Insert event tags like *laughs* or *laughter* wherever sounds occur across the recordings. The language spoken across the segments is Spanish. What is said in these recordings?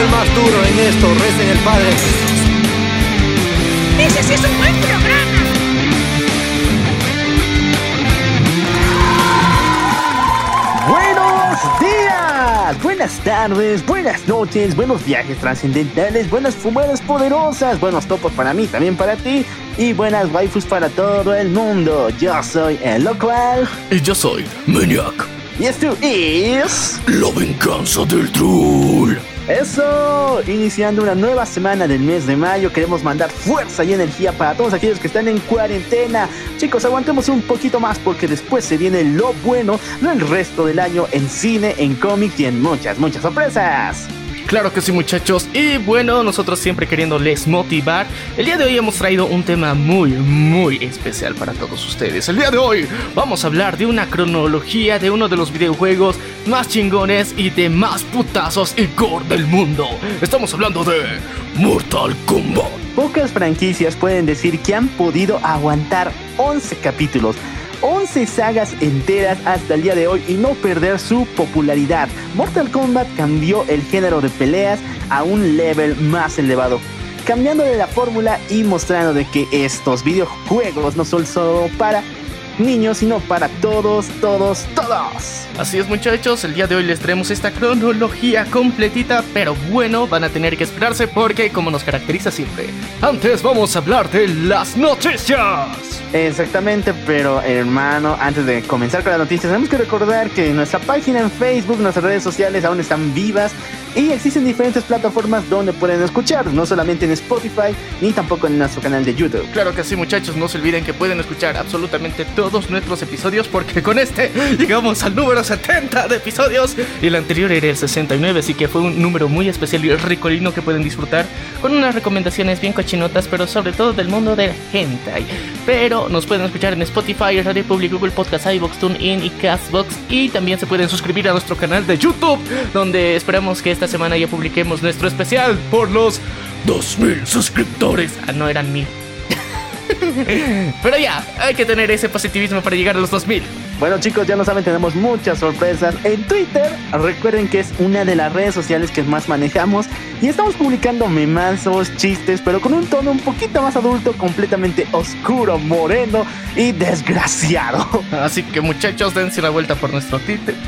El más duro en esto, recen el padre. ¡Ese sí es un buen programa! Buenos días, buenas tardes, buenas noches, buenos viajes trascendentales, buenas fumadas poderosas, buenos topos para mí, también para ti, y buenas waifus para todo el mundo. Yo soy el local, Y yo soy Maniac. y esto es... La venganza del troll. Eso, iniciando una nueva semana del mes de mayo, queremos mandar fuerza y energía para todos aquellos que están en cuarentena. Chicos, aguantemos un poquito más porque después se viene lo bueno del resto del año en cine, en cómics y en muchas, muchas sorpresas. Claro que sí muchachos y bueno, nosotros siempre queriéndoles motivar, el día de hoy hemos traído un tema muy muy especial para todos ustedes. El día de hoy vamos a hablar de una cronología de uno de los videojuegos más chingones y de más putazos y gore del mundo. Estamos hablando de Mortal Kombat. Pocas franquicias pueden decir que han podido aguantar 11 capítulos. 11 sagas enteras hasta el día de hoy y no perder su popularidad. Mortal Kombat cambió el género de peleas a un level más elevado, cambiándole la fórmula y mostrando de que estos videojuegos no son solo para niños, sino para todos, todos, todos. Así es muchachos, el día de hoy les traemos esta cronología completita, pero bueno, van a tener que esperarse porque como nos caracteriza siempre, antes vamos a hablar de las noticias. Exactamente, pero hermano, antes de comenzar con las noticias, tenemos que recordar que nuestra página en Facebook, nuestras redes sociales aún están vivas y existen diferentes plataformas donde pueden escuchar, no solamente en Spotify ni tampoco en nuestro canal de YouTube. Claro que sí muchachos, no se olviden que pueden escuchar absolutamente todos nuestros episodios porque con este llegamos al número 70 de episodios y el anterior era el 69, así que fue un número muy especial y ricolino que pueden disfrutar con unas recomendaciones bien cochinotas, pero sobre todo del mundo del hentai. Pero nos pueden escuchar en Spotify, Radio Public, Google Podcast, iVoox, TuneIn y Castbox y también se pueden suscribir a nuestro canal de YouTube donde esperamos que esta semana ya publiquemos nuestro especial por los 2000 suscriptores. Ah, no eran mil. Pero ya, hay que tener ese positivismo para llegar a los 2000. Bueno chicos, ya lo saben, tenemos muchas sorpresas en Twitter. Recuerden que es una de las redes sociales que más manejamos y estamos publicando memazos, chistes, pero con un tono un poquito más adulto, completamente oscuro, moreno y desgraciado. Así que muchachos, dense una vuelta por nuestro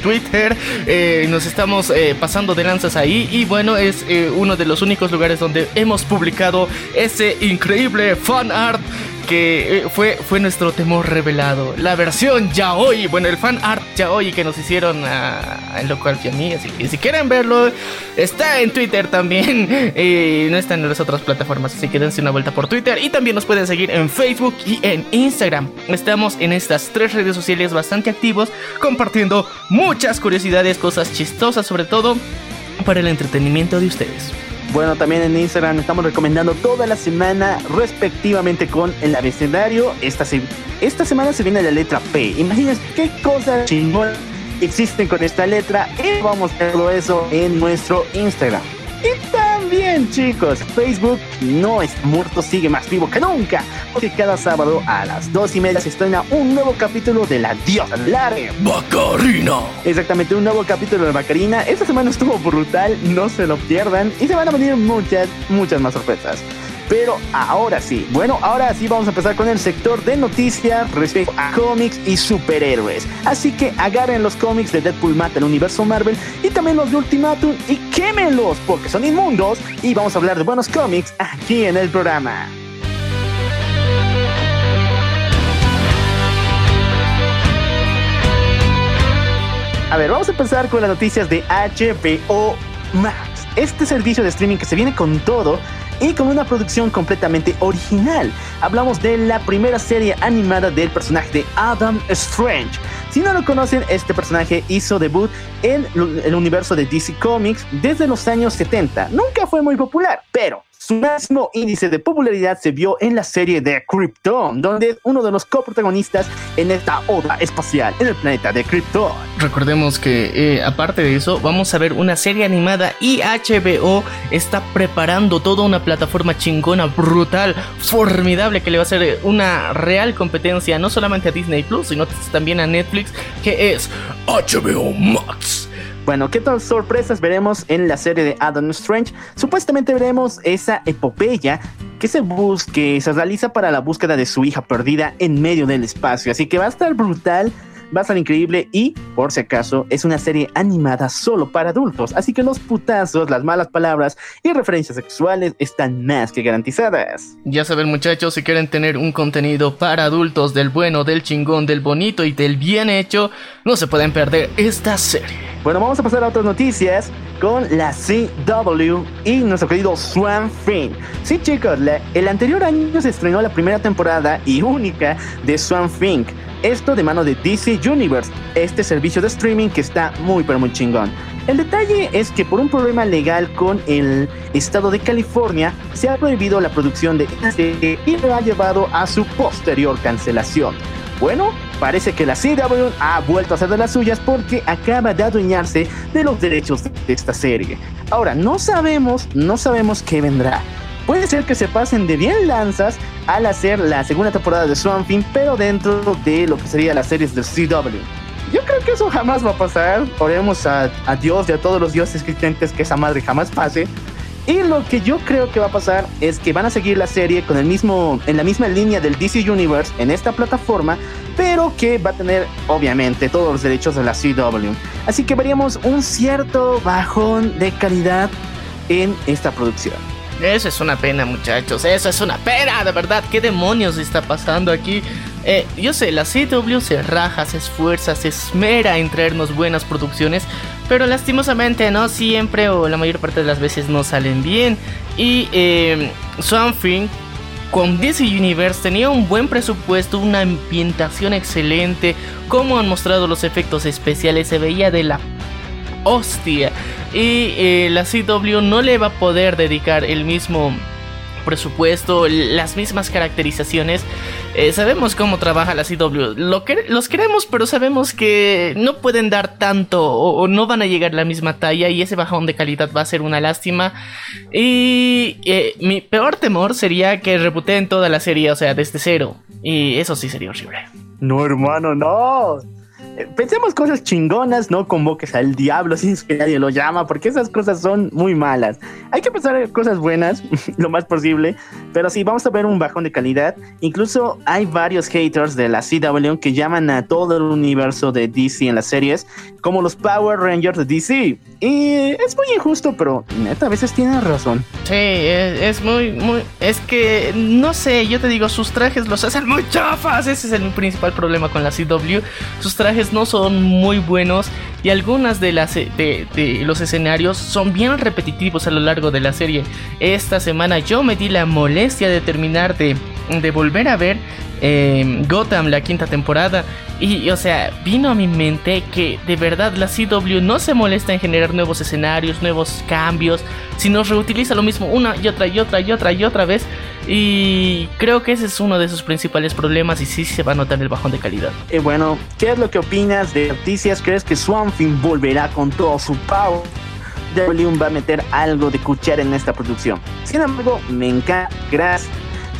Twitter. Eh, nos estamos eh, pasando de lanzas ahí. Y bueno, es eh, uno de los únicos lugares donde hemos publicado ese increíble fan art. Que eh, fue, fue nuestro temor revelado. La versión ya hoy. Bueno, el fan art ya hoy que nos hicieron a, a local y a mí. Así que si quieren verlo, está en Twitter también. *laughs* eh, no está en las otras plataformas. Así que dense una vuelta por Twitter. Y también nos pueden seguir en Facebook y en Instagram. Estamos en estas tres redes sociales bastante activos. Compartiendo muchas curiosidades, cosas chistosas sobre todo. Para el entretenimiento de ustedes. Bueno, también en Instagram estamos recomendando toda la semana respectivamente con el abecedario. Esta, se- esta semana se viene la letra P. Imagínense qué cosas chingón existen con esta letra y vamos a ver todo eso en nuestro Instagram. Y también, chicos, Facebook no es muerto, sigue más vivo que nunca. Porque cada sábado a las dos y media se estrena un nuevo capítulo de La Diosa del Área. Bacarina. Exactamente, un nuevo capítulo de Bacarina. Esta semana estuvo brutal, no se lo pierdan. Y se van a venir muchas, muchas más sorpresas. Pero ahora sí, bueno, ahora sí vamos a empezar con el sector de noticias respecto a cómics y superhéroes. Así que agarren los cómics de Deadpool Mata el universo Marvel y también los de Ultimatum y quémenlos porque son inmundos. Y vamos a hablar de buenos cómics aquí en el programa. A ver, vamos a empezar con las noticias de HBO Max. Este servicio de streaming que se viene con todo y con una producción completamente original. Hablamos de la primera serie animada del personaje de Adam Strange. Si no lo conocen, este personaje hizo debut en el universo de DC Comics desde los años 70. Nunca fue muy popular, pero su máximo índice de popularidad se vio en la serie de Krypton, donde es uno de los coprotagonistas en esta oda espacial en el planeta de Krypton. Recordemos que eh, aparte de eso, vamos a ver una serie animada y HBO está preparando toda una plataforma chingona, brutal, formidable, que le va a hacer una real competencia no solamente a Disney Plus, sino también a Netflix, que es HBO Max. Bueno, ¿qué tal sorpresas veremos en la serie de Adam Strange? Supuestamente veremos esa epopeya que se busque, se realiza para la búsqueda de su hija perdida en medio del espacio. Así que va a estar brutal va a estar increíble y, por si acaso, es una serie animada solo para adultos, así que los putazos, las malas palabras y referencias sexuales están más que garantizadas. Ya saben muchachos, si quieren tener un contenido para adultos del bueno, del chingón, del bonito y del bien hecho, no se pueden perder esta serie. Bueno, vamos a pasar a otras noticias con la CW y nuestro querido Swan Thing. Sí chicos, el anterior año se estrenó la primera temporada y única de Swan Thing. Esto de mano de DC Universe, este servicio de streaming que está muy pero muy chingón. El detalle es que por un problema legal con el estado de California se ha prohibido la producción de serie y lo ha llevado a su posterior cancelación. Bueno, parece que la CW ha vuelto a hacer de las suyas porque acaba de adueñarse de los derechos de esta serie. Ahora, no sabemos, no sabemos qué vendrá. Puede ser que se pasen de bien lanzas al hacer la segunda temporada de Swamp Thing, pero dentro de lo que sería las series de CW. Yo creo que eso jamás va a pasar. Oremos a, Dios y a todos los dioses existentes que esa madre jamás pase. Y lo que yo creo que va a pasar es que van a seguir la serie con el mismo, en la misma línea del DC Universe en esta plataforma, pero que va a tener obviamente todos los derechos de la CW. Así que veríamos un cierto bajón de calidad en esta producción. Eso es una pena, muchachos. Eso es una pena, de verdad. ¿Qué demonios está pasando aquí? Eh, yo sé, la CW se raja, se esfuerza, se esmera en traernos buenas producciones, pero lastimosamente no siempre o la mayor parte de las veces no salen bien. Y eh, Something con DC Universe tenía un buen presupuesto, una ambientación excelente, como han mostrado los efectos especiales, se veía de la hostia. Y eh, la CW no le va a poder dedicar el mismo presupuesto, las mismas caracterizaciones. Eh, sabemos cómo trabaja la CW. Lo que, los queremos, pero sabemos que no pueden dar tanto o, no van a llegar a la misma talla y ese bajón de calidad va a ser una lástima. Y eh, mi peor temor sería que rebooten toda la serie, o sea, desde cero. Y eso sí sería horrible. No, hermano, no pensemos cosas chingonas, no convoques al diablo sin que nadie lo llama, porque esas cosas son muy malas. Hay que pensar cosas buenas, *laughs* lo más posible, pero sí, vamos a ver un bajón de calidad. Incluso hay varios haters de la CW que llaman a todo el universo de DC en las series como los Power Rangers de DC. Y es muy injusto, pero neta, a veces tienen razón. Sí, es, muy, muy. Es que, no sé, yo te digo, sus trajes los hacen muy chafas. Ese es el principal problema con la CW. Sus trajes no son muy buenos y algunas de, las, de los escenarios son bien repetitivos a lo largo de la serie. Esta semana yo me di la molestia de terminar de volver a ver eh, Gotham, la quinta temporada. Y, o sea, vino a mi mente que de verdad la CW no se molesta en generar nuevos escenarios, nuevos cambios, sino reutiliza lo mismo una y otra y otra y otra y otra vez. Y creo que ese es uno de sus principales problemas y sí se va a notar el bajón de calidad. Y bueno, ¿qué es lo que opinas de noticias? ¿Crees que Swamp volverá con todo su power? W va a meter algo de cuchara en esta producción. Sin embargo, me encanta. Gracias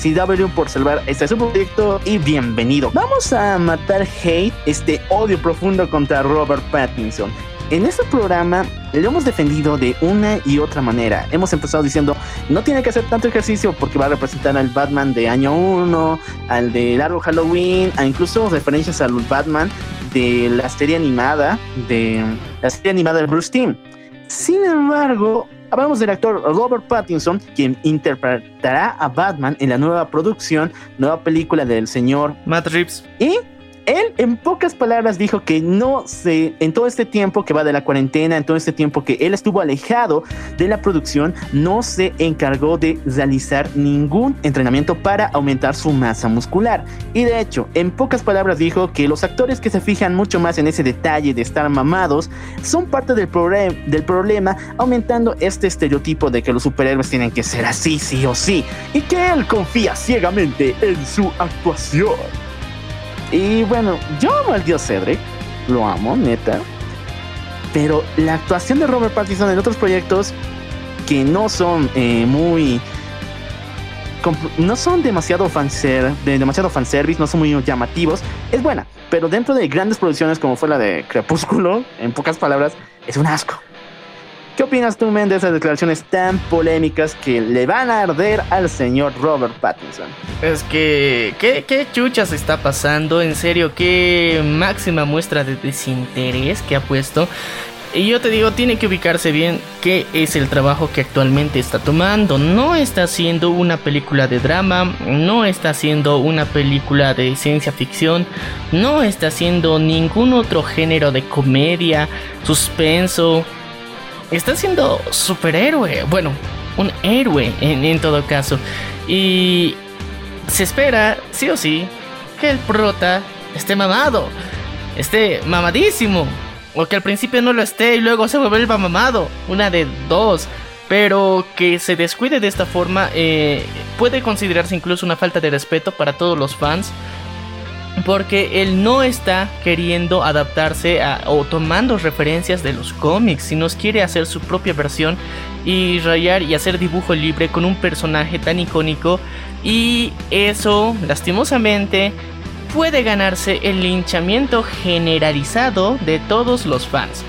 CW por salvar este su proyecto y bienvenido. Vamos a matar hate, este odio profundo contra Robert Pattinson. En este programa lo hemos defendido de una y otra manera. Hemos empezado diciendo, no tiene que hacer tanto ejercicio porque va a representar al Batman de año 1, al de largo Halloween, a incluso referencias al Batman de la serie animada, de la serie animada de Bruce Timm. Sin embargo, Hablamos del actor Robert Pattinson, quien interpretará a Batman en la nueva producción, nueva película del señor Matt Reeves. Y él en pocas palabras dijo que no se, en todo este tiempo que va de la cuarentena, en todo este tiempo que él estuvo alejado de la producción, no se encargó de realizar ningún entrenamiento para aumentar su masa muscular. Y de hecho, en pocas palabras dijo que los actores que se fijan mucho más en ese detalle de estar mamados son parte del, problema, aumentando este estereotipo de que los superhéroes tienen que ser así, sí o sí, y que él confía ciegamente en su actuación. Y bueno, yo amo al dios Cedric, lo amo, neta. Pero la actuación de Robert Pattinson en otros proyectos que no son eh, muy no son demasiado fanser, de demasiado fanservice, no son muy llamativos, es buena, pero dentro de grandes producciones como fue la de Crepúsculo, en pocas palabras, es un asco. ¿Qué opinas tú, men, de esas declaraciones tan polémicas que le van a arder al señor Robert Pattinson? Es que, ¿qué, qué chuchas está pasando? En serio, qué máxima muestra de desinterés que ha puesto. Y yo te digo, tiene que ubicarse bien qué es el trabajo que actualmente está tomando. No está haciendo una película de drama, no está haciendo una película de ciencia ficción, no está haciendo ningún otro género de comedia, suspenso, está siendo superhéroe. Bueno, un héroe en, todo caso. Y se espera, sí o sí, que el prota esté mamado. Esté mamadísimo. O que al principio no lo esté y luego se vuelva mamado. Una de dos. Pero que se descuide de esta forma eh, puede considerarse incluso una falta de respeto para todos los fans porque él no está queriendo adaptarse o tomando referencias de los cómics, sino quiere hacer su propia versión y rayar y hacer dibujo libre con un personaje tan icónico y eso lastimosamente puede ganarse el linchamiento generalizado de todos los fans.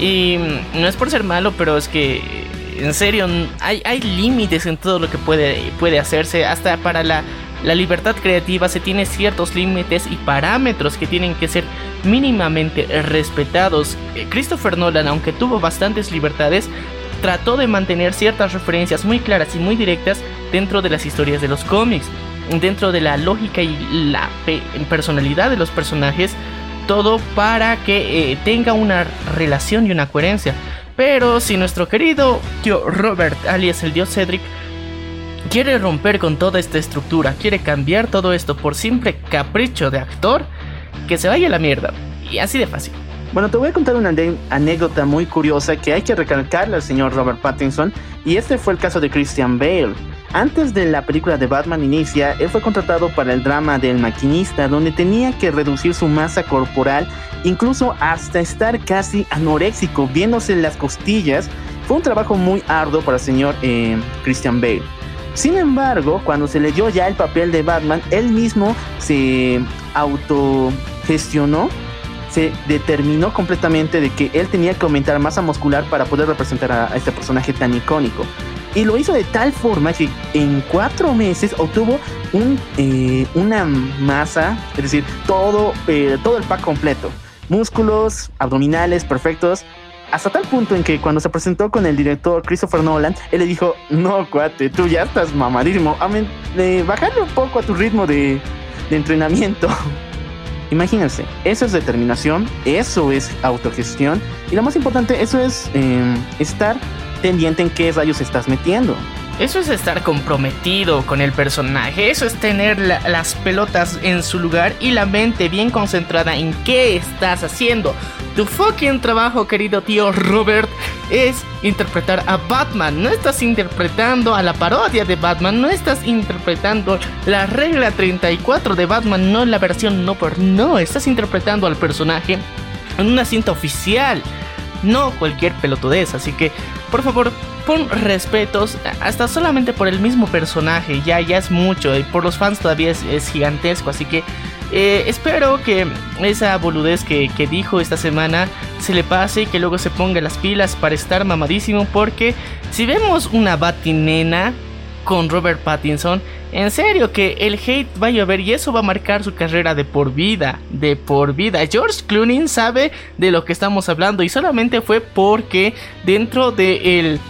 Y no es por ser malo, pero es que en serio hay, hay límites en todo lo que puede, puede hacerse, hasta para la la libertad creativa se tiene ciertos límites y parámetros que tienen que ser mínimamente respetados. Eh, Christopher Nolan, aunque tuvo bastantes libertades, trató de mantener ciertas referencias muy claras y muy directas dentro de las historias de los cómics, dentro de la lógica y la personalidad de los personajes, todo para que eh, tenga una relación y una coherencia. Pero si nuestro querido tío Robert, alias el dios Cedric, quiere romper con toda esta estructura, quiere cambiar todo esto por simple capricho de actor, que se vaya a la mierda. Y así de fácil. Bueno, te voy a contar una anécdota muy curiosa que hay que recalcarle al señor Robert Pattinson, y este fue el caso de Christian Bale. Antes de la película de Batman inicia, él fue contratado para el drama del maquinista, donde tenía que reducir su masa corporal, incluso hasta estar casi anoréxico, viéndose las costillas. Fue un trabajo muy arduo para el señor eh, Christian Bale. Sin embargo, cuando se le dio ya el papel de Batman, él mismo se autogestionó, se determinó completamente de que él tenía que aumentar masa muscular para poder representar a, este personaje tan icónico. Y lo hizo de tal forma que en cuatro meses obtuvo un, eh, una masa, es decir, todo, eh, todo el pack completo. Músculos, abdominales perfectos, hasta tal punto en que cuando se presentó con el director Christopher Nolan, él le dijo, no, cuate, tú ya estás mamadísimo, eh, bajarle un poco a tu ritmo de, entrenamiento. *laughs* Imagínense, eso es determinación, eso es autogestión y lo más importante, eso es em, estar pendiente en qué rayos estás metiendo. Eso es estar comprometido con el personaje, eso es tener las pelotas en su lugar y la mente bien concentrada en qué estás haciendo. Tu fucking trabajo, querido tío Robert, es interpretar a Batman. No estás interpretando a la parodia de Batman, no estás interpretando la regla 34 de Batman, no la versión no por no. Estás interpretando al personaje en una cinta oficial, no cualquier pelotudez. Así que, por favor, pon respetos, hasta solamente por el mismo personaje, ya, ya es mucho, y por los fans todavía es, gigantesco, así que eh, espero que esa boludez que, que, dijo esta semana se le pase y que luego se ponga las pilas para estar mamadísimo, porque si vemos una batinena con Robert Pattinson, en serio que el hate va a llover y eso va a marcar su carrera de por vida, de por vida. George Clooney sabe de lo que estamos hablando y solamente fue porque dentro de el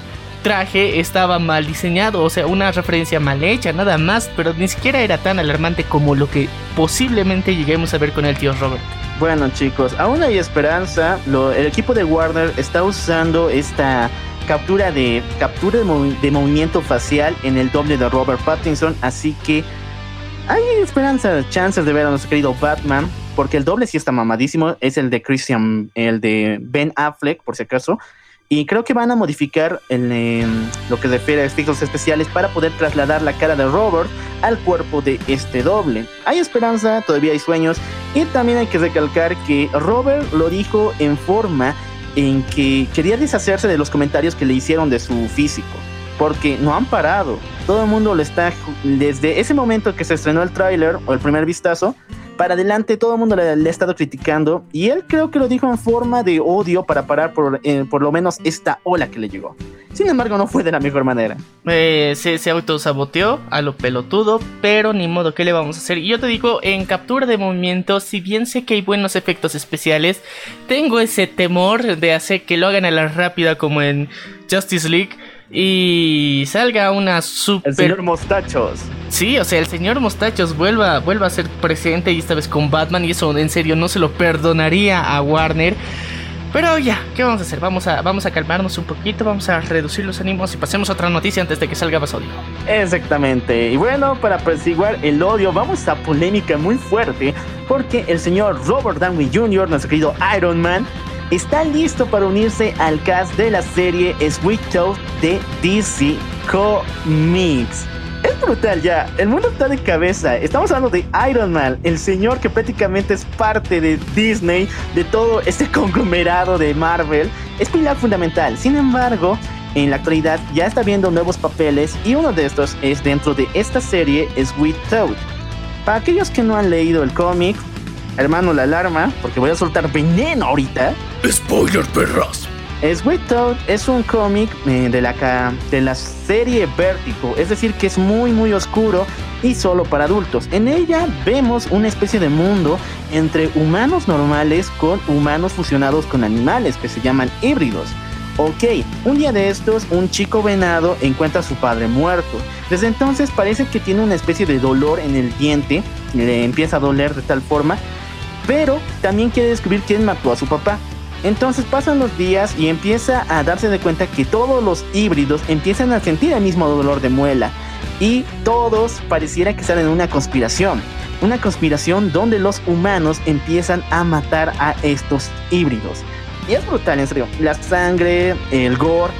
traje estaba mal diseñado, o sea, una referencia mal hecha, nada más, pero ni siquiera era tan alarmante como lo que posiblemente lleguemos a ver con el tío Robert. Bueno chicos, aún hay esperanza. El equipo de Warner está usando esta captura de captura de, de movimiento facial en el doble de Robert Pattinson, así que hay esperanza, chances de ver a nuestro querido Batman, porque el doble sí está mamadísimo, es el de Christian, el de Ben Affleck, por si acaso. Y creo que van a modificar el, eh, lo que refiere a efectos especiales para poder trasladar la cara de Robert al cuerpo de este doble. Hay esperanza, todavía hay sueños, y también hay que recalcar que Robert lo dijo en forma en que quería deshacerse de los comentarios que le hicieron de su físico, porque no han parado. Todo el mundo lo está, desde ese momento que se estrenó el tráiler o el primer vistazo, para adelante todo el mundo le, ha estado criticando y él creo que lo dijo en forma de odio para parar por, eh, por lo menos esta ola que le llegó. Sin embargo, no fue de la mejor manera. Eh, se, se autosaboteó a lo pelotudo, pero ni modo, ¿qué le vamos a hacer? Yo te digo, en captura de movimiento, si bien sé que hay buenos efectos especiales, tengo ese temor de hacer que lo hagan a la rápida como en Justice League y salga una El super... señor Mostachos. Sí, o sea, el señor Mostachos vuelva, vuelva a ser presente y esta vez con Batman y eso en serio no se lo perdonaría a Warner. Pero ya, ¿qué vamos a hacer? Vamos a, vamos a calmarnos un poquito, vamos a reducir los ánimos y pasemos a otra noticia antes de que salga Basodio. Exactamente. Y bueno, para apaciguar el odio, vamos a polémica muy fuerte, porque el señor Robert Downey Jr., nuestro querido Iron Man, está listo para unirse al cast de la serie Sweet Tooth de DC Comics. Es brutal ya, el mundo está de cabeza. Estamos hablando de Iron Man, el señor que prácticamente es parte de Disney, de todo este *laughs* conglomerado de Marvel. Es pilar fundamental. Sin embargo, en la actualidad ya está viendo nuevos papeles y uno de estos es dentro de esta serie Sweet Toad. Para aquellos que no han leído el cómic, hermano la alarma, porque voy a soltar veneno ahorita. Spoiler, perras. Sweet Toad es un cómic eh, de, la de la serie Vértigo, es decir, que es muy muy oscuro y solo para adultos. En ella vemos una especie de mundo entre humanos normales con humanos fusionados con animales que se llaman híbridos. Ok, un día de estos, un chico venado encuentra a su padre muerto. Desde entonces parece que tiene una especie de dolor en el diente, le empieza a doler de tal forma, pero también quiere descubrir quién mató a su papá. Entonces pasan los días y empieza a darse de cuenta que todos los híbridos empiezan a sentir el mismo dolor de muela y todos pareciera que están en una conspiración. Una conspiración donde los humanos empiezan a matar a estos híbridos. Y es brutal, en serio. La sangre, el gore,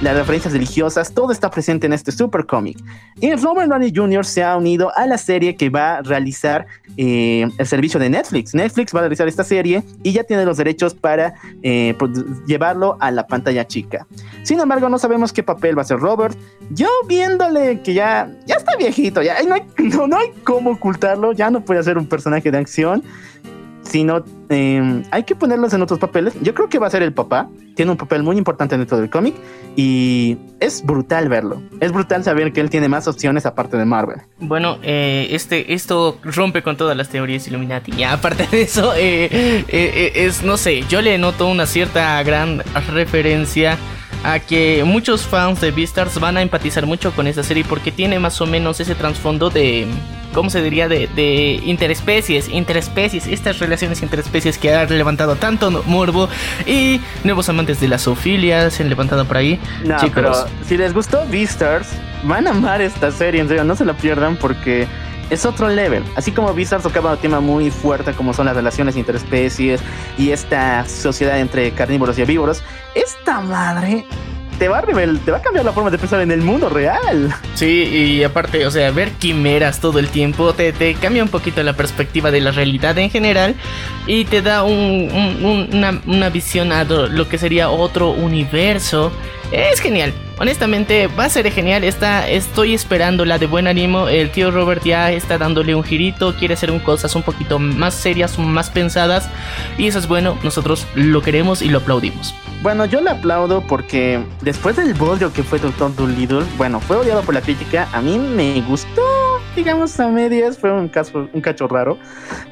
las referencias religiosas, todo está presente en este super cómic. Y Robert Downey Jr. se ha unido a la serie que va a realizar eh, el servicio de Netflix. Netflix va a realizar esta serie y ya tiene los derechos para eh, produ- llevarlo a la pantalla chica. Sin embargo, no sabemos qué papel va a ser Robert. Yo viéndole que ya, ya está viejito, ya no hay, *laughs* no, no hay cómo ocultarlo, ya no puede ser un personaje de acción sino eh, hay que ponerlos en otros papeles. Yo creo que va a ser el papá. Tiene un papel muy importante dentro del cómic y es brutal verlo. Es brutal saber que él tiene más opciones aparte de Marvel. Bueno, eh, este, esto rompe con todas las teorías Illuminati. Y aparte de eso, eh, eh, es, no sé, yo le noto una cierta gran referencia a que muchos fans de Beastars van a empatizar mucho con esta serie porque tiene más o menos ese trasfondo de, ¿cómo se diría? De, de interespecies, interespecies, estas relaciones interespecies que ha levantado tanto morbo y nuevos amantes de la zoofilia se han levantado por ahí. No, Chicos. pero si les gustó Beastars, van a amar esta serie, en serio, no se la pierdan porque es otro level. Así como Beastars tocaba un tema muy fuerte como son las relaciones interespecies y esta sociedad entre carnívoros y herbívoros, esta madre te va a te va a cambiar la forma de pensar en el mundo real. Sí, y aparte, o sea, ver quimeras todo el tiempo te, cambia un poquito la perspectiva de la realidad en general y te da un- un- un- una, una visión a lo que sería otro universo. Es genial, honestamente va a ser genial. Está, estoy esperando la de buen ánimo. El tío Robert ya está dándole un girito, quiere hacer un cosas un poquito más serias, más pensadas y eso es bueno. Nosotros lo queremos y lo aplaudimos. Bueno, yo le aplaudo porque después del bodrio que fue Doctor Dolittle, bueno, fue odiado por la crítica, a mí me gustó, digamos a medias, fue un caso, un cacho raro,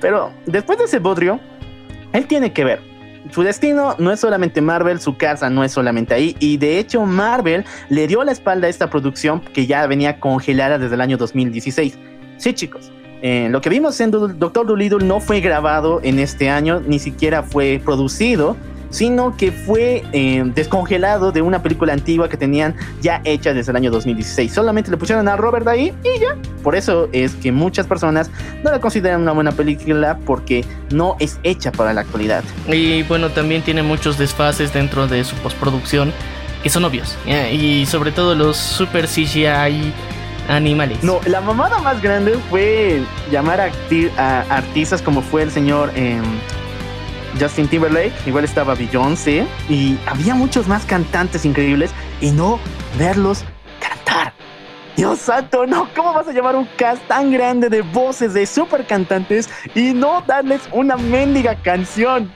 pero después de ese bodrio, él tiene que ver. su destino no es solamente Marvel, su casa no es solamente ahí. Y de hecho, Marvel le dio la espalda a esta producción que ya venía congelada desde el año 2016. Sí, chicos. Eh, lo que vimos en Doctor Dolittle no fue grabado en este año, ni siquiera fue producido sino que fue eh, descongelado de una película antigua que tenían ya hecha desde el año 2016. Solamente le pusieron a Robert ahí y ya. Por eso es que muchas personas no la consideran una buena película porque no es hecha para la actualidad. Y bueno, también tiene muchos desfases dentro de su postproducción que son obvios. Y sobre todo los super CGI animales. No, la mamada más grande fue llamar a, artistas como fue el señor... Em, Justin Timberlake, igual estaba Beyoncé y había muchos más cantantes increíbles y no verlos cantar. Dios santo, no, ¿cómo vas a llamar un cast tan grande de voces de super cantantes y no darles una mendiga canción?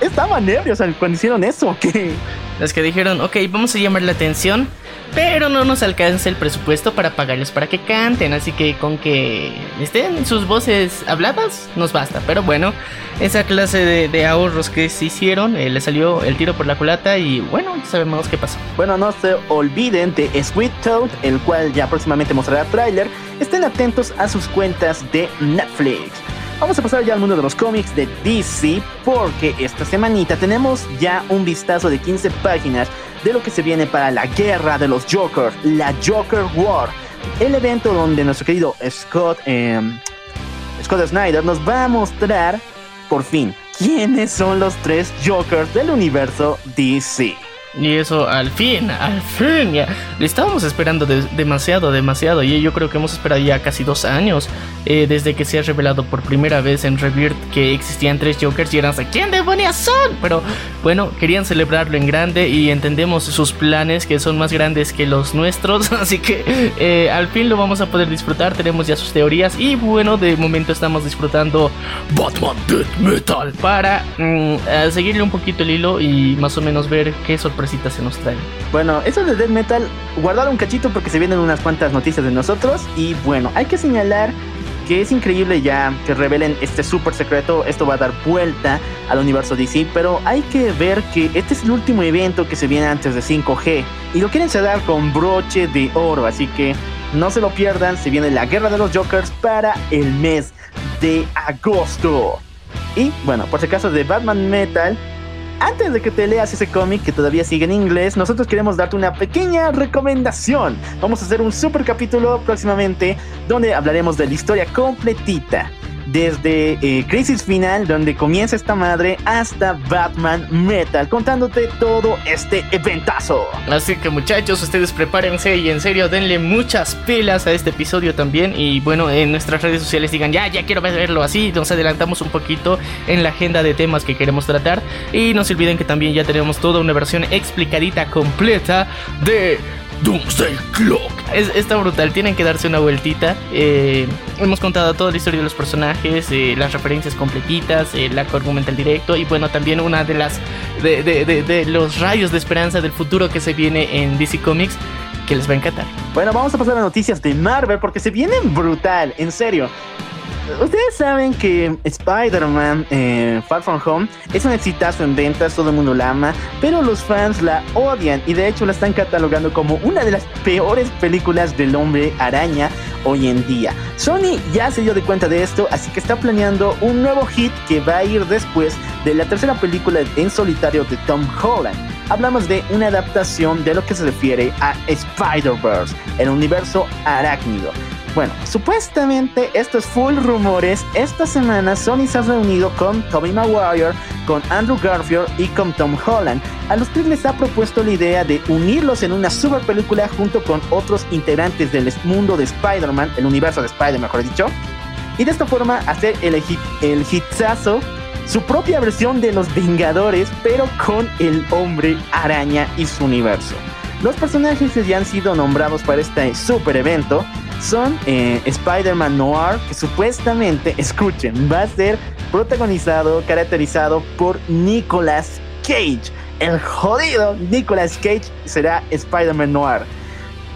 Estaban nervios cuando hicieron eso, ¿qué? Los que dijeron, ok, vamos a llamar la atención pero no nos alcanza el presupuesto para pagarles para que canten, así que con que estén sus voces habladas nos basta. Pero bueno, esa clase de, ahorros que se hicieron, eh, le salió el tiro por la culata y bueno, sabemos qué pasó. Bueno, no se olviden de Sweet Toad, el cual ya próximamente mostrará trailer. Estén atentos a sus cuentas de Netflix. Vamos a pasar ya al mundo de los cómics de DC porque esta semanita tenemos ya un vistazo de 15 páginas de lo que se viene para la guerra de los Jokers, la Joker War. El evento donde nuestro querido Scott, em, Scott Snyder nos va a mostrar por fin quiénes son los tres Jokers del universo DC. Y eso al fin, al fin, ya. Le estábamos esperando demasiado, demasiado. Y yo creo que hemos esperado ya casi dos años eh, desde que se ha revelado por primera vez en Rebirth que existían tres Jokers y eran ¿quién demonios son? Pero bueno, querían celebrarlo en grande y entendemos sus planes que son más grandes que los nuestros. *laughs* Así que eh, al fin lo vamos a poder disfrutar. Tenemos ya sus teorías. Y bueno, de momento estamos disfrutando Batman Death Metal para mm, seguirle un poquito el hilo y más o menos ver qué sorpresa se nos trae. Bueno, eso de Death Metal, guardar un cachito porque se vienen unas cuantas noticias de nosotros. Y bueno, hay que señalar que es increíble ya que revelen este súper secreto. Esto va a dar vuelta al universo DC, pero hay que ver que este es el último evento que se viene antes de 5G y lo quieren cerrar con broche de oro. Así que no se lo pierdan. Se viene la guerra de los Jokers para el mes de agosto. Y bueno, por si acaso de Batman Metal, antes de que te leas ese cómic que todavía sigue en inglés, nosotros queremos darte una pequeña recomendación. Vamos a hacer un super capítulo próximamente donde hablaremos de la historia completita desde eh, Crisis Final, donde comienza esta madre, hasta Batman Metal, contándote todo este eventazo. Así que muchachos, ustedes prepárense y en serio denle muchas pilas a este episodio también. Y bueno, en nuestras redes sociales digan, ya, ya quiero verlo así. Nos adelantamos un poquito en la agenda de temas que queremos tratar. Y no se olviden que también ya tenemos toda una versión explicadita completa de Doomsday Clock. Es, está brutal, tienen que darse una vueltita. Eh, hemos contado toda la historia de los personajes, eh, las referencias completitas, el arco argumental directo y bueno, también una de las de, de, los rayos de esperanza del futuro que se viene en DC Comics que les va a encantar. Bueno, vamos a pasar a noticias de Marvel porque se vienen brutal, en serio. Ustedes saben que Spider-Man eh, Far From Home es un exitazo en ventas, todo el mundo la ama, pero los fans la odian y de hecho la están catalogando como una de las peores películas del hombre araña hoy en día. Sony ya se dio de cuenta de esto, así que está planeando un nuevo hit que va a ir después de la tercera película en solitario de Tom Holland. Hablamos de una adaptación de lo que se refiere a Spider-Verse, el universo arácnido. Bueno, supuestamente estos full rumores. Esta semana Sony se ha reunido con Tobey Maguire, con Andrew Garfield y con Tom Holland. A los tres les ha propuesto la idea de unirlos en una super película junto con otros integrantes del mundo de Spider-Man, el universo de Spider-Man, mejor dicho. Y de esta forma hacer el, hit, el su propia versión de los Vengadores, pero con el hombre araña y su universo. Los personajes ya han sido nombrados para este super evento son eh, Spider-Man Noir, que supuestamente, escuchen, va a ser protagonizado, caracterizado por Nicolas Cage. El jodido Nicolas Cage será Spider-Man Noir.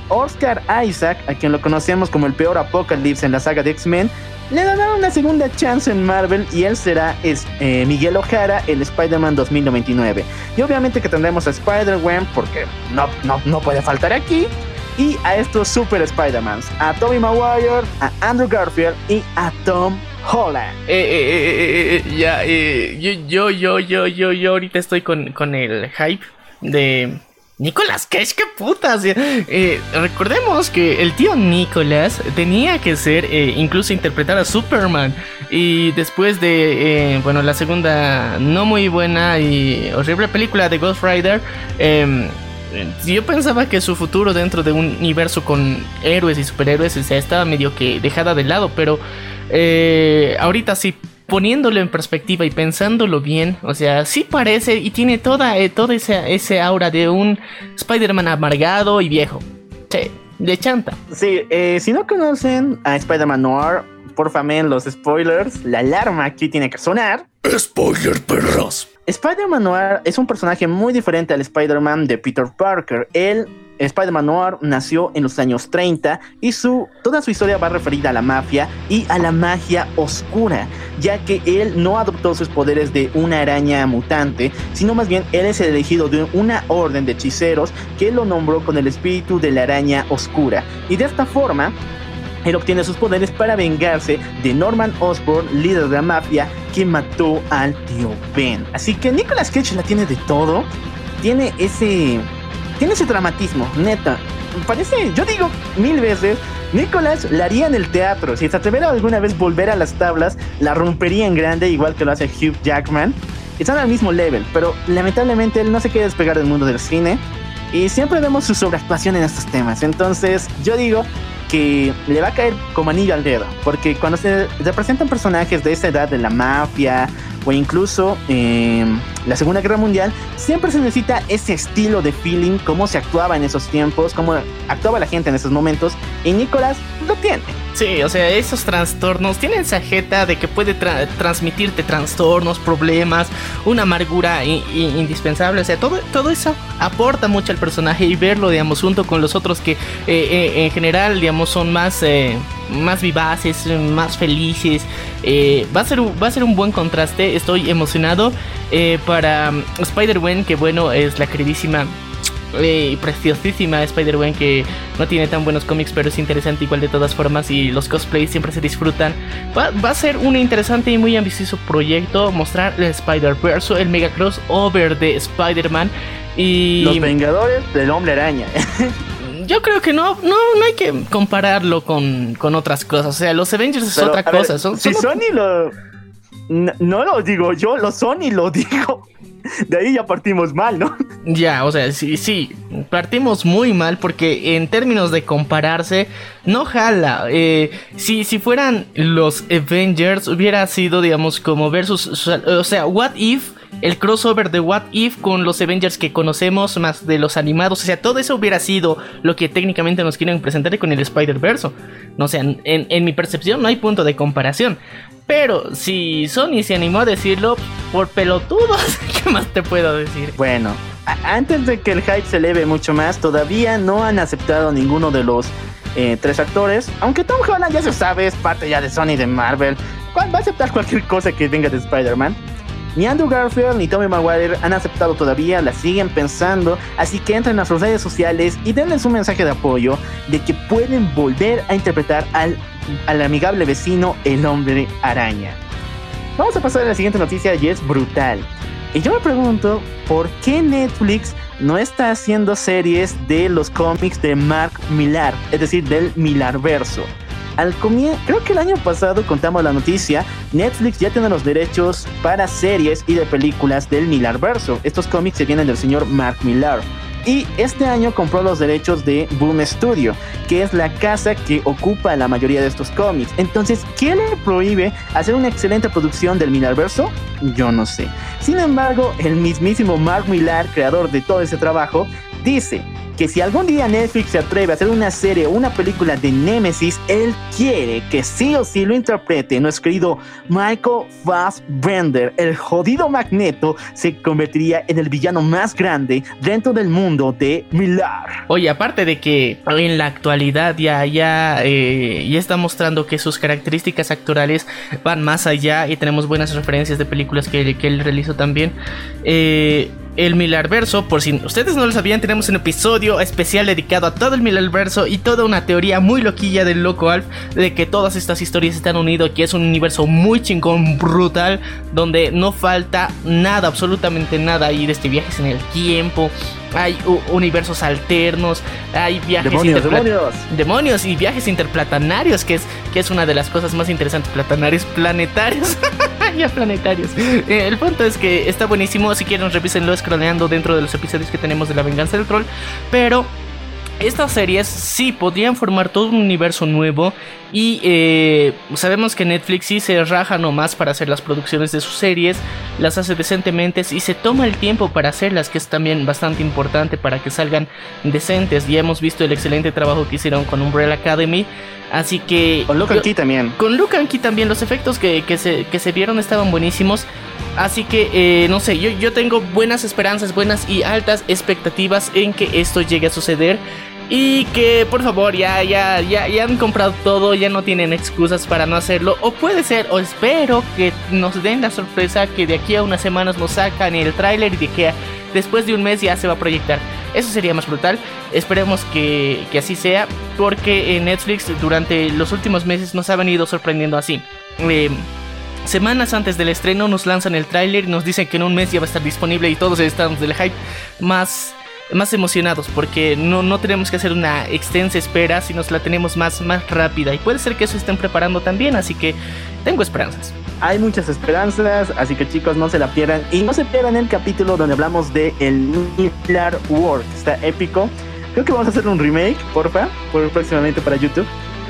Oscar Isaac, a quien lo conocemos como el peor Apocalypse en la saga de X-Men, le darán una segunda chance en Marvel y él será es, eh, Miguel Ojara, el Spider-Man 2099. Y obviamente que tendremos a Spider-Man porque no, no, no puede faltar aquí. Y a estos Super Spider-Mans, a Tobey Maguire, a Andrew Garfield y a Tom Holland. Eh, eh, eh, eh, ya, eh, yo, yo, yo, yo, yo, yo ahorita estoy con, con el hype de Nicolas Cage, qué putas. Eh, recordemos que el tío Nicolas tenía que ser, eh, incluso interpretar a Superman. Y después de, eh, bueno, la segunda no muy buena y horrible película de Ghost Rider, em, yo pensaba que su futuro dentro de un universo con héroes y superhéroes o sea, estaba medio que dejada de lado, pero eh, ahorita sí poniéndolo en perspectiva y pensándolo bien, o sea, sí parece y tiene toda, eh, toda esa, ese aura de un Spider-Man amargado y viejo. Sí, de chanta. Sí, eh, si no conocen a Spider-Man Noir, por favor, los spoilers, la alarma aquí tiene que sonar. Spoiler, perros. Spider-Man Noir es un personaje muy diferente al Spider-Man de Peter Parker. Él, Spider-Man Noir, nació en los años 30 y su, toda su historia va referida a la mafia y a la magia oscura, ya que él no adoptó sus poderes de una araña mutante, sino más bien él es el elegido de una orden de hechiceros que lo nombró con el espíritu de la araña oscura. Y de esta forma, él obtiene sus poderes para vengarse de Norman Osborn, líder de la mafia, que mató al tío Ben. Así que Nicolas Cage la tiene de todo. Tiene ese. Tiene ese dramatismo, neta. Parece, yo digo mil veces, Nicolas la haría en el teatro. Si se atreviera alguna vez volver a las tablas, la rompería en grande, igual que lo hace Hugh Jackman. Están al mismo level, pero lamentablemente él no se quiere despegar del mundo del cine. Y siempre vemos su sobreactuación en estos temas. Entonces, yo digo que le va a caer como anillo al dedo. Porque cuando se representan personajes de esa edad de la mafia o incluso eh, la Segunda Guerra Mundial, siempre se necesita ese estilo de feeling, cómo se actuaba en esos tiempos, cómo actuaba la gente en esos momentos. Y Nicolás lo tiene. Sí, o sea, esos trastornos tienen esa jeta de que puede tra transmitirte trastornos, problemas, una amargura indispensable. O sea, todo, todo eso aporta mucho al personaje y verlo, digamos, junto con los otros que eh, eh, en general, digamos, son más, eh, más vivaces, más felices. Eh, va, a ser, va a ser un buen contraste. Estoy emocionado para um, Spider-Man, que bueno, es la queridísima y preciosísima Spider-Man que no tiene tan buenos cómics, pero es interesante igual de todas formas y los cosplays siempre se disfrutan. Va, va a ser un interesante y muy ambicioso proyecto mostrar el Spider-Verse, el mega crossover de Spider-Man y... Los Vengadores del Hombre Araña. *laughs* Yo creo que no, no, no hay que compararlo con, con otras cosas. O sea, los Avengers es Pero, otra a ver, cosa. Son, si son- Sony lo. No, no lo digo yo, lo Sony lo *laughs* digo. De ahí ya partimos mal, ¿no? Ya, o sea, sí, sí, partimos muy mal porque en términos de compararse, no jala. Eh, si, si fueran los Avengers, hubiera sido, digamos, como versus, o sea, What If, el crossover de What If con los Avengers que conocemos, más de los animados, o sea, todo eso hubiera sido lo que técnicamente nos quieren presentar con el Spider-Verse. No, sea, en, mi percepción no hay punto de comparación. Pero si Sony se animó a decirlo por pelotudos, *laughs* ¿qué más te puedo decir? Bueno, antes de que el hype se eleve mucho más, todavía no han aceptado ninguno de los eh, tres actores. Aunque Tom Holland ya se sabe, es parte ya de Sony de Marvel. ¿Cuál va a aceptar cualquier cosa que venga de Spider-Man? Ni Andrew Garfield ni Tommy Maguire han aceptado todavía, la siguen pensando, así que entren a sus redes sociales y denles un mensaje de apoyo de que pueden volver a interpretar al, al amigable vecino el hombre araña. Vamos a pasar a la siguiente noticia y es brutal. Y yo me pregunto, ¿por qué Netflix no está haciendo series de los cómics de Mark Millar, es decir, del Millarverso? Al comienzo, creo que el año pasado contamos la noticia, Netflix ya tiene los derechos para series y de películas del Millarverso. Estos cómics se vienen del señor Mark Millar. Y este año compró los derechos de Boom Studio, que es la casa que ocupa la mayoría de estos cómics. Entonces, ¿qué le prohíbe hacer una excelente producción del Millarverso? Yo no sé. Sin embargo, el mismísimo Mark Millar, creador de todo ese trabajo, dice que si algún día Netflix se atreve a hacer una serie o una película de Nemesis, él quiere que sí o sí lo interprete nuestro querido Michael Fassbender. El jodido Magneto se convertiría en el villano más grande dentro del mundo de Millar. Oye, aparte de que en la actualidad ya, ya, eh, ya está mostrando que sus características actorales van más allá y tenemos buenas referencias de películas que, que él realizó también. Eh, el Millarverso, por si ustedes no lo sabían, tenemos un episodio especial dedicado a todo el Millarverso y toda una teoría muy loquilla del loco Alf de que todas estas historias están unidas, que es un universo muy chingón, brutal, donde no falta nada, absolutamente nada. Hay este viajes en el tiempo, hay universos alternos, hay viajes demonios, demonios. demonios y viajes interplanetarios, que es, que es una de las cosas más interesantes, planetarios, planetarios. *laughs* planetarios. Eh, el punto es que está buenísimo, si quieren revísenlo scrolleando dentro de los episodios que tenemos de la venganza del troll, pero estas series sí podrían formar todo un universo nuevo y eh, sabemos que Netflix sí se raja nomás para hacer las producciones de sus series, las hace decentemente y se toma el tiempo para hacerlas, que es también bastante importante para que salgan decentes. Ya hemos visto el excelente trabajo que hicieron con Umbrella Academy, así que... Con Luke Key también. Con Luke Key también, los efectos que, se, que se vieron estaban buenísimos. Así que, eh, no sé, yo, yo tengo buenas esperanzas, buenas y altas expectativas en que esto llegue a suceder. Y que por favor ya, ya, ya, ya han comprado todo, ya no tienen excusas para no hacerlo. O puede ser, o espero que nos den la sorpresa que de aquí a unas semanas nos sacan el tráiler y de que después de un mes ya se va a proyectar. Eso sería más brutal. Esperemos que, que así sea. Porque Netflix durante los últimos meses nos ha venido sorprendiendo así. Eh, Semanas antes del estreno nos lanzan el tráiler y nos dicen que en un mes ya va a estar disponible y todos estamos del hype más, más emocionados porque no, no tenemos que hacer una extensa espera, sino la tenemos más, más rápida y puede ser que eso estén preparando también, así que tengo esperanzas. Hay muchas esperanzas, así que chicos no se la pierdan y no se pierdan el capítulo donde hablamos de el Nuclear War, está épico. Creo que vamos a hacer un remake, porfa, por próximamente para YouTube.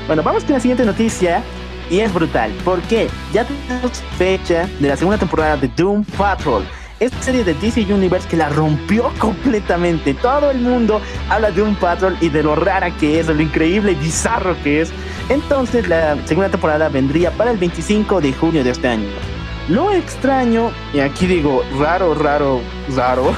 Bueno, vamos con la siguiente noticia y es brutal. porque Ya tenemos fecha de la segunda temporada de Doom Patrol. Esta serie de DC Universe que la rompió *laughs* completamente. Todo el mundo habla de Doom Patrol y de lo rara que es, de lo increíble y bizarro que es. Entonces la segunda temporada vendría para el 25 de junio de este año. Lo extraño, y aquí digo raro, raro, raro,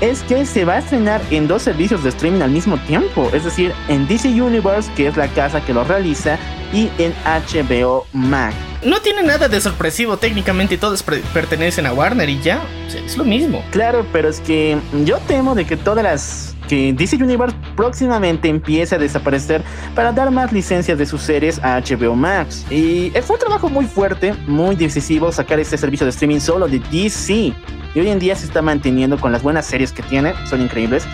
es que se va a estrenar en dos servicios de streaming al mismo tiempo, es decir, en DC Universe, que es la casa que lo realiza, y en HBO Max. No tiene nada de sorpresivo, técnicamente todos pertenecen a Warner y ya, es lo mismo. Claro, pero es que yo temo de que todas las que DC Universe próximamente empiece a desaparecer para dar más licencias de sus series a HBO Max. Y fue un trabajo muy fuerte, muy decisivo sacar este servicio de streaming solo de DC y hoy en día se está manteniendo con las buenas series que tiene, son increíbles,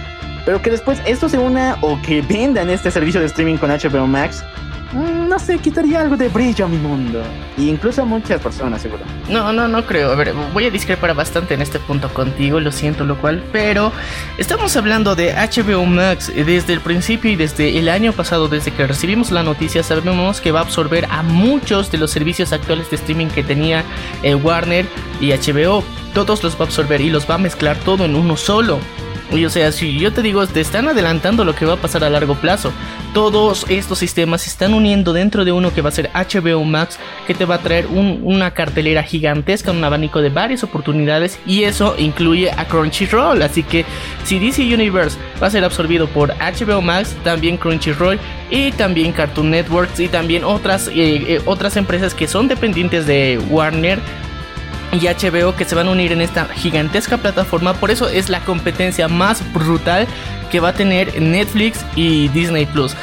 pero que después esto se una o que vendan este servicio de streaming con HBO Max, no sé, quitaría algo de brillo a mi mundo. Y incluso a muchas personas, seguro. No, no, no creo. A ver, voy a discrepar bastante en este punto contigo, lo siento, lo cual. Pero estamos hablando de HBO Max desde el principio y desde el año pasado, desde que recibimos la noticia, sabemos que va a absorber a muchos de los servicios actuales de streaming que tenía eh, Warner y HBO todos los va a absorber y los va a mezclar todo en uno solo. Y o sea, si yo te digo, te están adelantando lo que va a pasar a largo plazo. Todos estos sistemas se están uniendo dentro de uno que va a ser HBO Max, que te va a traer una cartelera gigantesca, un abanico de varias oportunidades, y eso incluye a Crunchyroll. Así que si DC Universe va a ser absorbido por HBO Max, también Crunchyroll y también Cartoon Networks y también otras, eh, eh, otras empresas que son dependientes de Warner y HBO que se van a unir en esta gigantesca plataforma. Por eso es la competencia más brutal que va a tener Netflix y Disney Plus.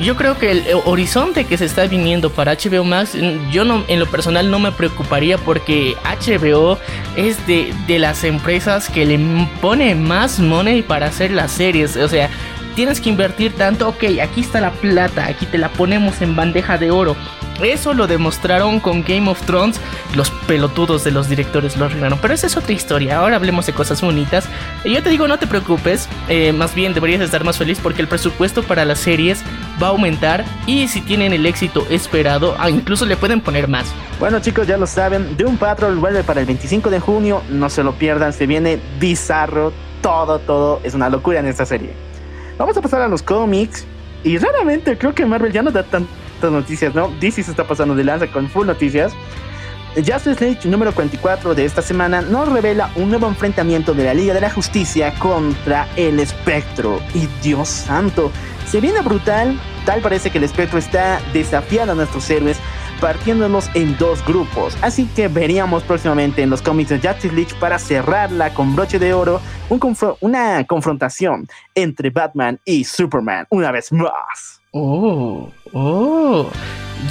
Yo creo que el horizonte que se está viniendo para HBO Max, yo no, en lo personal no me preocuparía porque HBO es de, de las empresas que le pone más money para hacer las series. O sea, tienes que invertir tanto, ok, aquí está la plata, aquí te la ponemos en bandeja de oro. Eso lo demostraron con Game of Thrones. Los pelotudos de los directores lo arruinaron. Pero esa es otra historia. Ahora hablemos de cosas bonitas. Yo te digo, no te preocupes. Eh, más bien deberías estar más feliz porque el presupuesto para las series va a aumentar. Y si tienen el éxito esperado, ah, incluso le pueden poner más. Bueno chicos, ya lo saben. Doom Patrol vuelve para el 25 de junio. No se lo pierdan. Se viene bizarro. Todo, todo. Es una locura en esta serie. Vamos a pasar a los cómics. Y raramente creo que Marvel ya no da tantas noticias, ¿no? DC se está pasando de lanza con full noticias. Justice League número 44 de esta semana nos revela un nuevo enfrentamiento de la Liga de la Justicia contra el Espectro. Y Dios santo, se viene brutal. Tal parece que el Espectro está desafiando a nuestros héroes partiéndolos en dos grupos. Así que veríamos próximamente en los cómics de Justice League para cerrarla con broche de oro una confrontación entre Batman y Superman una vez más. Oh, oh.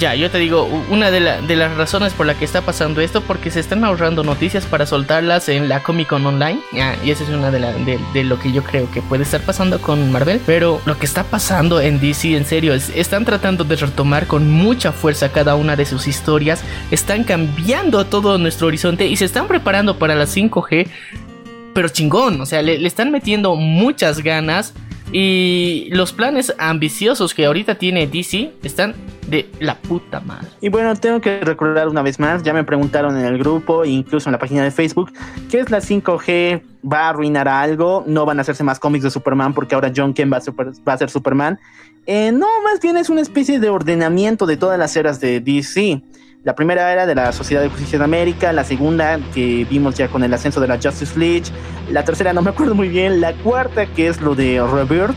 Ya, yo te digo, una de, las razones por la que está pasando esto, porque se están ahorrando noticias para soltarlas en la Comic Con Online. y esa es una de, lo que yo creo que puede estar pasando con Marvel. Pero lo que está pasando en DC, en serio, es, están tratando de retomar con mucha fuerza cada una de sus historias. Están cambiando todo nuestro horizonte y se están preparando para la 5G. Pero chingón, o sea, le están metiendo muchas ganas. Y los planes ambiciosos que ahorita tiene DC están de la puta madre. Y bueno, tengo que recordar una vez más, ya me preguntaron en el grupo, incluso en la página de Facebook, ¿qué es la 5G? ¿Va a arruinar algo? ¿No van a hacerse más cómics de Superman porque ahora John Kent va a, ser Superman? Eh, no, más bien es una especie de ordenamiento de todas las eras de DC. La primera era de la Sociedad de Justicia de América, la segunda que vimos ya con el ascenso de la Justice League, la tercera no me acuerdo muy bien, la cuarta que es lo de Rebirth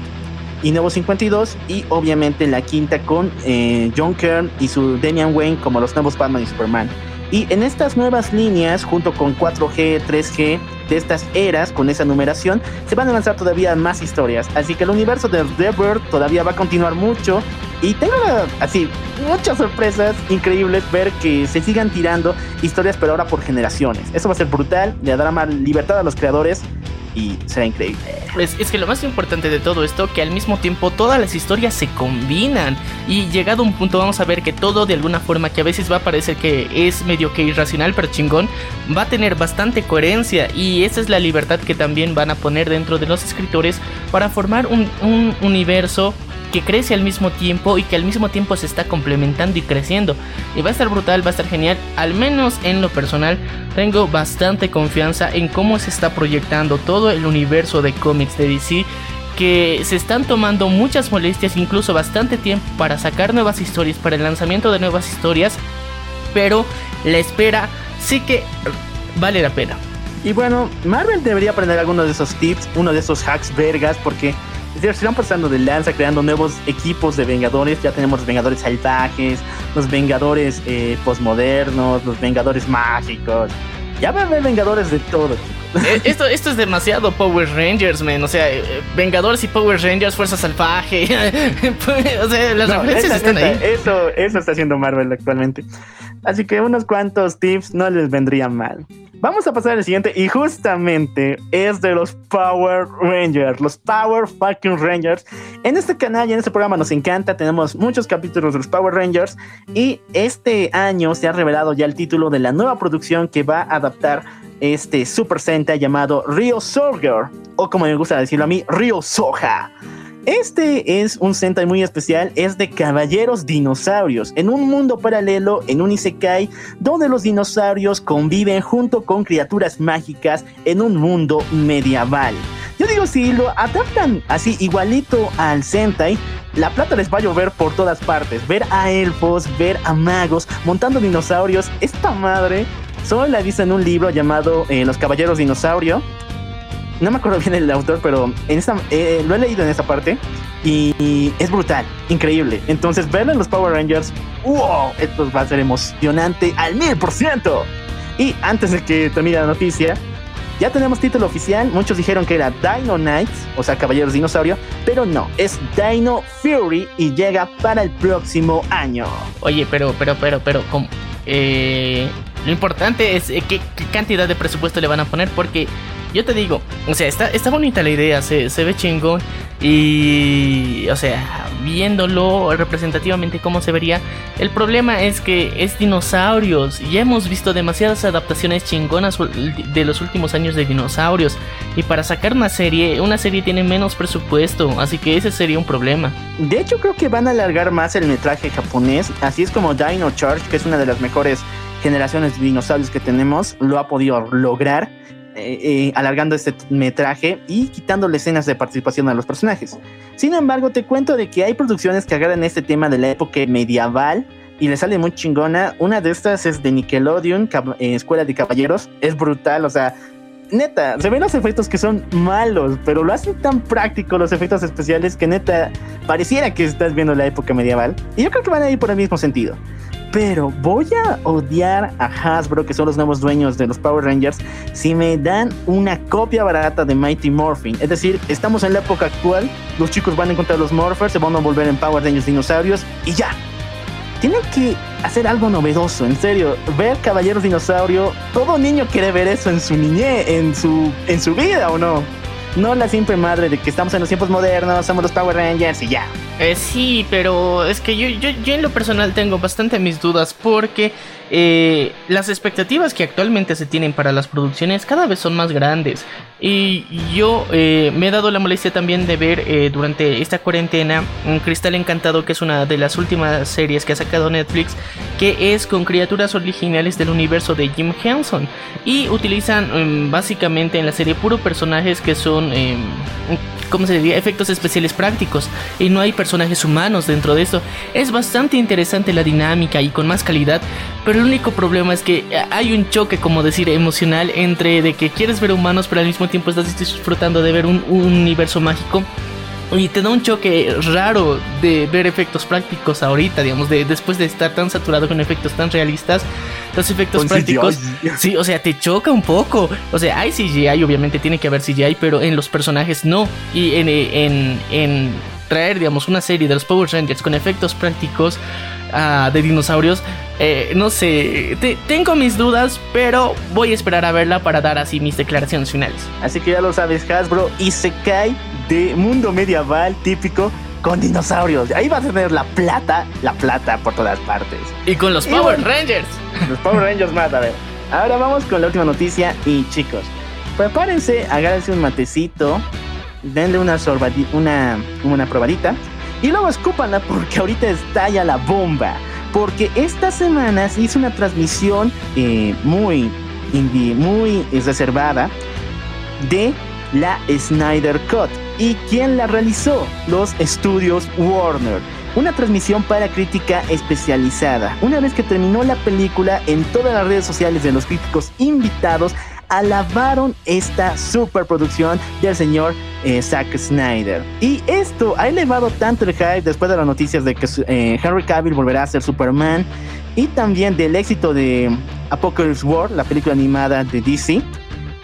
y Nuevo 52 y obviamente la quinta con eh, John Kern y su Damian Wayne como los nuevos Batman y Superman. Y en estas nuevas líneas, junto con 4G, 3G, de estas eras, con esa numeración, se van a lanzar todavía más historias. Así que el universo de Rebirth todavía va a continuar mucho y tengo así muchas sorpresas increíbles ver que se sigan tirando historias, pero ahora por generaciones. Eso va a ser brutal, le dará más libertad a los creadores y será increíble. Es, es, que lo más importante de todo esto, que al mismo tiempo todas las historias se combinan y llegado a un punto vamos a ver que todo de alguna forma que a veces va a parecer que es medio que irracional pero chingón, va a tener bastante coherencia y esa es la libertad que también van a poner dentro de los escritores para formar un, un universo que crece al mismo tiempo y que al mismo tiempo se está complementando y creciendo. Y va a estar brutal, va a estar genial. Al menos en lo personal, tengo bastante confianza en cómo se está proyectando todo el universo de cómics de DC. Que se están tomando muchas molestias, incluso bastante tiempo para sacar nuevas historias, para el lanzamiento de nuevas historias. Pero la espera sí que vale la pena. Y bueno, Marvel debería aprender algunos de esos tips, uno de esos hacks vergas, porque se están pasando de lanza, creando nuevos equipos de Vengadores. Ya tenemos los Vengadores salvajes, los Vengadores eh, posmodernos, los Vengadores mágicos. Ya va a haber Vengadores de todo. Eh, *laughs* esto, esto es demasiado Power Rangers, man. O sea, eh, Vengadores y Power Rangers, Fuerza Salvaje. *laughs* o sea, las referencias están ahí. Eso, eso está haciendo Marvel actualmente. Así que unos cuantos tips no les vendrían mal. Vamos a pasar al siguiente y justamente es de los Power Rangers, los Power fucking Rangers. En este canal y en este programa nos encanta, tenemos muchos capítulos de los Power Rangers y este año se ha revelado ya el título de la nueva producción que va a adaptar este Super Sentai llamado Rio Soldier o como me gusta decirlo a mí, Rio Soja. Este es un Sentai muy especial, es de caballeros dinosaurios, en un mundo paralelo, en un Isekai, donde los dinosaurios conviven junto con criaturas mágicas en un mundo medieval. Yo digo, si lo adaptan así igualito al Sentai, la plata les va a llover por todas partes. Ver a elfos, ver a magos montando dinosaurios, esta madre solo la visto en un libro llamado eh, Los Caballeros Dinosaurio no me acuerdo *laughs* bien el autor, pero en eh, lo he leído en esta parte y, es brutal, increíble. Entonces, verlo en los Power Rangers, wow, esto va a ser emocionante al mil por ciento. Y antes de que termine la noticia, ya tenemos título oficial. Muchos dijeron que era Dino Knights, o sea, Caballeros Dinosaurio, pero no, es Dino Fury y llega para el próximo año. Oye, pero, pero, pero, pero, ¿cómo? Eh, lo importante es eh, qué, cantidad de presupuesto le van a poner porque yo te digo, o sea, está, bonita la idea, se, se ve chingón. Y, o sea, viéndolo representativamente cómo se vería, el problema es que es dinosaurios. Ya hemos visto demasiadas adaptaciones chingonas de los últimos años de dinosaurios. Y para sacar una serie, una serie tiene menos presupuesto, así que ese sería un problema. De hecho, creo que van a alargar más el metraje japonés. Así es como Dino Charge, que es una de las mejores generaciones de dinosaurios que tenemos, lo ha podido lograr eh, eh, alargando este metraje y quitándole escenas de participación a los personajes. Sin embargo, te cuento de que hay producciones que agarran este tema de la época medieval y le sale muy chingona. Una de estas es de Nickelodeon, eh, Escuela de Caballeros. Es brutal, o sea, neta, se ven los efectos que son malos, pero lo hacen tan práctico los efectos especiales que neta pareciera que estás viendo la época medieval. Y yo creo que van a ir por el mismo sentido pero voy a odiar a Hasbro, que son los nuevos dueños de los Power Rangers, si me dan una copia barata de Mighty Morphin. Es decir, estamos en la época actual, los chicos van a encontrar los Morphers, se van a volver en Power Rangers dinosaurios y ya. Tienen que hacer algo novedoso, en serio. Ver Caballeros Dinosaurio, todo niño quiere ver eso en su niñez, en su, en su vida, ¿o no? No la simple madre de que estamos en los tiempos modernos, somos los Power Rangers y ya. Eh, sí, pero es que yo, yo, yo en lo personal tengo bastante mis dudas porque eh, las expectativas que actualmente se tienen para las producciones cada vez son más grandes. Y yo eh, me he dado la molestia también de ver eh, durante esta cuarentena un Cristal Encantado, que es una de las últimas series que ha sacado Netflix, que es con criaturas originales del universo de Jim Henson. Y utilizan em, básicamente en la serie puro personajes que son, em, ¿cómo se diría? Efectos especiales prácticos. Y no hay personajes humanos dentro de eso. Es bastante interesante la dinámica y con más calidad. Pero el único problema es que hay un choque, como decir, emocional entre de que quieres ver humanos, pero al mismo tiempo estás disfrutando de ver un, universo mágico. Y te da un choque raro de ver efectos prácticos ahorita, digamos, de, después de estar tan saturado con efectos tan realistas, los efectos prácticos, sí, o sea, te choca un poco. O sea, hay CGI, obviamente tiene que haber CGI, pero en los personajes no. Y en, en, en traer, digamos, una serie de los Power Rangers con efectos prácticos uh, de dinosaurios, eh, no sé, tengo mis dudas, pero voy a esperar a verla para dar así mis declaraciones finales. Así que ya lo sabes, Hasbro, y se cae de mundo medieval típico con dinosaurios. Ahí va a tener la plata, la plata por todas partes. Y con los Power Rangers. Los Power Rangers más, a ver. Ahora vamos con la última noticia y chicos, prepárense, agárrense un matecito, denle una, una, una probadita y luego escúpanla porque ahorita estalla la bomba. Porque esta semana se hizo una transmisión eh, muy, muy reservada de la Snyder Cut. ¿Y quién la realizó? Los estudios Warner. Una transmisión para crítica especializada. Una vez que terminó la película, en todas las redes sociales de los críticos invitados alabaron esta superproducción del señor eh, Zack Snyder. Y esto ha elevado tanto el hype después de las noticias de que eh, Henry Cavill volverá a ser Superman y también del éxito de Apocalypse War, la película animada de DC.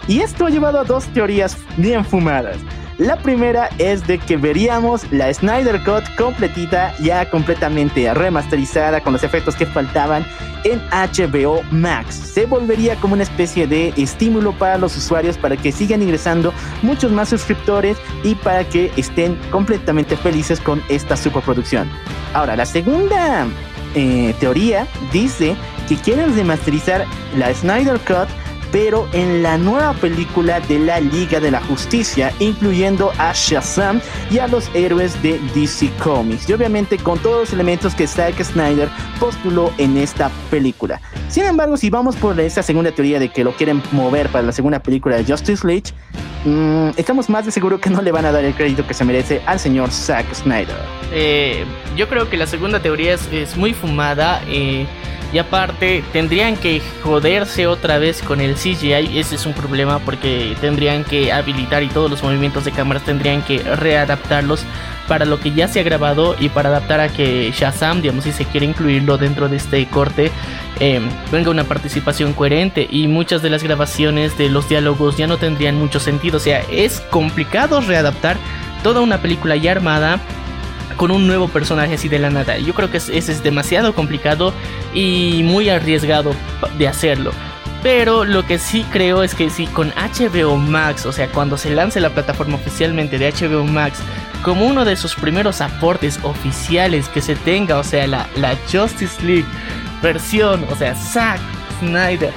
Y esto ha llevado a dos teorías bien fumadas. La primera es de que veríamos la Snyder Cut completita, ya completamente remasterizada con los efectos que faltaban en HBO Max. Se volvería como una especie de estímulo para los usuarios para que sigan ingresando muchos más suscriptores y para que estén completamente felices con esta superproducción. Ahora, la segunda eh, teoría dice que quieren remasterizar la Snyder Cut pero en la nueva película de la Liga de la Justicia, incluyendo a Shazam y a los héroes de DC Comics, y obviamente con todos los elementos que Zack Snyder postuló en esta película. Sin embargo, si vamos por esa segunda teoría de que lo quieren mover para la segunda película de Justice League, mm, estamos más de seguro que no le van a dar el crédito que se merece al señor Zack Snyder. Eh, yo creo que la segunda teoría es, muy fumada. Eh, y aparte, tendrían que joderse otra vez con el CGI. Ese es un problema porque tendrían que habilitar y todos los movimientos de cámaras tendrían que readaptarlos para lo que ya se ha grabado y para adaptar a que Shazam, digamos, si se quiere incluirlo dentro de este corte, em, venga una participación coherente. Y muchas de las grabaciones de los diálogos ya no tendrían mucho sentido. O sea, es complicado readaptar toda una película ya armada con un nuevo personaje así de la nada. Yo creo que ese es demasiado complicado y muy arriesgado de hacerlo. Pero lo que sí creo es que si con HBO Max, o sea, cuando se lance la plataforma oficialmente de HBO Max, como uno de sus primeros aportes oficiales que se tenga, o sea, la, la Justice League versión, o sea, Zack Snyder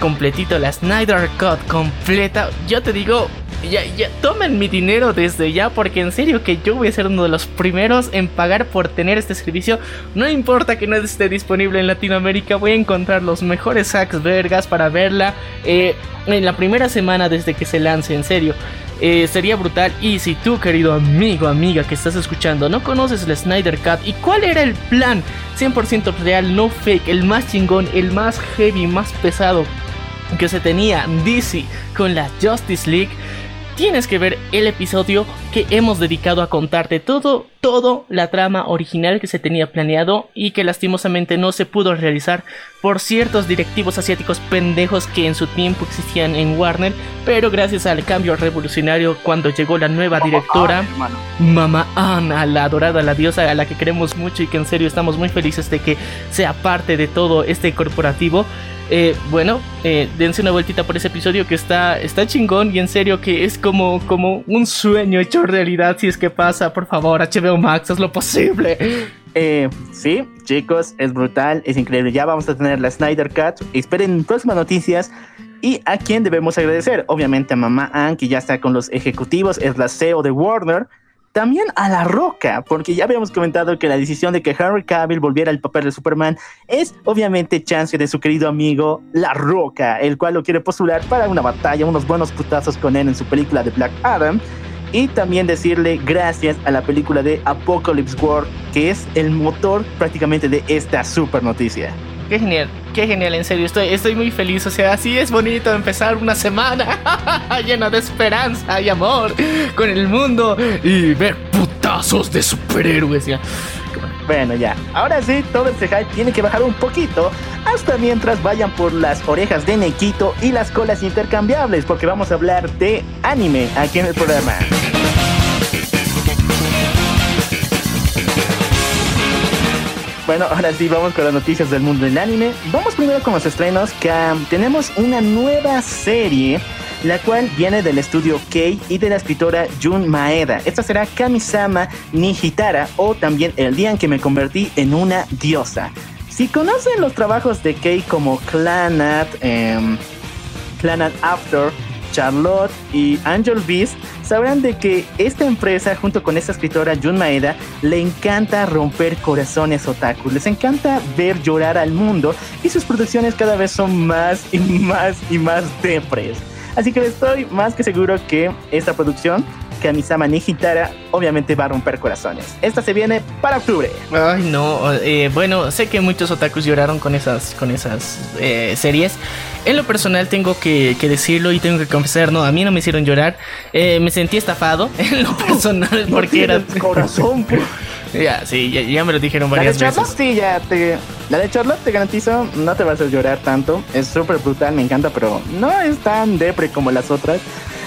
completito, la Snyder Cut completa, yo te digo, ya, ya, tomen mi dinero desde ya, porque en serio que yo voy a ser uno de los primeros en pagar por tener este servicio. No importa que no esté disponible en Latinoamérica, voy a encontrar los mejores hacks vergas para verla eh, en la primera semana desde que se lance, en serio. Eh, sería brutal. Y si tú, querido amigo, amiga que estás escuchando, no conoces el Snyder Cut y cuál era el plan 100% real, no fake, el más chingón, el más heavy, más pesado que se tenía DC con la Justice League, tienes que ver el episodio que hemos dedicado a contarte todo, todo la trama original que se tenía planeado y que lastimosamente no se pudo realizar por ciertos directivos asiáticos pendejos que en su tiempo existían en Warner, pero gracias al cambio revolucionario cuando llegó la nueva directora, Mama Anna, la adorada, la diosa a la que queremos mucho y que en serio estamos muy felices de que sea parte de todo este corporativo. Eh, bueno, eh, dense una vueltita por ese episodio que está, está chingón y en serio que es como, como un sueño hecho realidad si es que pasa. Por favor, HBO Max, haz lo posible. Eh, sí, chicos, es brutal, es increíble. Ya vamos a tener la Snyder Cut. Esperen próximas noticias. ¿Y a quién debemos agradecer? Obviamente a Mamá Ann, que ya está con los ejecutivos, es la CEO de Warner. También a La Roca, porque ya habíamos comentado que la decisión de que Henry Cavill volviera al papel de Superman es obviamente chance de su querido amigo La Roca, el cual lo quiere postular para una batalla, unos buenos putazos con él en su película de Black Adam. Y también decirle gracias a la película de Apocalypse War, que es el motor prácticamente de esta super noticia. Qué genial, qué genial, en serio, estoy, estoy muy feliz, o sea, así es bonito empezar una semana *laughs* llena de esperanza y amor con el mundo y ver putazos de superhéroes, ya. Bueno, ya, ahora sí, todo este hype tiene que bajar un poquito, hasta mientras vayan por las orejas de Nequito y las colas intercambiables, porque vamos a hablar de anime aquí en el programa. Bueno, ahora sí, vamos con las noticias del mundo del anime. Vamos primero con los estrenos, que um, tenemos una nueva serie, la cual viene del estudio Kei y de la escritora Jun Maeda. Esta será Kamisama Nihitara o también El día en que me convertí en una diosa. Si conocen los trabajos de Kei como Clanat, eh, After, Charlotte y Angel Beast, sabrán de que esta empresa, junto con esta escritora Jun Maeda, le encanta romper corazones otaku, les encanta ver llorar al mundo y sus producciones cada vez son más y más y más depres. Así que estoy más que seguro que esta producción Kamisama Nihitara obviamente va a romper corazones. Esta se viene para octubre. Ay, no. eh, bueno, sé que muchos otakus lloraron con esas, con esas eh, series. En lo personal tengo que, que decirlo y tengo que confesar, no, a mí no me hicieron llorar. Eh, me sentí estafado *laughs* en lo personal porque era... corazón. *laughs* Ya, sí, ya, ya me lo dijeron La de varias Charlotte, veces. sí, ya te. La de Charlotte te garantizo, no te va a hacer llorar tanto. Es súper brutal, me encanta, pero no es tan depre como las otras.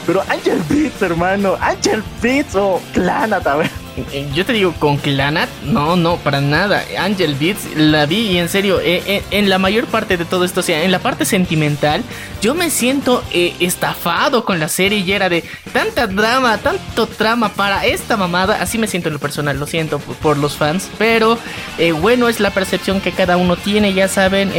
Pero Angel Beats, hermano, Angel Beats o Clanat, a ver. Eh, Yo te digo, con Clanat, no, no, para nada. Angel Beats la vi y en serio, eh, eh, en la mayor parte de todo esto, o sea, en la parte sentimental, yo me siento estafado con la serie y era de tanta drama, tanto trama para esta mamada. Así me siento en lo personal, lo siento por, los fans, pero bueno, es la percepción que cada uno tiene, ya saben.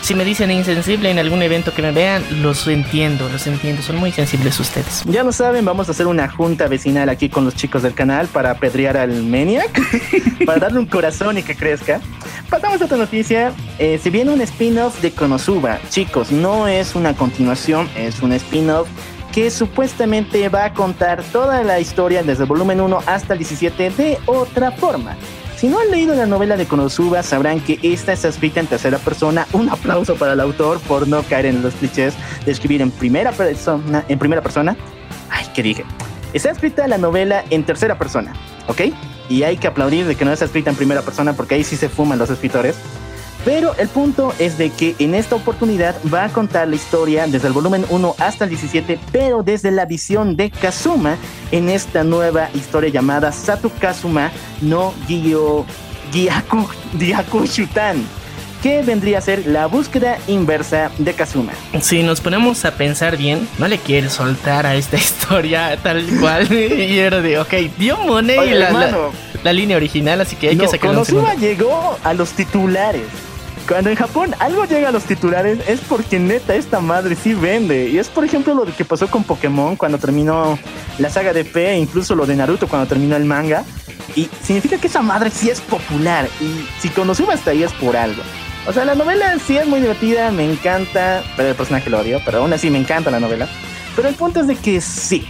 Si me dicen insensible en algún evento que me vean, los entiendo, los entiendo, son muy sensibles ustedes. Ya lo saben, vamos a hacer una junta vecinal aquí con los chicos del canal para apedrear al Maniac, *laughs* para darle un corazón y que crezca. Pasamos a otra noticia. Eh, se viene un spin-off de Konosuba. Chicos, no es una continuación, es un spin-off que supuestamente va a contar toda la historia desde el volumen 1 hasta el 17 de otra forma. Si no han leído la novela de Konosuba, sabrán que esta está escrita en tercera persona. Un aplauso para el autor por no caer en los clichés de escribir en primera persona. En primera persona. Ay, ¿qué dije? Está escrita la novela en tercera persona, ¿ok? Y hay que aplaudir de que no está escrita en primera persona porque ahí sí se fuman los escritores. Pero el punto es de que en esta oportunidad va a contar la historia desde el volumen 1 hasta el 17, pero desde la visión de Kazuma en esta nueva historia llamada Satu Kazuma no Gyo Gyaku, Gyaku Shutan, que vendría a ser la búsqueda inversa de Kazuma. Si nos ponemos a pensar bien, no le quiere soltar a esta *laughs* historia tal cual. *laughs* y era de, ok, dio Monet Oye, la, la, línea original, así que hay No, que sacar segundo. llegó a los titulares. Cuando en Japón algo llega a los titulares es porque neta esta madre sí vende. Y es por ejemplo lo que pasó con Pokémon cuando terminó la saga de P, e incluso lo de Naruto cuando terminó el manga. Y significa que esa madre sí es popular. Y si conocimos hasta ahí es por algo. O sea, la novela sí es muy divertida, me encanta, pero el personaje lo odio, pero aún así me encanta la novela. Pero el punto es de que sí,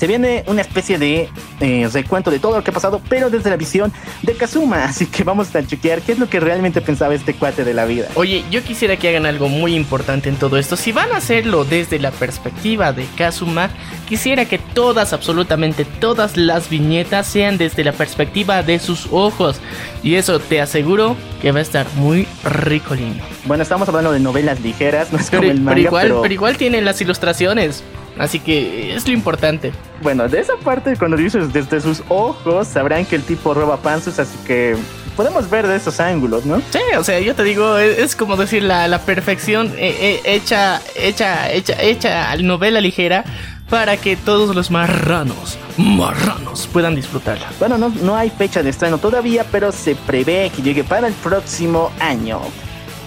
se viene una especie de eh, recuento de todo lo que ha pasado, pero desde la visión de Kazuma. *laughs* Así que vamos a chequear qué es lo que realmente pensaba este cuate de la vida. Oye, yo quisiera que hagan algo muy importante en todo esto. Si van a hacerlo desde la perspectiva de Kazuma, quisiera que todas, absolutamente todas las viñetas sean desde la perspectiva de sus ojos. Y eso te aseguro que va a estar muy ricolino. Bueno, estamos hablando de novelas ligeras, no es Pero, como el manga, pero igual, pero- pero igual tienen las ilustraciones. Así que es lo importante. Bueno, de esa parte, cuando dices desde sus ojos, sabrán que el tipo roba panzos, así que podemos ver de esos ángulos, ¿no? Sí, o sea, yo te digo, es, es como decir la, la perfección eh, eh, hecha, hecha, hecha, hecha novela ligera para que todos los marranos, marranos puedan disfrutarla. Bueno, no, no hay fecha de estreno todavía, pero se prevé que llegue para el próximo año.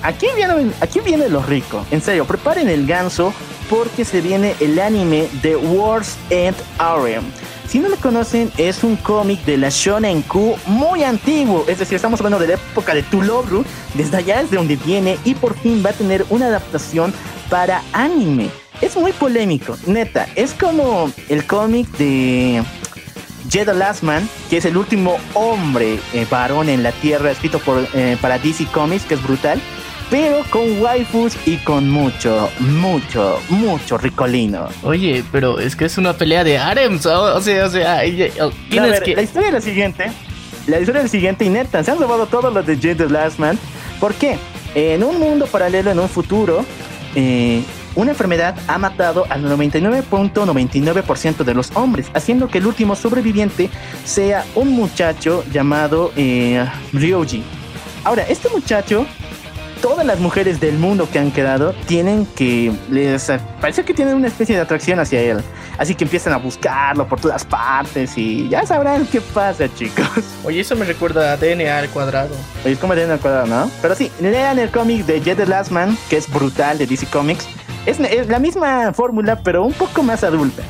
Aquí viene, aquí viene lo rico. En serio, preparen el ganso porque se viene el anime de Wars and Arem. Si no lo conocen, es un cómic de la Shonen Q muy antiguo. Es decir, estamos hablando de la época de Tulobru. Desde allá es de donde viene y por fin va a tener una adaptación para anime. Es muy polémico, neta. Es como el cómic de Jed the Last Man, que es el último hombre eh, varón en la Tierra, escrito eh, para DC Comics, que es brutal, pero con waifus y con mucho, mucho, mucho ricolino. Oye, pero es que es una pelea de harems, o, sea, o sea, a tienes ver, que... La historia es la siguiente. La historia es la siguiente y neta, se han robado todos los de Jed the Last Man. ¿Por qué? En un mundo paralelo, en un futuro, eh, una enfermedad ha matado al 99.99% de los hombres, haciendo que el último sobreviviente sea un muchacho llamado eh, Ryoji. Ahora, este muchacho, todas las mujeres del mundo que han quedado tienen que, les parece que tienen una especie de atracción hacia él. Así que empiezan a buscarlo por todas partes y ya sabrán qué pasa, chicos. *laughs* Oye, eso me recuerda a DNA al cuadrado. Oye, es como de al cuadrado, ¿no? Pero sí, lean el cómic de Jet the Last Man, que es brutal de DC Comics. Es, es la misma fórmula, pero un poco más adulta.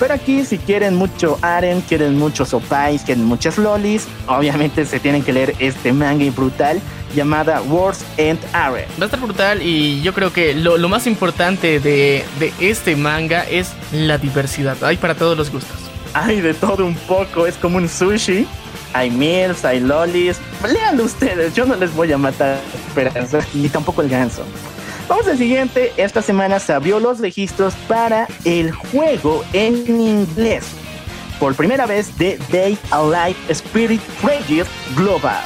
Pero aquí, si quieren mucho Aren, quieren muchos opais, quieren muchas lolis, obviamente se tienen que leer este manga brutal llamada Wars and Aren. Va a estar brutal y yo creo que lo, lo más importante de, de este manga es la diversidad. Hay para todos los gustos. Hay de todo un poco, es como un sushi. Hay milfs, hay lolis. Leanlo ustedes, yo no les voy a matar esperanza, ni tampoco el ganso. Vamos al siguiente. Esta semana se abrió los registros para el juego en inglés. Por primera vez de Day Alive Spirit Rangers Global.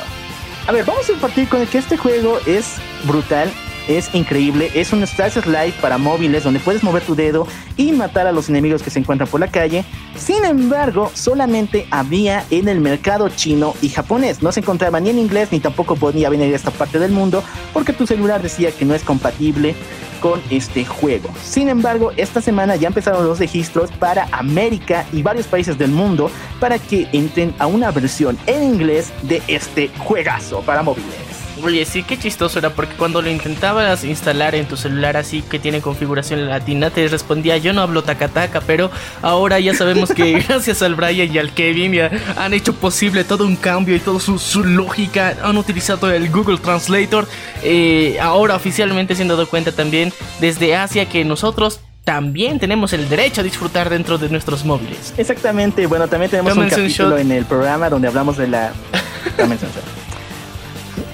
A ver, vamos a partir con el que este juego es brutal, es increíble, es un Slice Live para móviles donde puedes mover tu dedo y matar a los enemigos que se encuentran por la calle. Sin embargo, solamente había en el mercado chino y japonés. No se encontraba ni en inglés ni tampoco podía venir a esta parte del mundo porque tu celular decía que no es compatible con este juego. Sin embargo, esta semana ya empezaron los registros para América y varios países del mundo para que entren a una versión en inglés de este juegazo para móviles. Oye, sí, qué chistoso era porque cuando lo intentabas instalar en tu celular así que tiene configuración latina, te respondía yo no hablo tacataca, pero ahora ya sabemos que *laughs* gracias al Brian y al Kevin ya han hecho posible todo un cambio y toda su, su lógica, han utilizado el Google Translator, eh, ahora oficialmente se han dado cuenta también desde Asia que nosotros también tenemos el derecho a disfrutar dentro de nuestros móviles. Exactamente, bueno, también tenemos un un capítulo shot. en el programa donde hablamos de la... *laughs*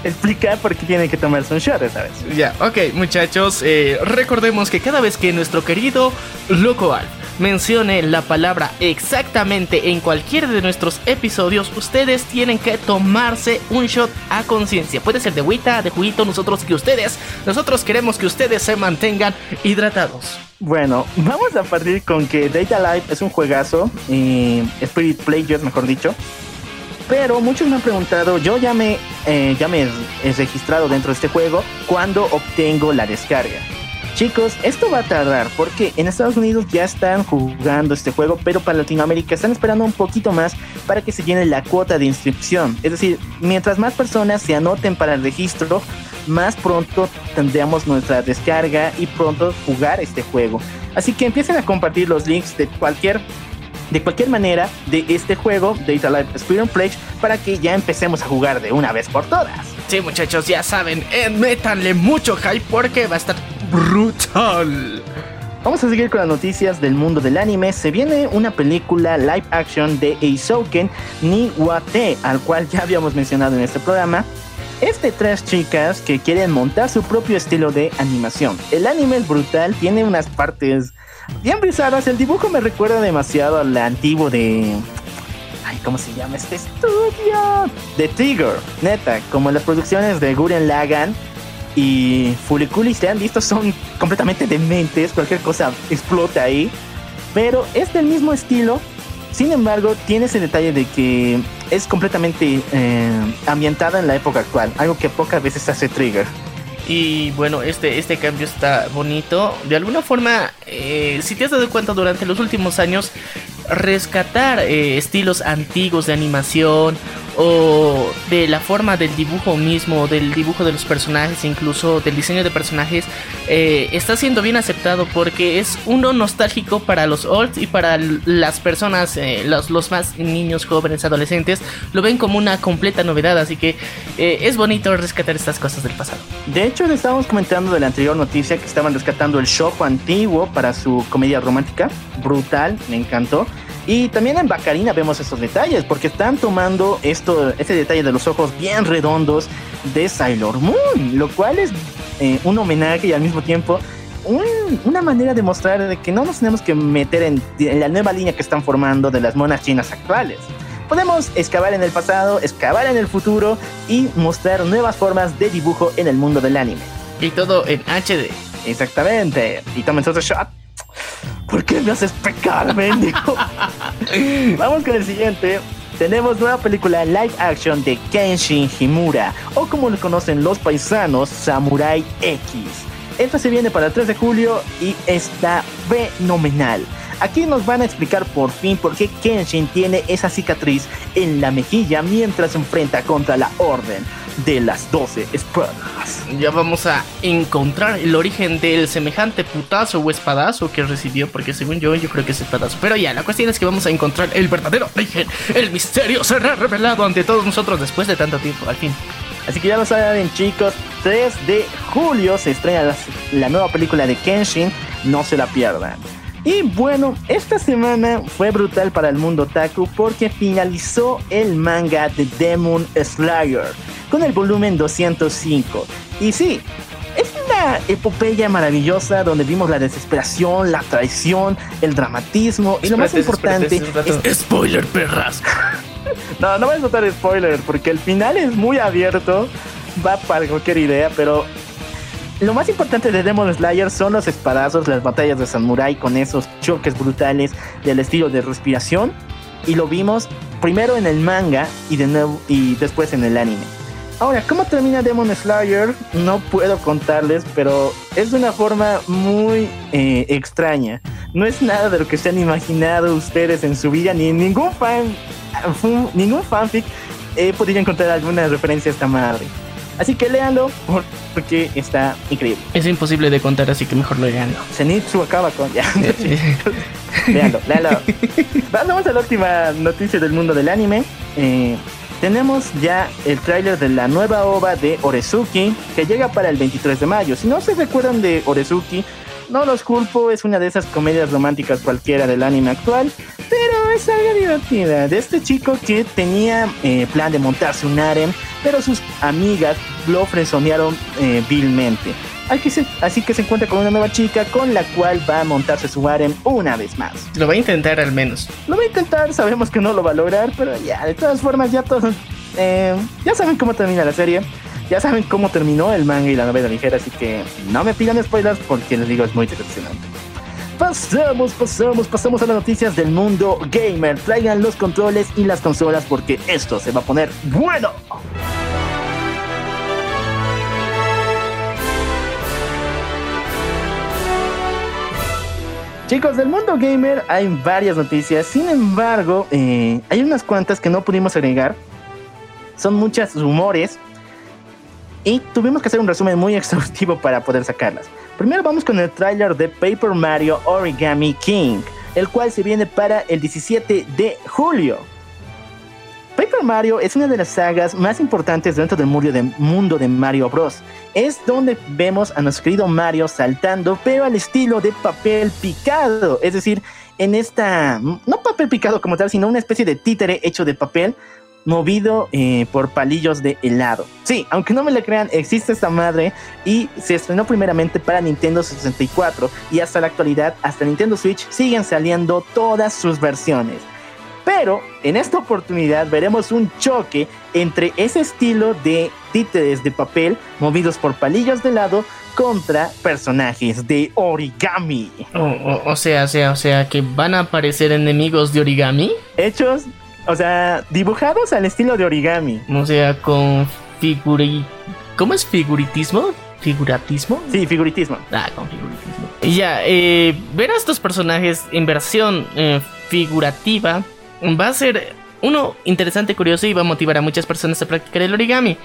Explicar por qué tienen que tomarse un shot esta vez. Ya, ok, muchachos, eh, recordemos que cada vez que nuestro querido Loco Alf mencione la palabra exactamente en cualquiera de nuestros episodios, ustedes tienen que tomarse un shot a conciencia. Puede ser de agüita, de juguito, nosotros que ustedes, nosotros queremos que ustedes se mantengan hidratados. Bueno, vamos a partir con que Data Life es un juegazo, eh, Spirit Players mejor dicho. Pero muchos me han preguntado, yo ya me, eh, ya me he registrado dentro de este juego, ¿cuándo obtengo la descarga? Chicos, esto va a tardar porque en Estados Unidos ya están jugando este juego, pero para Latinoamérica están esperando un poquito más para que se llene la cuota de inscripción. Es decir, mientras más personas se anoten para el registro, más pronto tendríamos nuestra descarga y pronto jugar este juego. Así que empiecen a compartir los links de cualquier de cualquier manera de este juego, Data Life Experience Pledge, para que ya empecemos a jugar de una vez por todas. Sí, muchachos, ya saben, eh, métanle mucho hype porque va a estar brutal. Vamos a seguir con las noticias del mundo del anime. Se viene una película live action de Eisouken ni Wate, al cual ya habíamos mencionado en este programa. Es de tres chicas que quieren montar su propio estilo de animación. El anime es brutal, tiene unas partes bien bizarras. El dibujo me recuerda demasiado al antiguo de. Ay, ¿cómo se llama este estudio? De Tiger, neta, como las producciones de Guren Lagan y Fuliculi, se han visto, son completamente dementes. Cualquier cosa explota ahí. Pero es del mismo estilo. Sin embargo, tiene ese detalle de que es completamente eh, ambientada en la época actual, algo que pocas veces hace Trigger. Y bueno, este, este cambio está bonito. De alguna forma, eh, si te has dado cuenta durante los últimos años, rescatar eh, estilos antiguos de animación o de la forma del dibujo mismo, del dibujo de los personajes, incluso del diseño de personajes, eh, está siendo bien aceptado porque es uno nostálgico para los olds y para las personas, eh, los, los, más niños, jóvenes, adolescentes, lo ven como una completa novedad, así que es bonito rescatar estas cosas del pasado. De hecho, le estábamos comentando de la anterior noticia que estaban rescatando el show antiguo para su comedia romántica, brutal, me encantó. Y también en Bacarina vemos estos detalles, porque están tomando esto, este detalle de los ojos bien redondos de Sailor Moon, lo cual es eh, un homenaje y al mismo tiempo un, una manera de mostrar de que no nos tenemos que meter en, en la nueva línea que están formando de las monas chinas actuales. Podemos excavar en el pasado, excavar en el futuro y mostrar nuevas formas de dibujo en el mundo del anime. Y todo en HD. Exactamente. Y tomen otro shot. ¿Por qué me haces pecar, mendigo? *laughs* Vamos con el siguiente. Tenemos nueva película live action de Kenshin Himura, o como lo conocen los paisanos, Samurai X. Esta se viene para el 3 de julio y está fenomenal. Aquí nos van a explicar por fin por qué Kenshin tiene esa cicatriz en la mejilla mientras se enfrenta contra la Orden de las 12 espadas. Ya vamos a encontrar el origen del semejante putazo o espadazo que recibió, porque según yo, yo creo que es espadazo. Pero ya, la cuestión es que vamos a encontrar el verdadero origen. El misterio será revelado ante todos nosotros después de tanto tiempo, al fin. Así que ya lo saben, chicos, 3 de julio se estrena la, la nueva película de Kenshin, no se la pierdan. Y bueno, esta semana fue brutal para el mundo Taku porque finalizó el manga de Demon Slayer con el volumen 205. Y sí, es una epopeya maravillosa donde vimos la desesperación, la traición, el dramatismo y lo más importante es spoiler perras. *laughs* no, no voy a soltar spoiler porque el final es muy abierto, va para cualquier idea, pero lo más importante de Demon Slayer son los espadazos, las batallas de samurai con esos choques brutales del estilo de respiración. Y lo vimos primero en el manga y, de nuevo, y después en el anime. Ahora, ¿cómo termina Demon Slayer? No puedo contarles, pero es de una forma muy eh, extraña. No es nada de lo que se han imaginado ustedes en su vida, ni en ningún fan, ningún fanfic he podido encontrar alguna referencia a esta madre. Así que léanlo porque está increíble. Es imposible de contar, así que mejor lo leanlo. Zenitsu acaba con. *laughs* Ya, *laughs* léanlo, léanlo. Vamos a la última noticia del mundo del anime. Eh, tenemos ya el tráiler de la nueva ova de Orezuki que llega para el 23 de mayo. Si no se recuerdan de Orezuki, no los culpo, es una de esas comedias románticas cualquiera del anime actual, pero es algo divertida. De este chico que tenía eh, plan de montarse un harem, pero sus amigas lo fresonearon eh, vilmente. Así que se encuentra con una nueva chica con la cual va a montarse su harem una vez más. Lo va a intentar al menos. Lo va a intentar, sabemos que no lo va a lograr, pero ya, de todas formas, ya todos. Eh, ya saben cómo termina la serie. Ya saben cómo terminó el manga y la novela ligera, así que no me pidan spoilers porque les digo es muy decepcionante. Pasamos, pasamos, pasamos a las noticias del mundo gamer. Traigan los controles y las consolas porque esto se va a poner bueno. Chicos, del mundo gamer hay varias noticias, sin embargo, eh, hay unas cuantas que no pudimos agregar. Son muchos rumores y tuvimos que hacer un resumen muy *laughs* exhaustivo para poder sacarlas. Primero vamos con el tráiler de Paper Mario Origami King, el cual se viene para el 17 de julio. Paper Mario es una de las sagas más importantes dentro del mundo de Mario Bros. Es donde vemos a nuestro querido Mario saltando, pero al estilo de papel picado. Es decir, en esta, no papel picado como tal, sino una especie de títere hecho de papel, movido eh, por palillos de helado. Sí, aunque no me lo crean, existe esta madre y se estrenó primeramente para Nintendo 64 y hasta la actualidad, hasta Nintendo Switch, siguen saliendo todas sus versiones. Pero en esta oportunidad veremos un choque entre ese estilo de títeres de papel movidos por palillos de helado contra personajes de origami. O, sea, o sea, o sea, que van a aparecer enemigos de origami. Hechos, o sea, dibujados al estilo de origami. O sea, con figuri... ¿Cómo es figuritismo? ¿Figuratismo? Sí, figuritismo. Ah, con figuritismo. Y ya, eh, ver a estos personajes en versión eh, figurativa va a ser uno interesante, curioso y va a motivar a muchas personas a practicar el origami.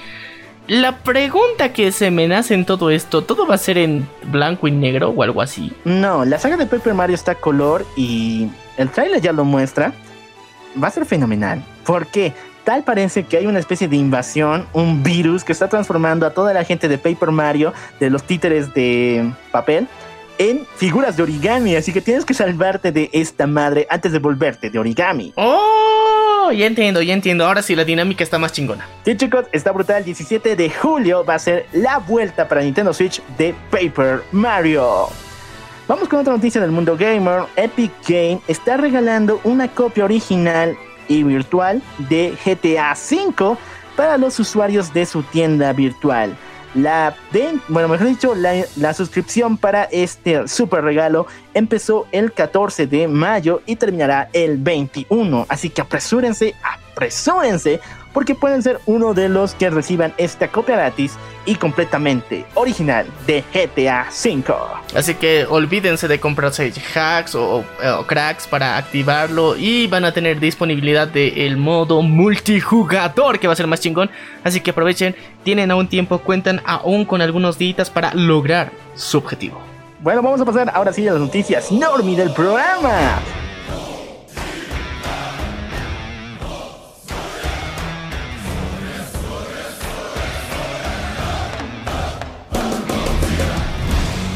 La pregunta que se me nace en todo esto, ¿todo va a ser en blanco y negro o algo así? No, la saga de Paper Mario está a color y el trailer ya lo muestra. Va a ser fenomenal. ¿Por qué? Tal parece que hay una especie de invasión, un virus que está transformando a toda la gente de Paper Mario, de los títeres de papel, en figuras de origami, así que tienes que salvarte de esta madre antes de volverte de origami. ¡Oh! Ya entiendo, ya entiendo. Ahora sí la dinámica está más chingona. Sí, chicos, está brutal. 17 de julio va a ser la vuelta para Nintendo Switch de Paper Mario. Vamos con otra noticia del mundo gamer. Epic Game está regalando una copia original y virtual de GTA V para los usuarios de su tienda virtual. La bueno, mejor dicho, la, suscripción para este super regalo empezó el 14 de mayo y terminará el 21. Así que apresúrense, apresúrense, porque pueden ser uno de los que reciban esta copia gratis y completamente original de GTA V. Así que olvídense de comprarse hacks o, cracks para activarlo y van a tener disponibilidad del modo multijugador que va a ser más chingón. Así que aprovechen, tienen aún tiempo, cuentan aún con algunos días para lograr su objetivo. Bueno, vamos a pasar ahora sí a las noticias Normi del programa.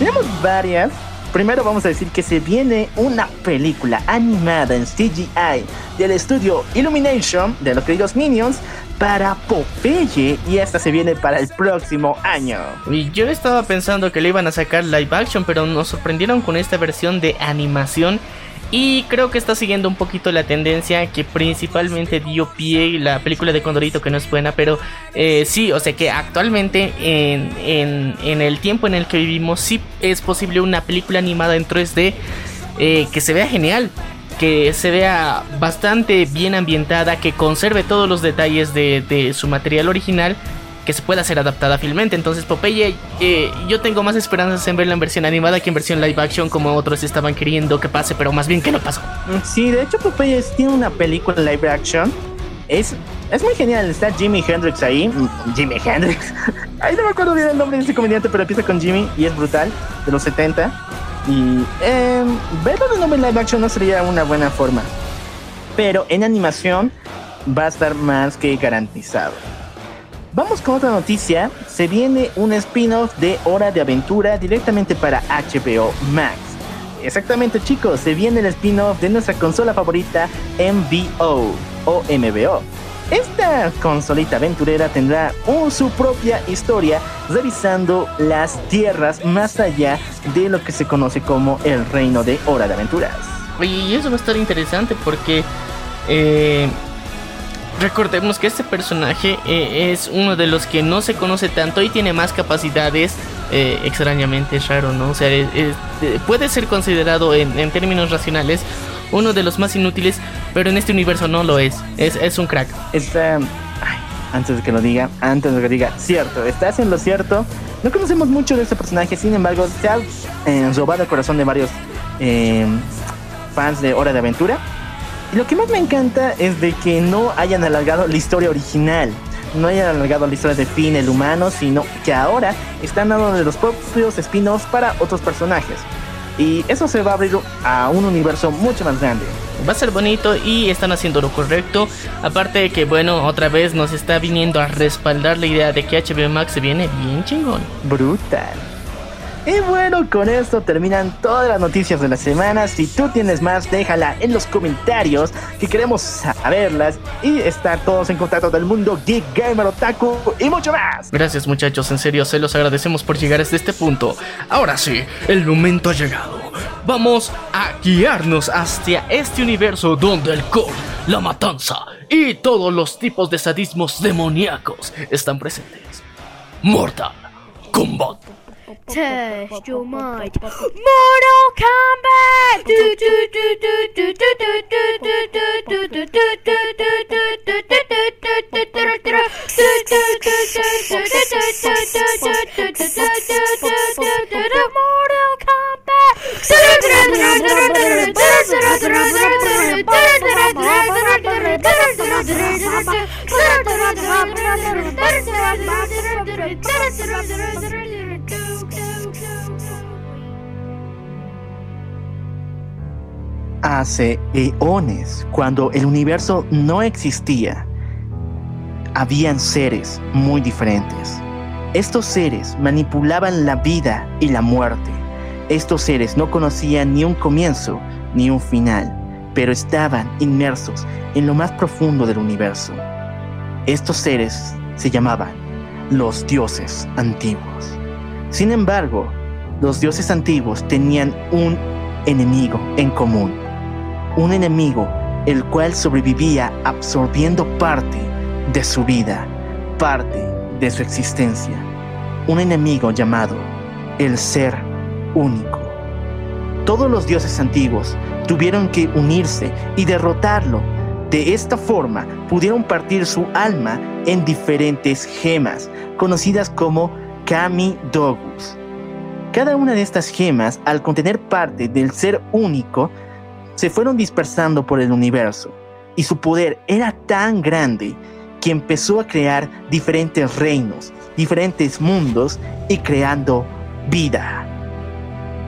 Tenemos varias. Primero vamos a decir que se viene una película animada en CGI del estudio Illumination de los queridos Minions para Popeye y esta se viene para el próximo año. Y yo estaba pensando que le iban a sacar live action, pero nos sorprendieron con esta versión de animación y creo que está siguiendo un poquito la tendencia que principalmente dio pie la película de Condorito, que no es buena, pero eh, sí, o sea que actualmente en, en, el tiempo en el que vivimos, sí es posible una película animada en 3D eh, que se vea genial. Que se vea bastante bien ambientada, que conserve todos los detalles de, de su material original que se pueda ser adaptada fielmente. Entonces, Popeye, eh, yo tengo más esperanzas en verla en versión animada que en versión live action, como otros estaban queriendo que pase, pero más bien que no pasó. Sí, de hecho, Popeye tiene una película live action. Es, es muy genial. Está Jimi Hendrix ahí. Mm, Jimi Hendrix. *laughs* Ahí no me acuerdo bien el nombre de ese comediante, pero empieza con Jimmy y es brutal, de los 70. Y eh, verlo de nombre live action no sería una buena forma. Pero en animación va a estar más que garantizado. Vamos con otra noticia. Se viene un spin-off de Hora de Aventura directamente para HBO Max. Exactamente chicos, se viene el spin-off de nuestra consola favorita MVO o MBO. Esta consolita aventurera tendrá su propia historia revisando las tierras más allá de lo que se conoce como el reino de Hora de Aventuras. y eso va a estar interesante porque eh, recordemos que este personaje eh, es uno de los que no se conoce tanto y tiene más capacidades. Eh, extrañamente es raro, ¿no? O sea, puede ser considerado en, términos racionales uno de los más inútiles, pero en este universo no lo es. Es, un crack. Antes de que lo diga, antes de que diga, cierto, estás en lo cierto. No conocemos mucho de este personaje, sin embargo, se ha eh, robado el corazón de varios fans de Hora de Aventura. Y lo que más me encanta es de que no hayan alargado la historia original. no hayan alargado la historia de Finn el humano, sino que ahora están dando de los propios spin-offs para otros personajes. Y eso se va a abrir a un universo mucho más grande. Va a ser bonito y están haciendo lo correcto. Aparte de que, bueno, otra vez nos está viniendo a respaldar la idea de que HBO Max se viene bien chingón. Brutal. Y bueno, con esto terminan todas las noticias de la semana. Si tú tienes más, déjala en los comentarios que queremos saberlas y estar todos en contacto del mundo geek, gamer, otaku y mucho más. Gracias muchachos, en serio se los agradecemos por llegar hasta este punto. Ahora sí, el momento ha llegado. Vamos a guiarnos hacia este universo donde el core, la matanza y todos los tipos de sadismos demoníacos están presentes. Mortal Kombat. Test your mind. Mortal Kombat! Do, do, do, do, do, do, do, do, do, do, Mortal Hace eones, cuando el universo no existía, habían seres muy diferentes. Estos seres manipulaban la vida y la muerte. Estos seres no conocían ni un comienzo ni un final, pero estaban inmersos en lo más profundo del universo. Estos seres se llamaban los dioses antiguos. Sin embargo, los dioses antiguos tenían un enemigo en común. Un enemigo el cual sobrevivía absorbiendo parte de su vida, parte de su existencia. Un enemigo llamado el ser único. Todos los dioses antiguos tuvieron que unirse y derrotarlo. De esta forma pudieron partir su alma en diferentes gemas, conocidas como Kami Dogus. Cada una de estas gemas, al contener parte del ser único, se fueron dispersando por el universo, y su poder era tan grande que empezó a crear diferentes reinos, diferentes mundos y creando vida.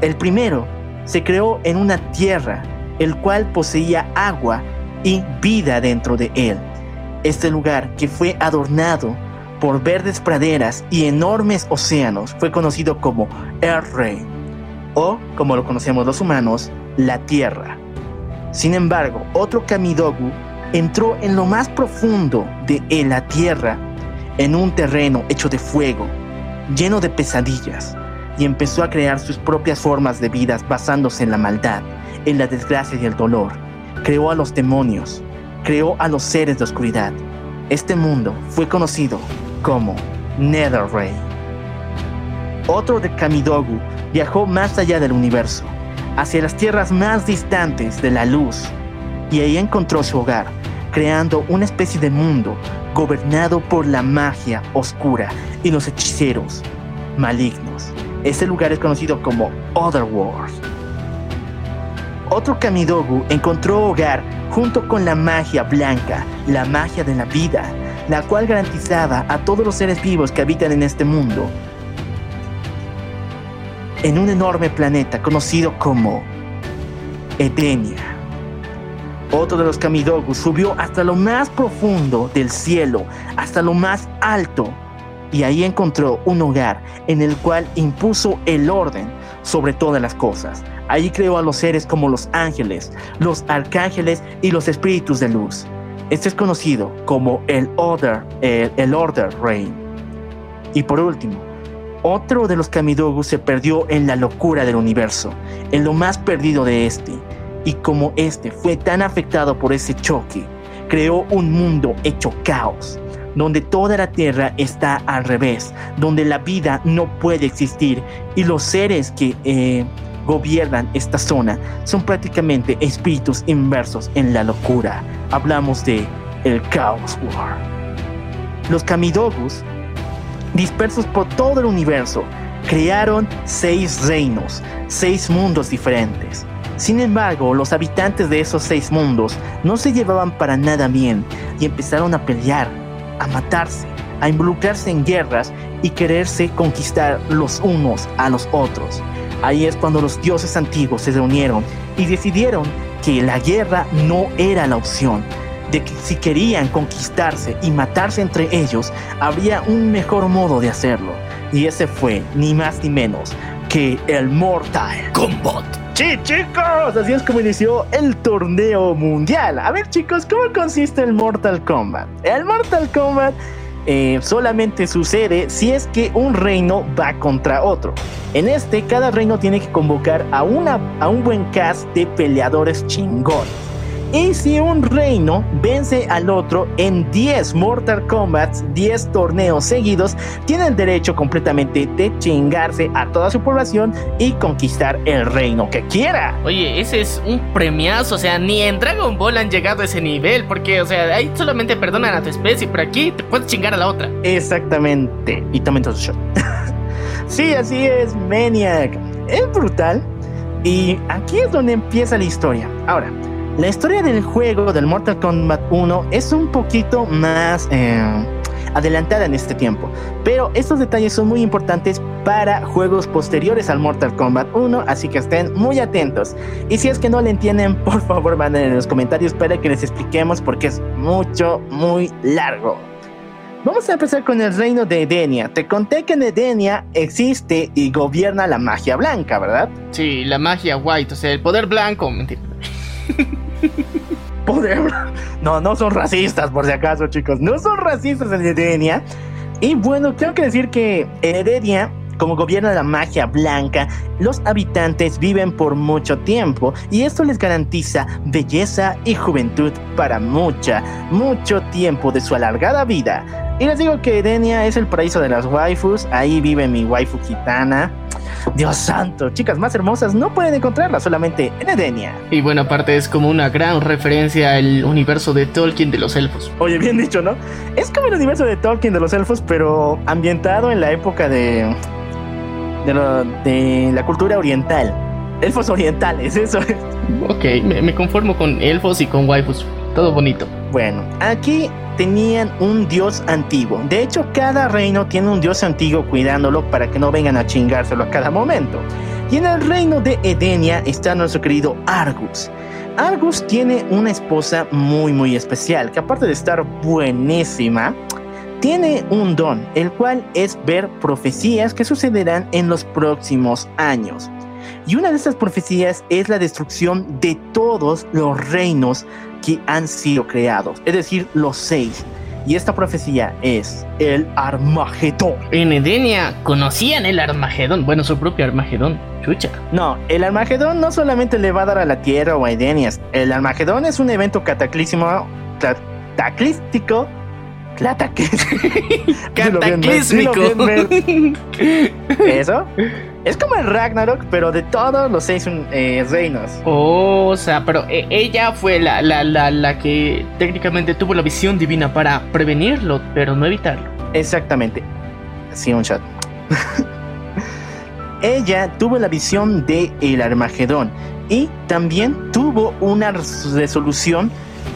El primero se creó en una tierra, el cual poseía agua y vida dentro de él. Este lugar, que fue adornado por verdes praderas y enormes océanos, fue conocido como Earth o como lo conocemos los humanos, la Tierra. Sin embargo, otro Kamidogu entró en lo más profundo de la Tierra, en un terreno hecho de fuego, lleno de pesadillas, y empezó a crear sus propias formas de vida basándose en la maldad, en la desgracia y el dolor. Creó a los demonios, creó a los seres de oscuridad. Este mundo fue conocido como Netherray. Otro de Kamidogu viajó más allá del universo, hacia las tierras más distantes de la luz, y ahí encontró su hogar, creando una especie de mundo gobernado por la magia oscura y los hechiceros malignos. Este lugar es conocido como Otherworld. Otro Kamidogu encontró hogar junto con la magia blanca, la magia de la vida, la cual garantizaba a todos los seres vivos que habitan en este mundo en un enorme planeta conocido como Edenia. Otro de los Kamidogu subió hasta lo más profundo del cielo, hasta lo más alto, y ahí encontró un hogar en el cual impuso el orden sobre todas las cosas. Allí creó a los seres como los ángeles, los arcángeles y los espíritus de luz. Este es conocido como el Order, el Order Reign. Y por último, otro de los Kamidogu se perdió en la locura del universo, en lo más perdido de este. Y como este fue tan afectado por ese choque, creó un mundo hecho caos, donde toda la tierra está al revés, donde la vida no puede existir y los seres que eh, gobiernan esta zona son prácticamente espíritus inversos en la locura. Hablamos de el Chaos War. Los Kamidogus, dispersos por todo el universo, crearon seis reinos, seis mundos diferentes. Sin embargo, los habitantes de esos seis mundos no se llevaban para nada bien y empezaron a pelear a matarse, a involucrarse en guerras y quererse conquistar los unos a los otros. Ahí es cuando los dioses antiguos se reunieron y decidieron que la guerra no era la opción, de que si querían conquistarse y matarse entre ellos, habría un mejor modo de hacerlo. Y ese fue, ni más ni menos, que el Mortal Combat. Sí, chicos, así es como inició el torneo mundial. A ver, chicos, ¿cómo consiste el Mortal Kombat? El Mortal Kombat eh, solamente sucede si es que un reino va contra otro. En este, cada reino tiene que convocar a, una, a un buen cast de peleadores chingones. Y si un reino vence al otro en 10 Mortal Kombat, 10 torneos seguidos, tiene el derecho completamente de chingarse a toda su población y conquistar el reino que quiera. Oye, ese es un premiazo, o sea, ni en Dragon Ball han llegado a ese nivel, porque, o sea, ahí solamente perdonan a tu especie, pero aquí te puedes chingar a la otra. Exactamente. Y tomen todo shot. *laughs* sí, así es, Maniac. Es brutal. Y aquí es donde empieza la historia. Ahora, la historia del juego del Mortal Kombat 1 es un poquito más eh, adelantada en este tiempo, pero estos detalles son muy importantes para juegos posteriores al Mortal Kombat 1, así que estén muy atentos. Y si es que no le entienden, *laughs* por favor manden en los comentarios para que les expliquemos porque es mucho, muy largo. Vamos a empezar con el reino de Edenia. Te conté que en Edenia existe y gobierna la magia blanca, ¿verdad? Sí, la magia white, o sea, el poder blanco, mentira. *laughs* *laughs* Poder. No, no son racistas, por si acaso, chicos. No son racistas en Edenia. Y bueno, tengo que decir que en Edenia, como gobierna la magia blanca, los habitantes viven por mucho tiempo y esto les garantiza belleza y juventud para mucha, mucho tiempo de su alargada vida. Y les digo que Edenia es el paraíso de las waifus, ahí vive mi waifu gitana. Dios santo, chicas más hermosas no pueden encontrarla solamente en Edenia. Y bueno, aparte es como una gran referencia al universo de Tolkien de los elfos. Oye, bien dicho, ¿no? Es como el universo de Tolkien de los elfos, pero ambientado en la época de. de, lo- de la cultura oriental. Elfos orientales, eso es. Ok, me, me conformo con elfos y con waifus. Todo bonito. Bueno, aquí tenían un dios antiguo. De hecho, cada reino tiene un dios antiguo cuidándolo para que no vengan a chingárselo a cada momento. Y en el reino de Edenia está nuestro querido Argus. Argus tiene una esposa muy muy especial, que aparte de estar buenísima, tiene un don, el cual es ver profecías que sucederán en los próximos años. Y una de estas profecías es la destrucción de todos los reinos que han sido creados, es decir, los seis. Y esta profecía es el Armagedón. En Edenia conocían el Armagedón. Bueno, su propio Armagedón. Chucha. No, el Armagedón no solamente le va a dar a la Tierra o a Edenias. El Armagedón es un evento cataclísimo, cataclístico, *laughs* Cataclísmico. Mer. *laughs* Eso. Es como el Ragnarok, pero de todos los seis eh, reinos. O sea, pero eh, ella fue la, la, la, la que técnicamente tuvo la visión divina para prevenirlo, pero no evitarlo. Exactamente. Sí, un shot. *laughs* Ella tuvo la visión de el Armagedón y también tuvo una res- resolución,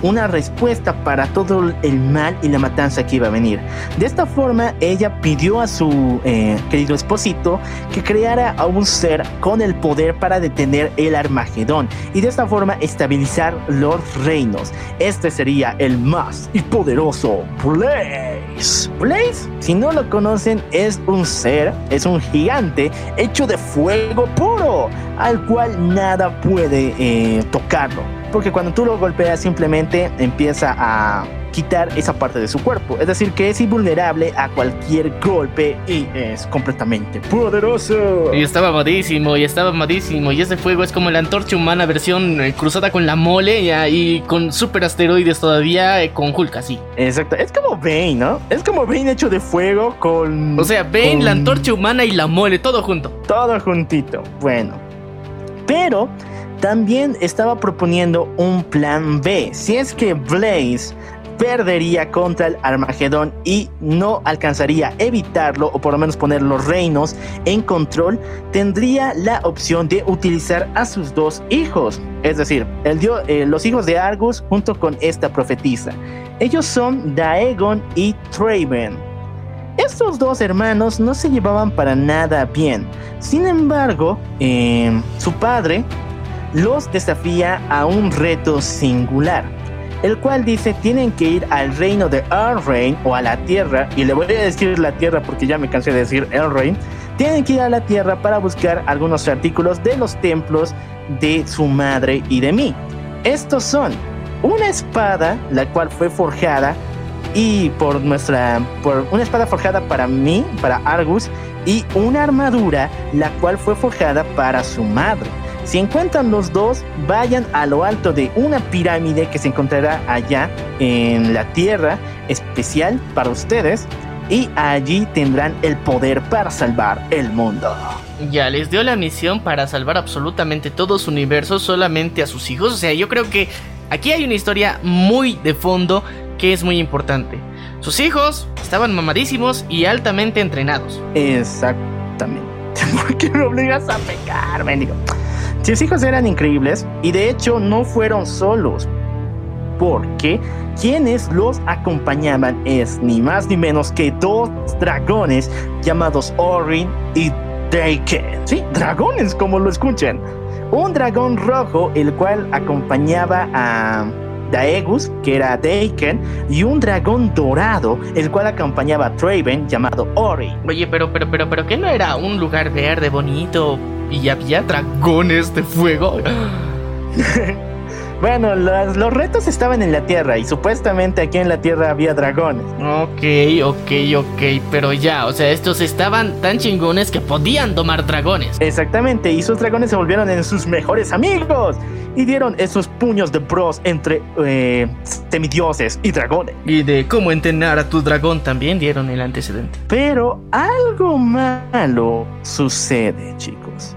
una respuesta para todo el mal y la matanza que iba a venir. De esta forma, ella pidió a su eh, querido esposito que creara a un ser con el poder para detener el Armagedón y de esta forma estabilizar los reinos. Este sería el más y poderoso Blaze. Blaze, si no lo conocen, es un ser, es un gigante hecho de fuego puro, al cual nada puede eh, tocarlo. Porque cuando tú lo golpeas simplemente empieza a quitar esa parte de su cuerpo. Es decir, que es invulnerable a cualquier golpe y es completamente poderoso. Y estaba amadísimo, y estaba amadísimo. Y ese fuego es como la antorcha humana versión eh, cruzada con la mole ya, y con super asteroides todavía, eh, con Hulk así. Exacto, es como Bane, ¿no? Es como Bane hecho de fuego con... O sea, Bane, con la antorcha humana y la mole, todo junto. Todo juntito. Bueno. Pero también estaba proponiendo un plan B. Si es que Blaze perdería contra el Armagedón y no alcanzaría evitarlo o por lo menos poner los reinos en control, tendría la opción de utilizar a sus dos hijos, es decir, el eh, los hijos de Argus junto con esta profetisa. Ellos son Daegon y Traven. Estos dos hermanos no se llevaban para nada bien. Sin embargo, eh, su padre los desafía a un reto singular, el cual dice tienen que ir al reino de Elrain o a la tierra, y le voy a decir la tierra porque ya me cansé de decir Elrain, tienen que ir a la tierra para buscar algunos artículos de los templos de su madre y de mí. Estos son una espada, la cual fue forjada y por nuestra por una espada forjada para mí, para Argus y una armadura la cual fue forjada para su madre. Si encuentran los dos, vayan a lo alto de una pirámide que se encontrará allá en la tierra especial para ustedes y allí tendrán el poder para salvar el mundo. Ya les dio la misión para salvar absolutamente todo su universo solamente a sus hijos. O sea, yo creo que aquí hay una historia muy de fondo que es muy importante. Sus hijos estaban mamadísimos y altamente entrenados. Exactamente. *laughs* ¿Por qué me obligas a pecar, mendigo? Sus hijos eran increíbles y de hecho no fueron solos. Porque quienes los acompañaban es ni más ni menos que dos dragones llamados Orin y Daken. Sí, dragones como lo escuchan. Un dragón rojo el cual acompañaba a Daegus, que era Daken, y un dragón dorado, el cual acompañaba a Traven, llamado Ori. Oye, pero, pero, pero, pero, ¿qué no era un lugar verde, bonito? Y había dragones de fuego. *laughs* Bueno, los, los retos estaban en la Tierra y supuestamente aquí en la Tierra había dragones. Ok, ok, ok, pero ya, o sea, estos estaban tan chingones que podían domar dragones. Exactamente, y sus dragones se volvieron en sus mejores amigos y dieron esos puños de bros entre eh, semidioses y dragones. Y de cómo entrenar a tu dragón también dieron el antecedente. Pero algo malo sucede, chicos.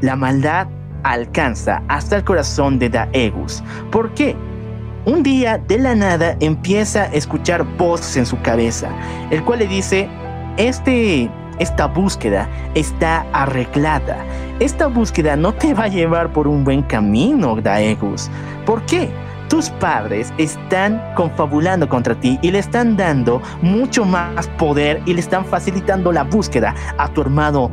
La maldad alcanza hasta el corazón de Daegus. ¿Por qué? Un día de la nada empieza a escuchar voces en su cabeza, el cual le dice, este, esta búsqueda está arreglada. Esta búsqueda no te va a llevar por un buen camino, Daegus. ¿Por qué? Tus padres están confabulando contra ti y le están dando mucho más poder y le están facilitando la búsqueda a tu hermano,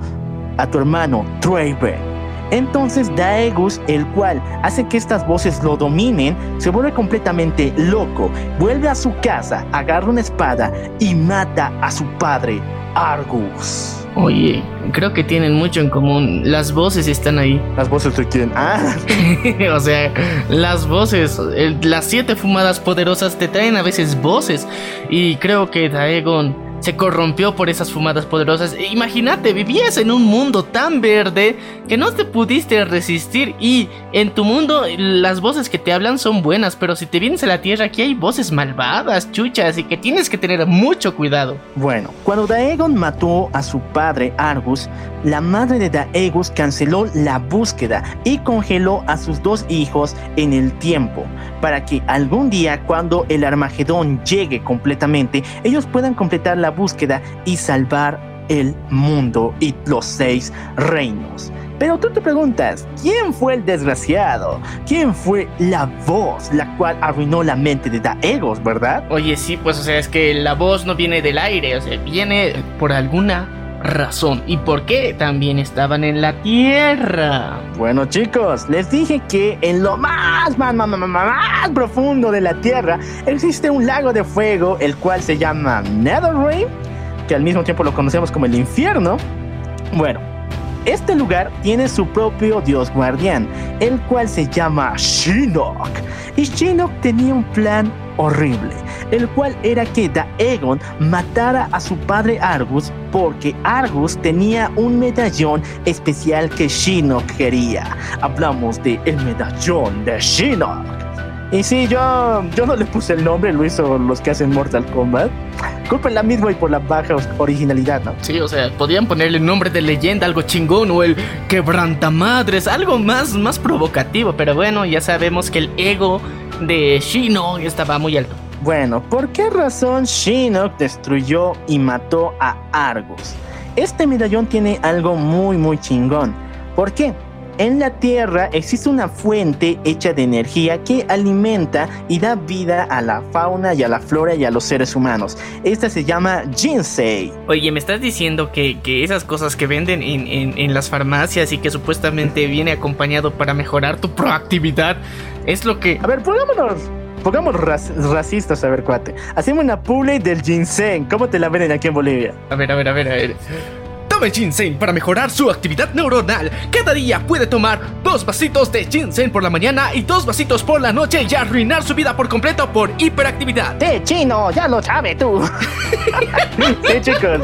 a tu hermano Traven. Entonces Daegus, el cual hace que estas voces lo dominen, se vuelve completamente loco, vuelve a su casa, agarra una espada y mata a su padre, Argus. Oye, creo que tienen mucho en común. Las voces están ahí. *laughs* Las voces de quién? Ah, *laughs* o sea, las voces, el- las siete fumadas poderosas te traen a veces voces. Y creo que Daegon se corrompió por esas fumadas poderosas. E Imagínate, vivías en un mundo tan verde que no te pudiste resistir. Y en tu mundo las voces que te hablan son buenas, pero si te vienes a la tierra aquí hay voces malvadas, chuchas, y que tienes que tener mucho cuidado. Bueno, cuando Daegon mató a su padre Argus, la madre de Daegus canceló la búsqueda y congeló a sus dos hijos en el tiempo, para que algún día cuando el Armagedón llegue completamente, ellos puedan completar la búsqueda y salvar el mundo y los seis reinos. Pero tú te preguntas, ¿quién fue el desgraciado? ¿Quién fue la voz la cual arruinó la mente de Daegos, verdad? Oye, sí, pues o sea, es que la voz no viene del aire, o sea, viene por alguna razón. ¿Y por qué? También estaban en la tierra. Bueno chicos, les dije que en lo más, más, más, más, más, profundo de la Tierra existe un lago de fuego, el cual se llama Netherrain, que al mismo tiempo lo conocemos como el infierno. Bueno, este lugar tiene su propio dios guardián, el cual se llama Shinnok. Y Shinnok tenía un plan horrible, el cual era que Daegon matara a su padre Argus porque Argus tenía un medallón especial que Shinnok quería. Hablamos de medallón de Shinnok. Y sí, yo, yo no le puse el nombre, lo hizo los que hacen Mortal Kombat. Culpen la misma y por la baja originalidad, ¿no? Sí, o sea, podían ponerle nombre de leyenda, algo chingón, o el quebrantamadres, algo más, más provocativo. Pero bueno, ya sabemos que el ego de Shino estaba muy alto. Bueno, ¿por qué razón Shinnok destruyó y mató a Argus? Este medallón tiene algo muy muy chingón. ¿Por qué? En la Tierra existe una fuente hecha de energía que alimenta y da vida a la fauna y a la flora y a los seres humanos. Esta se llama Jinsei. Oye, ¿me estás diciendo que, que esas cosas que venden en, en- en las farmacias y que supuestamente viene acompañado para mejorar tu proactividad es lo que... A ver, pongámonos, pongamos rac- racistas, a ver, cuate. Hacemos una publi del ginseng. ¿Cómo te la venden aquí en Bolivia? A ver, a ver, a ver, a ver. Tome ginseng para mejorar su actividad neuronal. Cada día puede tomar dos vasitos de ginseng por la mañana y dos vasitos por la noche y arruinar su vida por completo por hiperactividad. ¡Eh, chino! ¡Ya lo sabe tú! *laughs* sí, chicos.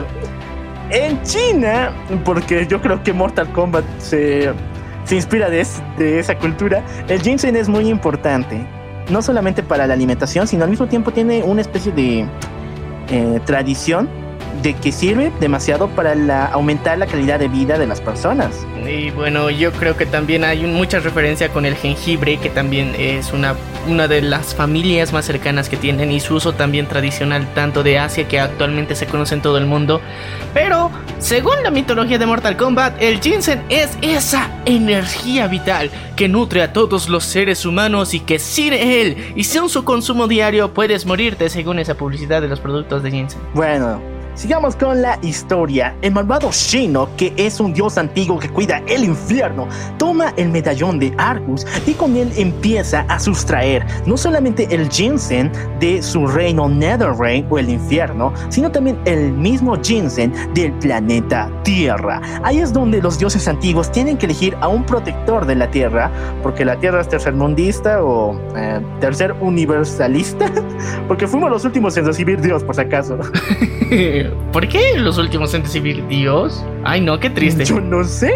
En China, porque yo creo que Mortal Kombat se, se inspira de, es- de esa cultura, el ginseng es muy importante. No solamente para la alimentación, sino al mismo tiempo tiene una especie de eh, tradición de que sirve demasiado para la- aumentar la calidad de vida de las personas. Y bueno, yo creo que también hay mucha referencia con el jengibre, que también es una, una de las familias más cercanas que tienen y su uso también tradicional tanto de Asia que actualmente se conoce en todo el mundo. Pero, según la mitología de Mortal Kombat, el ginseng es esa energía vital que nutre a todos los seres humanos y que sin él y sin su consumo diario puedes morirte según esa publicidad de los productos de ginseng. Bueno, sigamos con la historia. El malvado Shinnok, que es un dios antiguo que cuida el infierno, toma el medallón de Argus y con él empieza a sustraer no solamente el ginseng de su reino Netherreign o el infierno, sino también el mismo ginseng del planeta Tierra. Ahí es donde los dioses antiguos tienen que elegir a un protector de la Tierra, porque la Tierra es tercermundista o eh, tercer universalista, *laughs* porque fuimos los últimos en recibir Dios, por si acaso. *laughs* ¿Por qué los últimos en recibir Dios? Ay, no, qué triste. Yo no sé.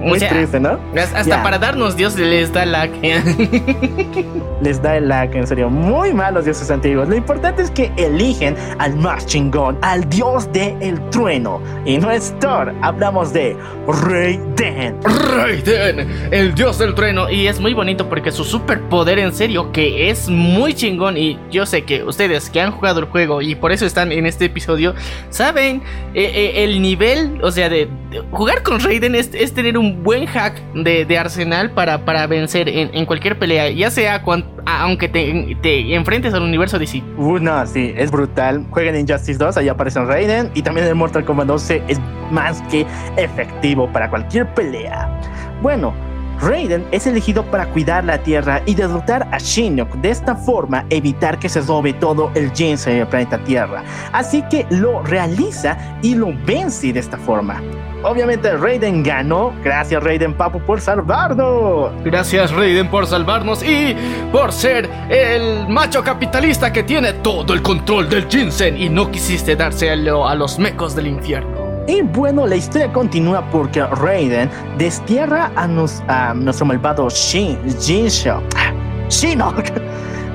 Muy O sea, triste, ¿no? Hasta Ya. para darnos Dios les da la... *laughs* Les da el lag, en serio. Muy malos dioses antiguos. Lo importante es que eligen al más chingón, al dios del trueno. Y no es Thor, hablamos de Raiden. Raiden, el dios del trueno. Y es muy bonito porque su superpoder en serio que es muy chingón. Y yo sé que ustedes que han jugado el juego y por eso están en este episodio, saben eh, eh, el nivel, o sea, de, de jugar con Raiden es, es tener un buen hack de, de arsenal para, para vencer en, en cualquier pelea. Ya sea cuan- a- aunque te, te enfrentes al universo DC. Uh, no, sí, es brutal. Jueguen en Justice 2, ahí aparece Raiden. Y también en Mortal Kombat 12 es más que efectivo para cualquier pelea. Bueno, Raiden es elegido para cuidar la Tierra y derrotar a Shinnok. De esta forma, evitar que se robe todo el ginseng del planeta Tierra. Así que lo realiza y lo vence de esta forma. Obviamente Raiden ganó. Gracias Raiden Papu por salvarnos. Gracias Raiden por salvarnos y por ser el macho capitalista que tiene todo el control del ginseng y no quisiste dárselo a los mecos del infierno. Y bueno, la historia continúa porque Raiden destierra a, nuestro malvado Shin, Jinsho, *laughs* Shinnok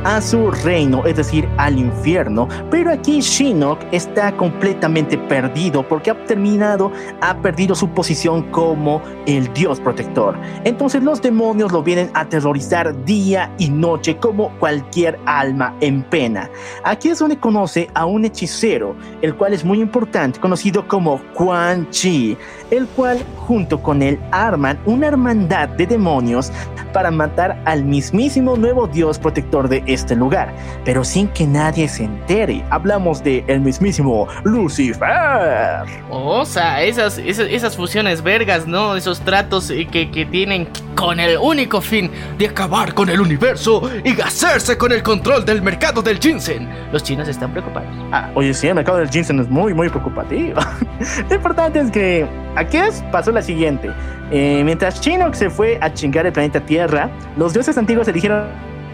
a su reino, es decir, al infierno. Pero aquí Shinnok está completamente perdido porque ha terminado, ha perdido su posición como el dios protector. Entonces los demonios lo vienen a aterrorizar día y noche como cualquier alma en pena. Aquí es donde conoce a un hechicero, el cual es muy importante, conocido como Quan Chi, el cual junto con él arman una hermandad de demonios para matar al mismísimo nuevo dios protector de este lugar, pero sin que nadie se entere. Hablamos de el mismísimo Lucifer. O sea, esas, esas, esas fusiones vergas, ¿no? Esos tratos eh, que, que tienen con el único fin de acabar con el universo y hacerse con el control del mercado del ginseng. Los chinos están preocupados. Ah, oye, sí, el mercado del ginseng es muy, muy preocupativo. *laughs* Lo importante es que aquí es, pasó la siguiente. Eh, mientras Shinnok se fue a chingar el planeta Tierra, los dioses antiguos eligieron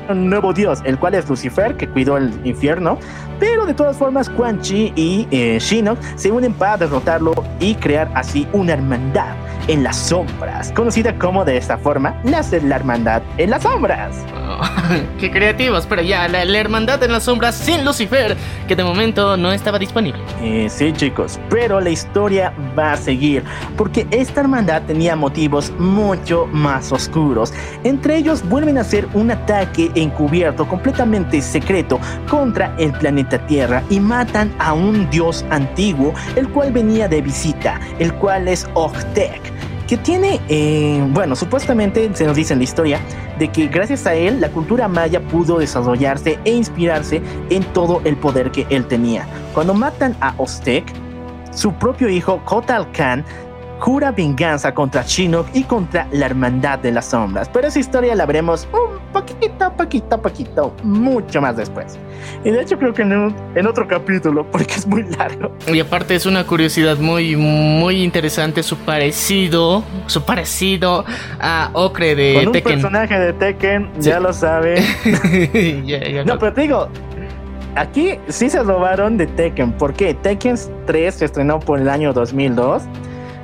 un nuevo dios, el cual es Lucifer, que cuidó el infierno. Pero de todas formas, Quan Chi y eh, Shinnok se unen para derrotarlo y crear así una hermandad en las sombras, conocida como de esta forma, la, la hermandad en las sombras. *laughs* qué creativos, pero ya, la, la hermandad en las sombras sin Lucifer, que de momento no estaba disponible. Eh, sí, chicos, pero la historia va a seguir, porque esta hermandad tenía motivos mucho más oscuros. Entre ellos vuelven a hacer un ataque encubierto completamente secreto contra el planeta Tierra y matan a un dios antiguo, el cual venía de visita, el cual es Octek que tiene, eh, bueno, supuestamente se nos dice en la historia de que gracias a él la cultura maya pudo desarrollarse e inspirarse en todo el poder que él tenía. Cuando matan a Oztec, su propio hijo Kotal Khan jura venganza contra Chinook y contra la Hermandad de las Sombras. Pero esa historia la veremos un poquito, poquito, poquito, mucho más después. Y de hecho creo que en, un- en otro capítulo, porque es muy largo. Y aparte es una curiosidad muy, muy interesante su parecido, su parecido a Ocre de Con un Tekken. personaje de Tekken, Sí. ya lo sabe. *laughs* Ya, ya No, no- pero te digo, aquí sí se robaron de Tekken. ¿Por qué? Tekken 3 se estrenó por el año 2002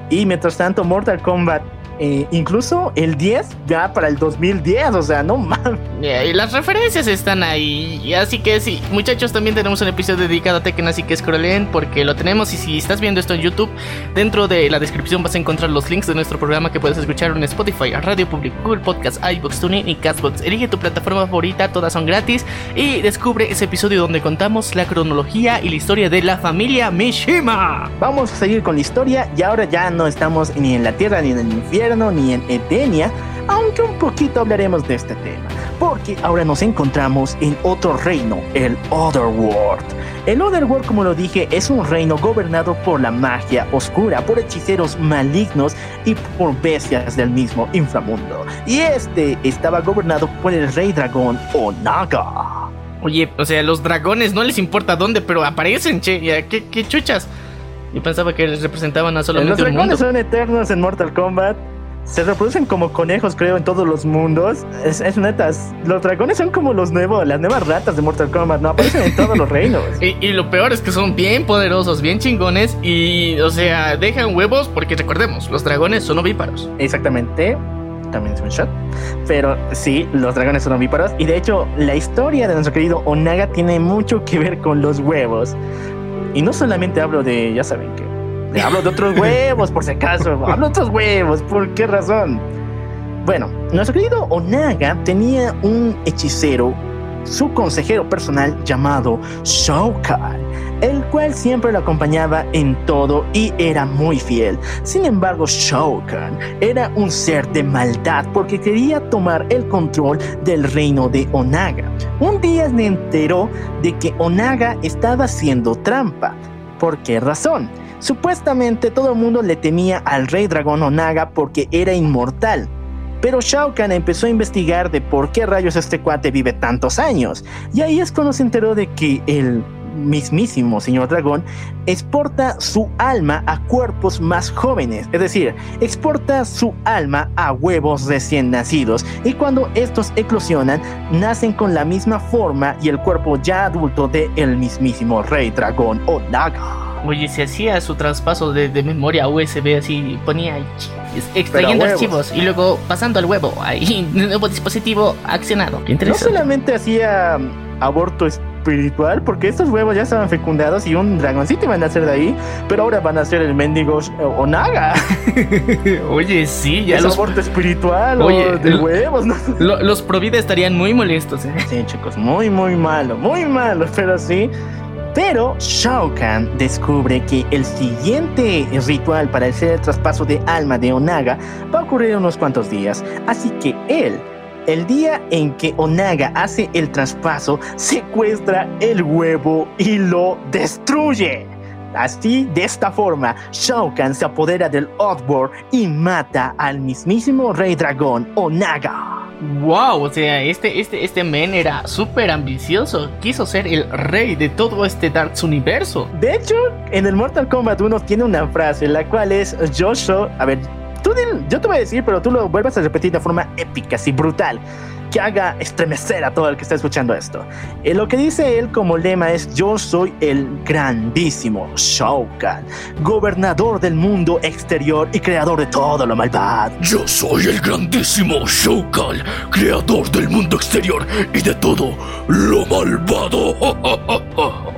y mientras tanto Mortal Kombat, eh, incluso el 10 ya para el 2010, o sea, no mames. Ya, y las referencias están ahí. Y así que sí, muchachos, también tenemos un episodio dedicado a Tekken, así que scrollen porque lo tenemos. Y si estás viendo esto en YouTube, dentro de la descripción vas a encontrar los links de nuestro programa que puedes escuchar en Spotify, Radio Public, Google Podcast, iBox, TuneIn y Castbox. Elige tu plataforma favorita, todas son gratis. Y descubre ese episodio donde contamos la cronología y la historia de la familia Mishima. Vamos a seguir con la historia y ahora ya no estamos ni en la Tierra, ni en el infierno, ni en Edenia, aunque un poquito hablaremos de este tema, porque ahora nos encontramos en otro reino, el Otherworld. El Otherworld, como lo dije, es un reino gobernado por la magia oscura, por hechiceros malignos y por bestias del mismo inframundo. Y este estaba gobernado por el rey dragón Onaga. Oye, o sea, los dragones no les importa dónde, pero aparecen, che. ¿qué, qué chuchas? Yo pensaba que les representaban a Los solamente un mundo. dragones son eternos en Mortal Kombat. Se reproducen como conejos, creo, en todos los mundos. Es, es neta, es- los dragones son como los nuevos, las nuevas ratas de Mortal Kombat, ¿no? Aparecen en todos los reinos. *laughs* Y, y lo peor es que son bien poderosos, bien chingones y, o sea, dejan huevos porque recordemos, los dragones son ovíparos. Exactamente. También es un shot. Pero sí, los dragones son ovíparos. Y de hecho, la historia de nuestro querido Onaga tiene mucho que ver con los huevos. Y no solamente hablo de, ya saben que. Hablo de otros huevos, por si acaso. *laughs* Hablo de otros huevos. ¿Por qué razón? Bueno, nuestro querido Onaga tenía un hechicero, su consejero personal llamado Shao Kahn, el cual siempre lo acompañaba en todo y era muy fiel. Sin embargo, Shao Kahn era un ser de maldad porque quería tomar el control del reino de Onaga. Un día se enteró de que Onaga estaba haciendo trampa. ¿Por qué razón? Supuestamente todo el mundo le temía al rey dragón Onaga porque era inmortal. Pero Shao Kahn empezó a investigar de por qué rayos este cuate vive tantos años. Y ahí es cuando se enteró de que el mismísimo señor dragón exporta su alma a cuerpos más jóvenes. Es decir, exporta su alma a huevos recién nacidos. Y cuando estos eclosionan, nacen con la misma forma y el cuerpo ya adulto de mismísimo rey dragón Onaga. Oye, se hacía su traspaso de, de memoria USB así, ponía extrayendo archivos y luego pasando al huevo, ahí, *laughs* nuevo dispositivo accionado. Qué No interesante. solamente hacía mm, aborto espiritual, porque estos huevos ya estaban fecundados y un dragoncito iban a nacer de ahí, pero ahora van a ser el mendigo eh, Onaga. *laughs* Oye, sí, ya es los, aborto espiritual Oye, o de el- huevos, ¿no? lo- los Provida estarían muy molestos. ¿eh? Sí, chicos, muy, muy malo, muy malo, pero sí. Pero Shao Kahn descubre que el siguiente ritual para hacer el traspaso de alma de Onaga va a ocurrir unos cuantos días. Así que él, el día en que Onaga hace el traspaso, secuestra el huevo y lo destruye. Así, de esta forma, Shao Kahn se apodera del Oddworld y mata al mismísimo rey dragón Onaga. Wow, o sea, este, este, este men era súper ambicioso. Quiso ser el rey de todo este Darks universo. De hecho, en el Mortal Kombat 1 tiene una frase, la cual es soy, a ver, tú yo te voy a decir, pero tú lo vuelvas a repetir de forma épica, así brutal, que haga estremecer a todo el que está escuchando esto. Eh, lo que dice él como lema es: Yo soy el grandísimo Shao Kahn, gobernador del mundo exterior y creador de todo lo malvado. Yo soy el grandísimo Shao Kahn, creador del mundo exterior y de todo lo malvado.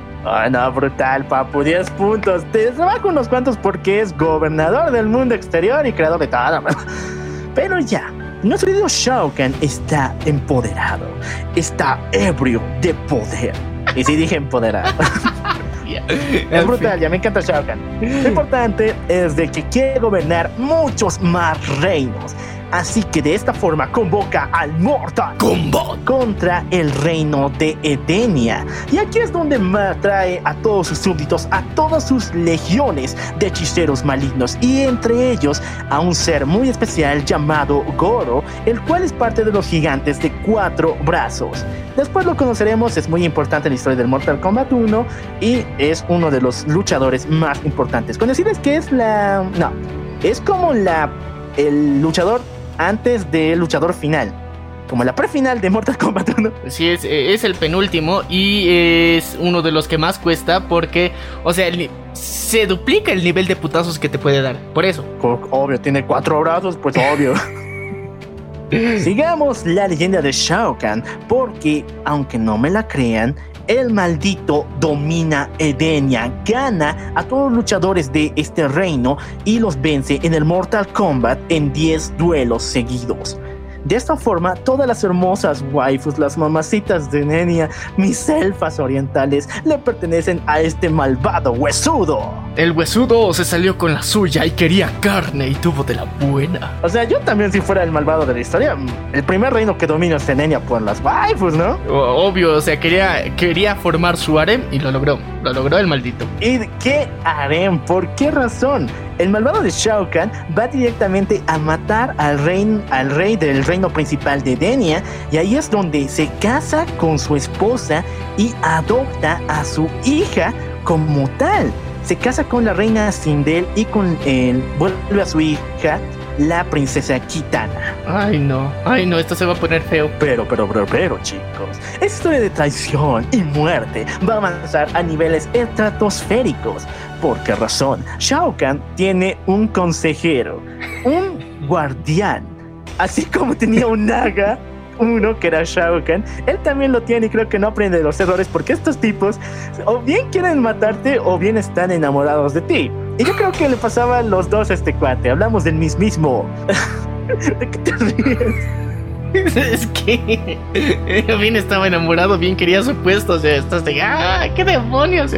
*laughs* Ah, no, brutal, papu, 10 puntos. Te rebajo unos cuantos porque es gobernador del mundo exterior y creador de todo. Pero ya, nuestro querido Shao Kahn está empoderado, está ebrio de poder. Y sí dije empoderado. *laughs* Es brutal, ya me encanta Shao Kahn. Lo importante es de que quiere gobernar muchos más reinos. Así que de esta forma convoca al Mortal Combat. contra el reino de Edenia. Y aquí es donde trae a todos sus súbditos, a todas sus legiones de hechiceros malignos, y entre ellos a un ser muy especial llamado Goro, el cual es parte de los gigantes de cuatro brazos. Después lo conoceremos, es muy importante en la historia del Mortal Kombat 1 y es uno de los luchadores más importantes. Con decirles que es la... no, es como la... el luchador antes del luchador final. Como la prefinal de Mortal Kombat 1. Sí, es, eh, es el penúltimo y es uno de los que más cuesta porque, o sea, el se duplica el nivel de putazos que te puede dar. Por eso. Obvio, tiene cuatro brazos, pues obvio. *laughs* Sigamos la leyenda de Shao Kahn, porque, aunque no me la crean, el maldito domina Edenia, gana a todos los luchadores de este reino y los vence en el Mortal Kombat en 10 duelos seguidos. De esta forma, todas las hermosas waifus, las mamacitas de Edenia, mis elfas orientales, le pertenecen a este malvado huesudo. El huesudo se salió con la suya y quería carne y tuvo de la buena. O sea, yo también si fuera el malvado de la historia, el primer reino que domino es Tenenia por las waifus, ¿no? Obvio, o sea, quería, quería formar su harem y lo logró. Lo logró el maldito. ¿Y qué harem? ¿Por qué razón? El malvado de Shao Kahn va directamente a matar al rey, al rey del reino principal de Denia y ahí es donde se casa con su esposa y adopta a su hija como tal. Se casa con la reina Sindel y con él vuelve a su hija, la princesa Kitana. Ay, no. Ay, no, esto se va a poner feo. Pero, pero, pero, pero, chicos, esta historia de traición y muerte va a avanzar a niveles estratosféricos. ¿Por qué razón? Shao Kahn tiene un consejero, un guardián, así como tenía un naga. Uno que era Shao Kahn, él también lo tiene y creo que no aprende de los errores porque estos tipos o bien quieren matarte o bien están enamorados de ti. Y yo creo que le pasaba a los dos este cuate. Hablamos del mismísimo. *laughs* ¿De qué te ríes? *laughs* es que *laughs* bien estaba enamorado, bien quería su puesto, o sea, estás de, ¡ah, qué demonios!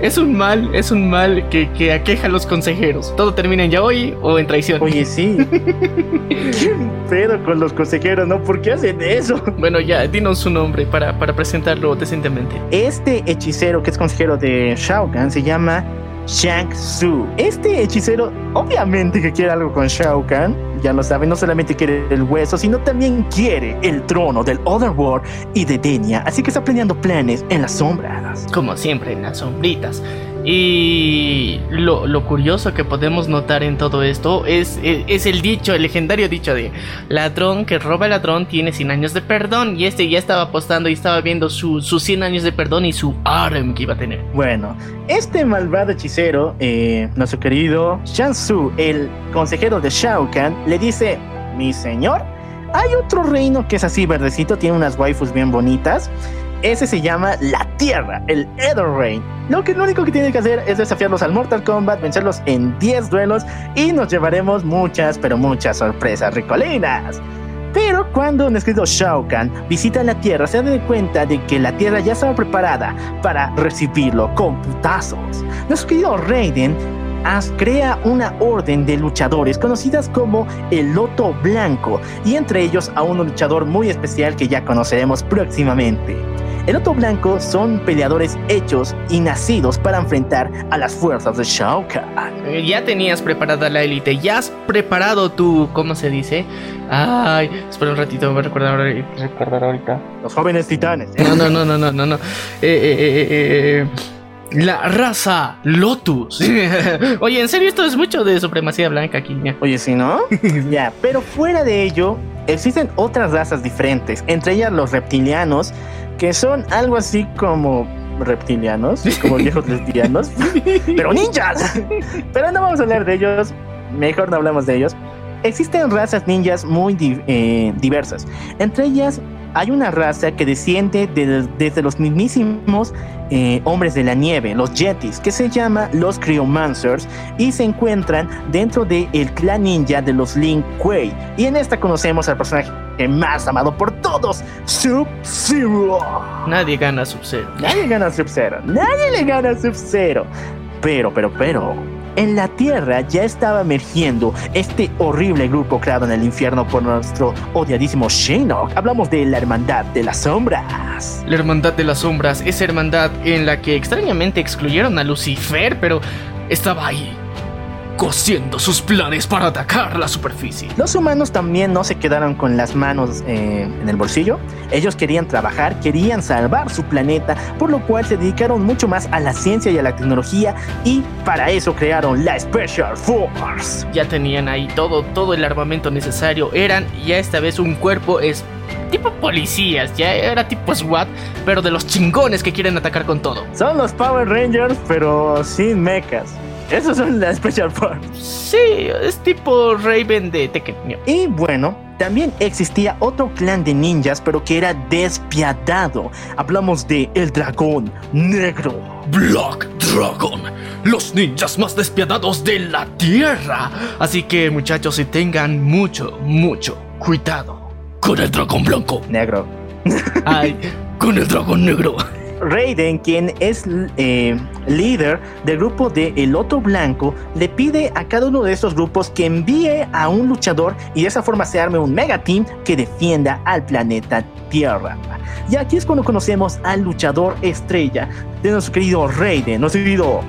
Es un mal, es un mal que, que aqueja a los consejeros. Todo termina en yaoi o en traición. Oye, sí. *laughs* ¿Qué pedo con los consejeros, no? ¿Por qué hacen eso? Bueno, ya, dinos su nombre para, para presentarlo decentemente. Este hechicero que es consejero de Shao Kahn se llama Shang Tzu. Este hechicero, obviamente que quiere algo con Shao Kahn, ya lo saben, no solamente quiere el hueso, sino también quiere el trono del Otherworld y de Denia, así que está planeando planes en las sombras. Como siempre, en las sombritas. Y lo, lo curioso que podemos notar en todo esto es, es, el dicho, el legendario dicho de ladrón que roba ladrón tiene 100 años de perdón. Y este ya estaba apostando y estaba viendo su- sus 100 años de perdón y su harem que iba a tener. Bueno, este malvado hechicero, eh, nuestro querido Shang Tzu, el consejero de Shao Kahn, le dice, mi señor, hay otro reino que es así verdecito, tiene unas waifus bien bonitas. Ese se llama la Tierra, el Ether Reign. Lo que lo único que tiene que hacer es desafiarlos al Mortal Kombat, vencerlos en 10 duelos y nos llevaremos muchas, pero muchas sorpresas ricolinas. Pero cuando nuestro querido Shao Kahn visita la Tierra, se da cuenta de que la Tierra ya estaba preparada para recibirlo con putazos. Nuestro querido Raiden as- crea una orden de luchadores conocidas como el Loto Blanco y entre ellos a un luchador muy especial que ya conoceremos próximamente. El Loto Blanco son peleadores hechos y nacidos para enfrentar a las fuerzas de Shao Kahn. Eh, Ya tenías preparada la élite, ya has preparado tu, ¿cómo se dice? Ay, espera un ratito, me voy a recordar, recordar ahorita. Los jóvenes titanes. ¿eh? No, no, no, no, no, no, no. Eh, eh, eh, eh, la raza Lotus. *laughs* Oye, en serio, esto es mucho de supremacía blanca aquí. ya. Oye, sí, ¿no? *laughs* ya, pero fuera de ello, existen otras razas diferentes, entre ellas los reptilianos, que son algo así como reptilianos, *laughs* como viejos lesbianos, pero ninjas. Pero no vamos a hablar de ellos, mejor no hablamos de ellos. Existen razas ninjas muy di- eh, diversas. Entre ellas hay una raza que desciende de- desde los mismísimos eh, hombres de la nieve, los Yetis, que se llama los Cryomancers y se encuentran dentro del clan ninja de los Lin Kuei. Y en esta conocemos al personaje más amado por todos, Sub-Zero. Nadie gana Sub-Zero. Nadie gana Sub-Zero. Nadie le gana Sub-Zero. Pero, pero, pero. En la Tierra ya estaba emergiendo este horrible grupo creado en el infierno por nuestro odiadísimo Shinnok. Hablamos de la Hermandad de las Sombras. La Hermandad de las Sombras, esa hermandad en la que extrañamente excluyeron a Lucifer, pero estaba ahí, cosiendo sus planes para atacar la superficie. Los humanos también no se quedaron con las manos eh, en el bolsillo. Ellos querían trabajar, querían salvar su planeta, por lo cual se dedicaron mucho más a la ciencia y a la tecnología y para eso crearon la Special Force. Ya tenían ahí todo, todo el armamento necesario. Eran ya esta vez un cuerpo es tipo policías, ya era tipo *laughs* SWAT, pero de los chingones que quieren atacar con todo. Son los Power Rangers, pero sin mechas. Esos son la Special Force. Sí, es tipo Raven de Tekken. Y bueno, también existía otro clan de ninjas, pero que era despiadado. Hablamos de el dragón negro. Black Dragon, los ninjas más despiadados de la Tierra. Así que muchachos, si tengan mucho, mucho cuidado con el dragón blanco. Negro. Ay, con el dragón negro. Raiden, quien es eh, líder del grupo de El Otro Blanco, le pide a cada uno de estos grupos que envíe a un luchador y de esa forma se arme un mega team que defienda al planeta Tierra. Y aquí es cuando conocemos al luchador estrella de nuestro querido Raiden, nuestro querido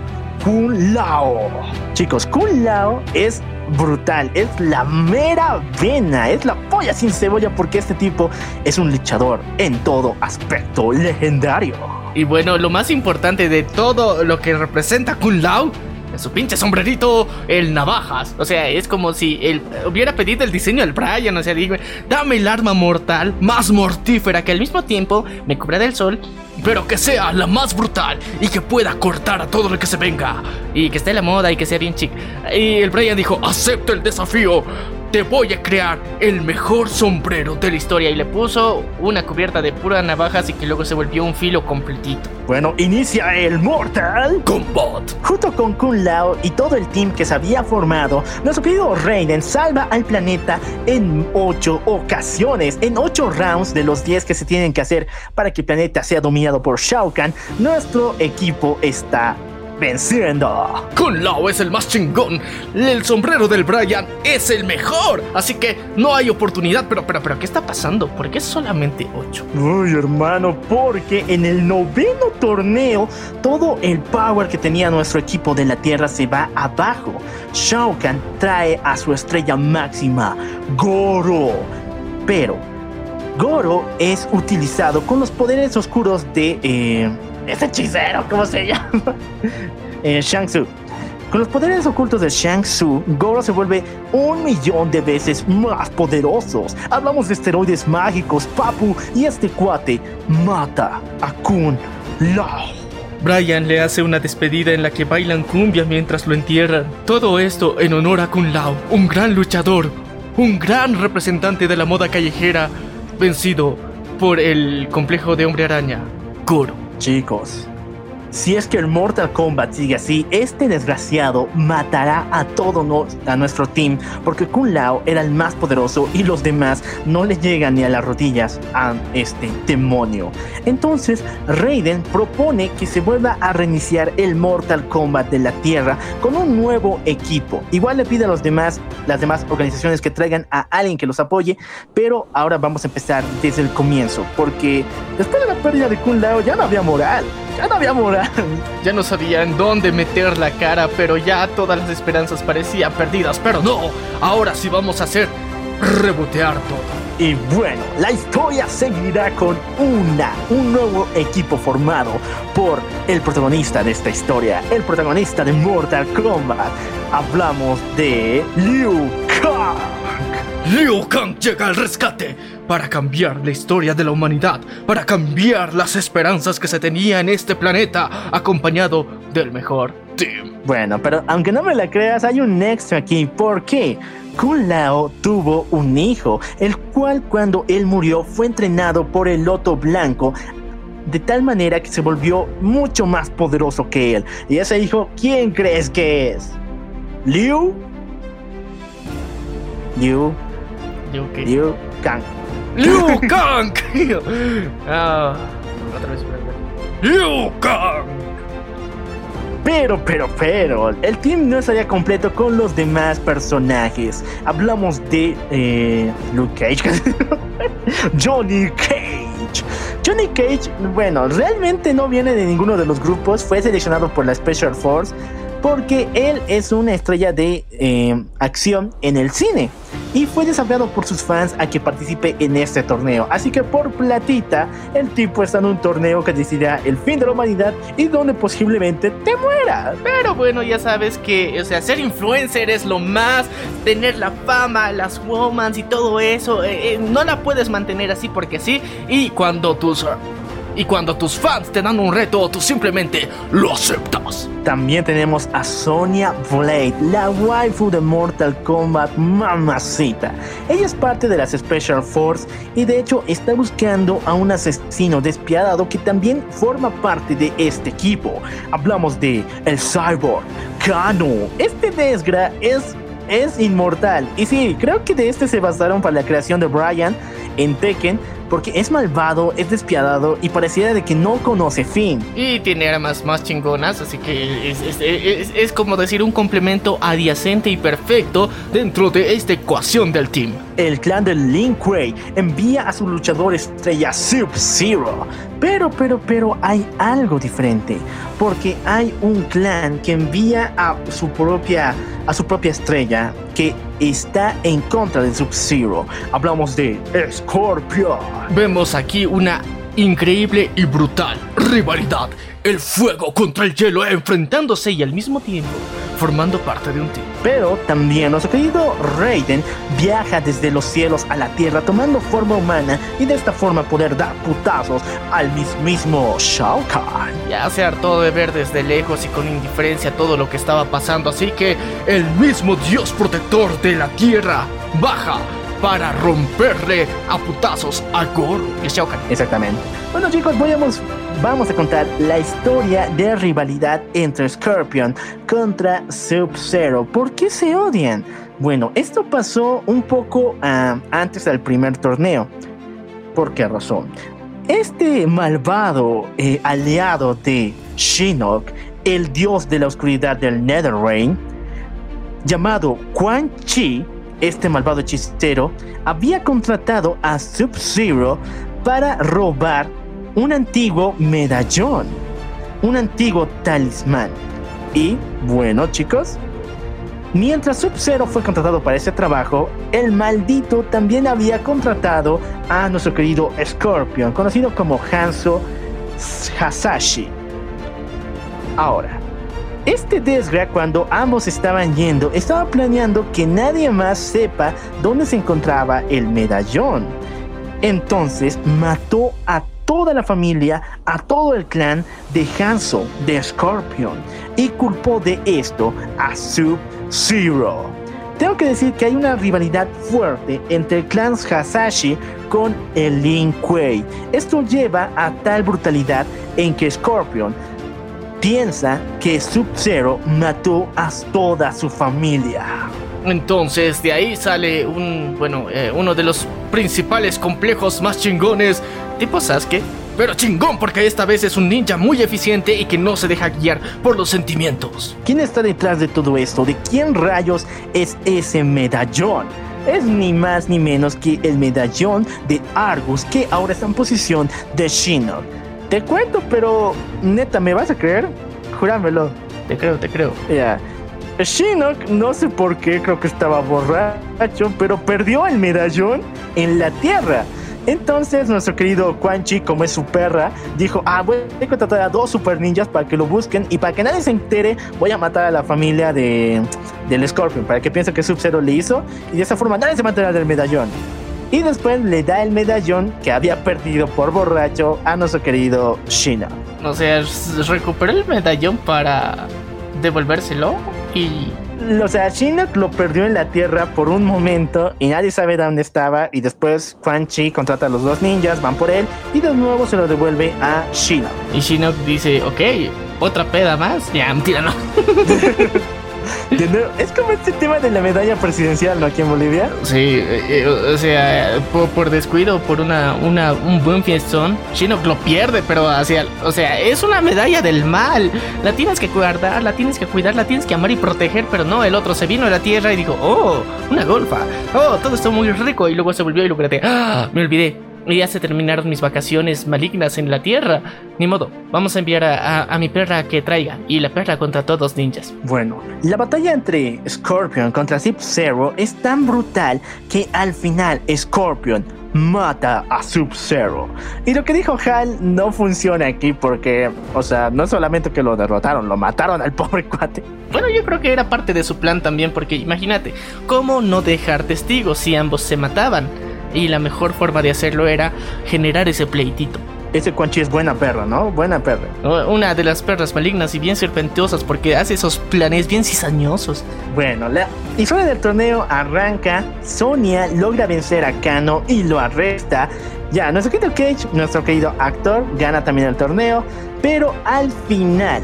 Kun Lao. Chicos, Kun Lao es brutal, es la mera vena, es la polla sin cebolla porque este tipo es un luchador en todo aspecto legendario. Y bueno, lo más importante de todo lo que representa Kun Lao su pinche sombrerito, el navajas. O sea, es como si él hubiera pedido el diseño del Brian. O sea, digo, dame el arma mortal más mortífera que al mismo tiempo me cubra del sol, pero que sea la más brutal y que pueda cortar a todo lo que se venga. Y que esté a la moda y que sea bien chic. Y el Brian dijo, acepto el desafío. Te voy a crear el mejor sombrero de la historia. Y le puso una cubierta de pura navajas y que luego se volvió un filo completito. Bueno, inicia el Mortal Combat. Junto con Kun Lao y todo el team que se había formado, nuestro querido Raiden salva al planeta en 8 ocasiones, en 8 rounds de los 10 que se tienen que hacer para que el planeta sea dominado por Shao Kahn. Nuestro equipo está venciendo. Kun Lao es el más chingón. El sombrero del Brian es el mejor. Así que no hay oportunidad. Pero, pero, pero, ¿qué está pasando? ¿Por qué solamente 8? Uy, hermano, porque en el noveno torneo todo el power que tenía nuestro equipo de la Tierra se va abajo. Shao Kahn trae a su estrella máxima, Goro. Pero Goro es utilizado con los poderes oscuros de eh, ese hechicero, ¿cómo se llama? eh, Shang Tzu. Con los poderes ocultos de Shang Tzu, Goro se vuelve un millón de veces más poderosos. Hablamos de esteroides mágicos, Papu, y este cuate mata a Kun Lao. Brian le hace una despedida en la que bailan cumbia mientras lo entierran. Todo esto en honor a Kun Lao, un gran luchador, un gran representante de la moda callejera, vencido por el complejo de hombre araña, Goro. Chicos, si es que el Mortal Kombat sigue así, este desgraciado matará a todo no- a nuestro team porque Kun Lao era el más poderoso y los demás no le llegan ni a las rodillas a este demonio. Entonces, Raiden propone que se vuelva a reiniciar el Mortal Kombat de la Tierra con un nuevo equipo. Igual le pide a los demás, las demás organizaciones que traigan a alguien que los apoye, pero ahora vamos a empezar desde el comienzo porque después de la pérdida de Kun Lao ya no había moral. Ya no había moral. Ya no sabían dónde meter la cara, pero ya todas las esperanzas parecían perdidas. Pero no, ahora sí vamos a hacer rebotear todo. Y bueno, la historia seguirá con una, un nuevo equipo formado por el protagonista de esta historia, el protagonista de Mortal Kombat. Hablamos de Liu Kang. Liu Kang llega al rescate para cambiar la historia de la humanidad, para cambiar las esperanzas que se tenía en este planeta, acompañado del mejor team. Bueno, pero aunque no me la creas, hay un extra aquí. ¿Por qué? Kun Lao tuvo un hijo, el cual cuando él murió fue entrenado por el Loto Blanco de tal manera que se volvió mucho más poderoso que él. Y ese hijo, ¿quién crees que es? Liu. Liu. Liu, ¿qué? Liu Kang. Liu Kang. ah, otra vez. Liu Kang. Pero, pero, pero, el team no estaría completo con los demás personajes. Hablamos de eh, Luke Cage, *laughs* Johnny Cage. Johnny Cage, bueno, realmente no viene de ninguno de los grupos, fue seleccionado por la Special Force porque él es una estrella de eh, acción en el cine y fue desafiado por sus fans a que participe en este torneo. Así que por platita, el tipo está en un torneo que decidirá el fin de la humanidad y donde posiblemente te mueras. Pero bueno, ya sabes que, o sea, ser influencer es lo más, tener la fama, las womans y todo eso, eh, eh, no la puedes mantener así porque sí. Y cuando tus y cuando tus fans te dan un reto, tú simplemente lo aceptas. También tenemos a Sonya Blade, la waifu de Mortal Kombat mamacita. Ella es parte de las Special Force y de hecho está buscando a un asesino despiadado que también forma parte de este equipo. Hablamos de el Cyborg, Kano. Este Desgra es es inmortal. Y sí, creo que de este se basaron para la creación de Brian en Tekken, porque es malvado, es despiadado y pareciera de que no conoce fin. Y tiene armas más chingonas, así que es, es- es- es como decir un complemento adyacente y perfecto dentro de esta ecuación del team. El clan de Lin Kuei envía a su luchador estrella Sub-Zero. Pero, pero, pero hay algo diferente. Porque hay un clan que envía a su propia, a su propia estrella que está en contra de Sub-Zero. Hablamos de Scorpion. Vemos aquí una increíble y brutal rivalidad. El fuego contra el hielo enfrentándose y al mismo tiempo formando parte de un team. Pero también nuestro querido Raiden viaja desde los cielos a la tierra tomando forma humana y de esta forma poder dar putazos al mismísimo Shao Kahn. Ya se hartó de ver desde lejos y con indiferencia todo lo que estaba pasando, así que el mismo dios protector de la tierra baja para romperle a putazos a Goro y Shao Kahn. Exactamente. Bueno chicos, vamos, vamos a contar la historia de rivalidad entre Scorpion contra Sub-Zero. ¿Por qué se odian? Bueno, esto pasó un poco ah, antes del primer torneo. ¿Por qué razón? Este malvado eh, aliado de Shinnok, el dios de la oscuridad del Netherreign, llamado Quan Chi, este malvado hechicero, había contratado a Sub-Zero para robar un antiguo medallón, un antiguo talismán. Y bueno, chicos, mientras Sub-Zero fue contratado para ese trabajo, el maldito también había contratado a nuestro querido Scorpion, conocido como Hanzo Hasashi. Ahora, este Desgra, cuando ambos estaban yendo, estaba planeando que nadie más sepa dónde se encontraba el medallón. Entonces mató a toda la familia, a todo el clan de Hanzo, de Scorpion, y culpó de esto a Sub-Zero. Tengo que decir que hay una rivalidad fuerte entre el clan Hasashi con el Lin Kuei. Esto lleva a tal brutalidad en que Scorpion piensa que Sub-Zero mató a toda su familia. Entonces de ahí sale un, bueno, eh, uno de los principales complejos más chingones, tipo Sasuke. Pero chingón porque esta vez es un ninja muy eficiente y que no se deja guiar por los sentimientos. ¿Quién está detrás de todo esto? ¿De quién rayos es ese medallón? Es ni más ni menos que el medallón de Argus que ahora está en posición de Shinnok. Te cuento, pero neta, ¿me vas a creer? Júramelo. Te creo, te creo. Ya. Shinnok, no sé por qué, creo que estaba borracho, pero perdió el medallón en la tierra. Entonces nuestro querido Quan Chi, como es su perra, dijo, ah, voy a contratar a dos super ninjas para que lo busquen y para que nadie se entere, voy a matar a la familia de, del Scorpion, para que piensen que Sub-Zero le hizo y de esa forma nadie se va a enterar del medallón. Y después le da el medallón que había perdido por borracho a nuestro querido Shinnok. O sea, recuperó el medallón para devolvérselo y o sea, Shinnok lo perdió en la tierra por un momento y nadie sabe dónde estaba. Y después Quan Chi contrata a los dos ninjas, van por él y de nuevo se lo devuelve a Shinnok. Y Shinnok dice, ok, otra peda más. Ya, mentira, no. *laughs* *laughs* es como este tema de la medalla presidencial, ¿no? Aquí en Bolivia. Sí, eh, eh, o sea, por, descuido, por una, una, un buen fiestón, Shinnok lo pierde, pero hacia, o sea, es una medalla del mal. La tienes que guardar, la tienes que cuidar, la tienes que amar y proteger, pero no, el otro se vino a la tierra y dijo, oh, una golfa, oh, todo está muy rico, y luego se volvió y lo ah, me olvidé y ya se terminaron mis vacaciones malignas en la tierra. Ni modo, vamos a enviar a, mi perra que traiga. Y la perra contra todos ninjas. Bueno, la batalla entre Scorpion contra Sub-Zero es tan brutal que al final Scorpion mata a Sub-Zero. Y lo que dijo Hal no funciona aquí porque, o sea, no solamente que lo derrotaron, lo mataron al *laughs* pobre cuate. Bueno, yo creo que era parte de su plan también porque imagínate, ¿cómo no dejar testigos si ambos se mataban? Y la mejor forma de hacerlo era generar ese pleitito. Ese Quan es buena perra, ¿no? Buena perra. Una de las perras malignas y bien serpenteosas porque hace esos planes bien cizañosos. Bueno, la historia del torneo arranca. Sonia logra vencer a Kano y lo arresta. Ya, nuestro querido Cage, nuestro querido actor, gana también el torneo. Pero al final,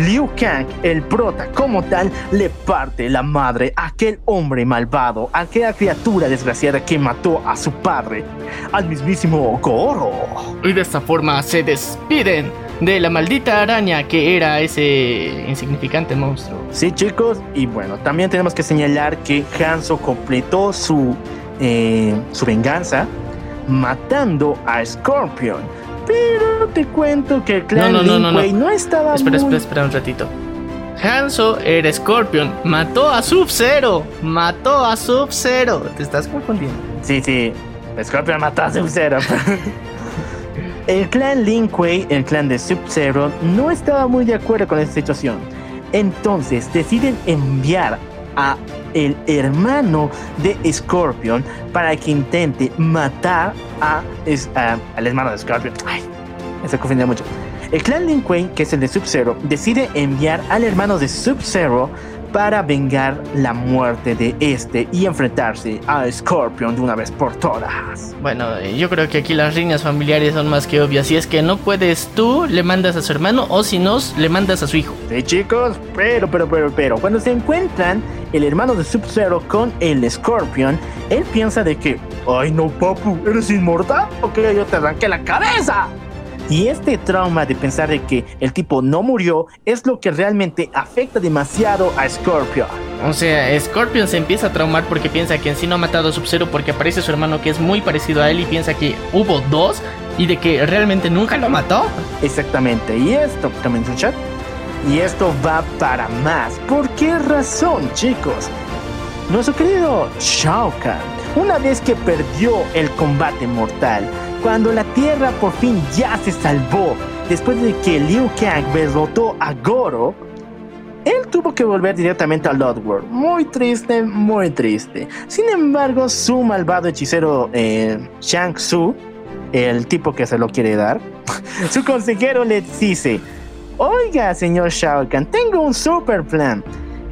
Liu Kang, el prota como tal, le parte la madre a aquel hombre malvado, a aquella criatura desgraciada que mató a su padre, al mismísimo Goro. Y de esta forma se despiden de la maldita araña que era ese insignificante monstruo. Sí, chicos, y bueno, también tenemos que señalar que Hanzo completó su, eh, su venganza matando a Scorpion pero te cuento que el clan no, no, no, no, no. estaba espera, Espera, espera un ratito. Hanzo era Scorpion. Mató a Sub-Zero. Mató a Sub-Zero. Te estás confundiendo. Sí, sí. Scorpion mató a Sub-Zero. *laughs* el clan Lin Kuei, el clan de Sub-Zero, no estaba muy de acuerdo con esta situación. Entonces deciden enviar a el hermano de Scorpion para que intente matar a, al hermano de Scorpion. Ay, me se confundiendo mucho. El clan Lin Kuei, que es el de Sub-Zero, decide enviar al hermano de Sub-Zero para vengar la muerte de este y enfrentarse a Scorpion de una vez por todas. Bueno, yo creo que aquí las líneas familiares son más que obvias. Si es que no puedes tú, le mandas a su hermano o si no, le mandas a su hijo. Sí, chicos, pero, pero, pero, pero, cuando se encuentran el hermano de Sub-Zero con el Scorpion, él piensa de que, ay no, papu, ¿eres inmortal? Ok, yo te arranqué la cabeza. Y este trauma de pensar de que el tipo no murió es lo que realmente afecta demasiado a Scorpion. O sea, Scorpion se empieza a traumar porque piensa que en sí no ha matado a Sub-Zero porque aparece su hermano que es muy parecido a él y piensa que hubo dos y de que realmente nunca lo mató. Exactamente, y esto también un chat. Y esto va para más. ¿Por qué razón, chicos? Nuestro querido Shao Kahn, una vez que perdió el combate mortal, cuando la Tierra por fin ya se salvó, después de que Liu Kang derrotó a Goro, él tuvo que volver directamente a World. Muy triste, muy triste. Sin embargo, su malvado hechicero eh, Shang Tzu, el tipo que se lo quiere dar, *laughs* su consejero le dice, oiga señor Shao Kahn, tengo un super plan.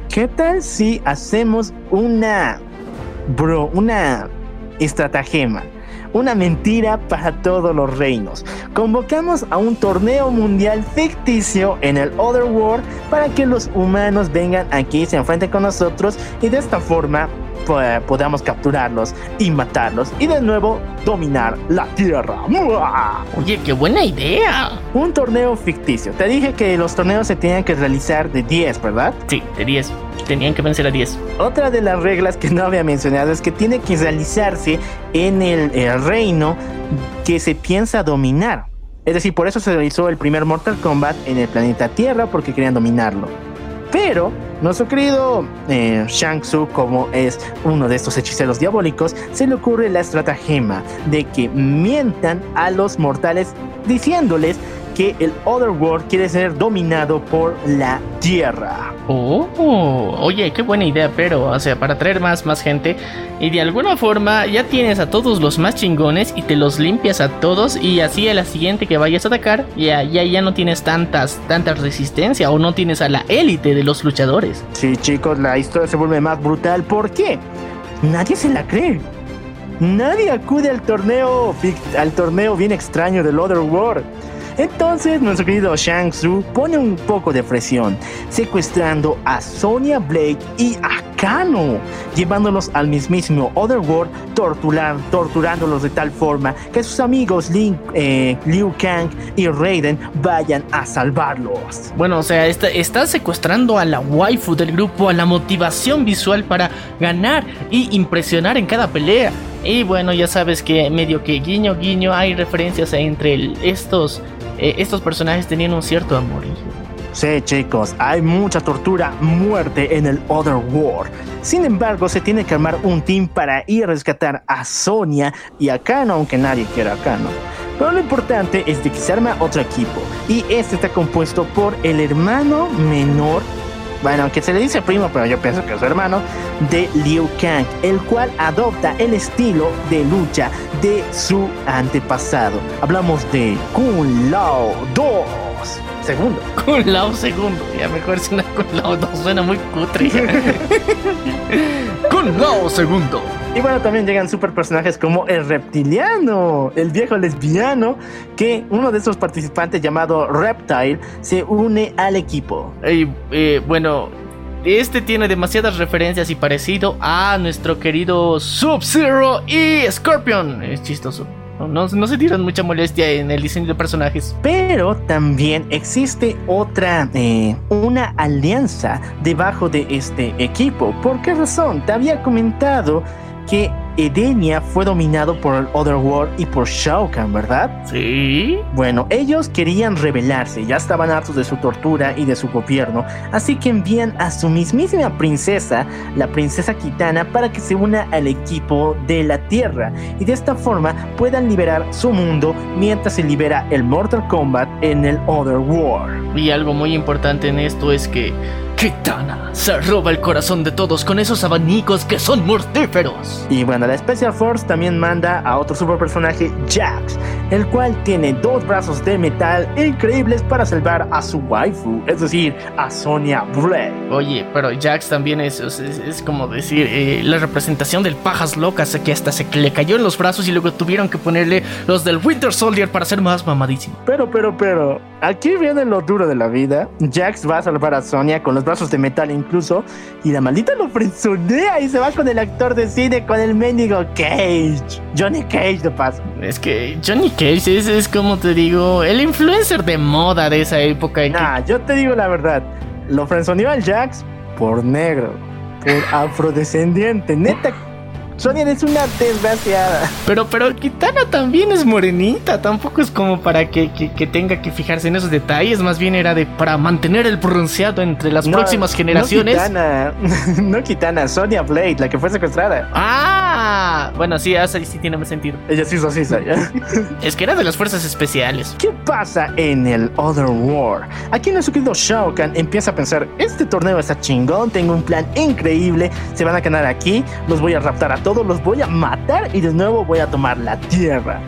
¿Qué tal si hacemos una, bro, una estratagema? Una mentira para todos los reinos. Convocamos a un torneo mundial ficticio en el Other World para que los humanos vengan aquí, se enfrenten con nosotros y de esta forma podamos capturarlos y matarlos y de nuevo dominar la Tierra. Oye, qué buena idea. Un torneo ficticio. Te dije que los torneos se tenían que realizar de 10, ¿verdad? Sí, de 10. Tenían que vencer a 10. Otra de las reglas que no había mencionado es que tiene que realizarse en el, el reino que se piensa dominar. Es decir, por eso se realizó el primer Mortal Kombat en el planeta Tierra porque querían dominarlo. Pero nuestro querido eh, Shang Tzu, como es uno de estos hechiceros diabólicos, se le ocurre la estratagema de que mientan a los mortales diciéndoles que el Otherworld quiere ser dominado por la Tierra. Oh, oye, qué buena idea, pero, o sea, para traer más, más gente. Y de alguna forma ya tienes a todos los más chingones y te los limpias a todos. Y así a la siguiente que vayas a atacar, ya, ya, ya no tienes tantas, tanta resistencia o no tienes a la élite de los luchadores. Sí, chicos, la historia se vuelve más brutal. ¿Por qué? Nadie se la cree. Nadie acude al torneo, al torneo bien extraño del Otherworld. Entonces, nuestro querido Shang Tzu pone un poco de presión, secuestrando a Sonya Blade y a Kano, llevándolos al mismísimo Otherworld, torturándolos de tal forma que sus amigos Lin- eh, Liu Kang y Raiden vayan a salvarlos. Bueno, o sea, está, secuestrando a la waifu del grupo, a la motivación visual para ganar y impresionar en cada pelea. Y bueno, ya sabes que medio que guiño guiño hay referencias entre estos, eh, estos personajes tenían un cierto amorío. Sí, chicos, hay mucha tortura, muerte en el Otherworld. Sin embargo, se tiene que armar un team para ir a rescatar a Sonia y a Kano, aunque nadie quiera a Kano. Pero lo importante es de que se arma otro equipo, y este está compuesto por el hermano menor, bueno, que se le dice primo, pero yo pienso que es hermano, de Liu Kang, el cual adopta el estilo de lucha de su antepasado. Hablamos de Kun Lao 2. Segundo. *laughs* Kun Lao segundo, ya mejor suena Kun Lao no suena muy cutre. *laughs* Kun Lao segundo. Y bueno, también llegan super personajes como el reptiliano, el viejo lesbiano, que uno de esos participantes llamado Reptile se une al equipo. Y, eh, bueno, este tiene demasiadas referencias y parecido a nuestro querido Sub-Zero y Scorpion. Es chistoso. No, no, se tiran mucha molestia en el diseño de personajes. Pero también existe otra, eh, una alianza debajo de este equipo. ¿Por qué razón? Te había comentado que Edenia fue dominado por el Otherworld y por Shao Kahn, ¿verdad? Sí. Bueno, ellos querían rebelarse, ya estaban hartos de su tortura y de su gobierno, así que envían a su mismísima princesa, la princesa Kitana, para que se una al equipo de la Tierra y de esta forma puedan liberar su mundo mientras se libera el Mortal Kombat en el Otherworld. Y algo muy importante en esto es que Kitana se roba el corazón de todos con esos abanicos que son mortíferos. Y bueno, la Special Force también manda a otro super personaje, Jax, el cual tiene dos brazos de metal increíbles para salvar a su waifu, es decir, a Sonya Blade. Oye, pero Jax también es, es, es como decir eh, la representación del pajas locas que hasta se le cayó en los brazos y luego tuvieron que ponerle los del Winter Soldier para ser más mamadísimo. Pero, pero, pero, aquí viene lo duro de la vida. Jax va a salvar a Sonya con los brazos de metal incluso, y la maldita lo frenzonea y se va con el actor de cine, con el mendigo Cage. Johnny Cage de paso. Es que Johnny Cage es, es como te digo, el influencer de moda de esa época. que- Nah, yo te digo la verdad. Lo frenzoneó al Jax por negro, por afrodescendiente. Neta, Sonya es una desgraciada. Pero, pero Kitana también es morenita, tampoco es como para que, que- que tenga que fijarse en esos detalles, más bien era de para mantener el bronceado entre las No, próximas generaciones. *laughs* No Kitana, no Kitana, Sonya Blade, la que fue secuestrada. Ah, bueno, sí, esa sí tiene más sentido. Ella sí hizo así, ¿ya? *laughs* *laughs* Es que era de las fuerzas especiales. ¿Qué pasa en el Other War? Aquí nuestro querido Shao Kahn empieza a pensar, este torneo está chingón, tengo un plan increíble, se van a ganar aquí, los voy a raptar a todos, los voy a matar y de nuevo voy a tomar la tierra.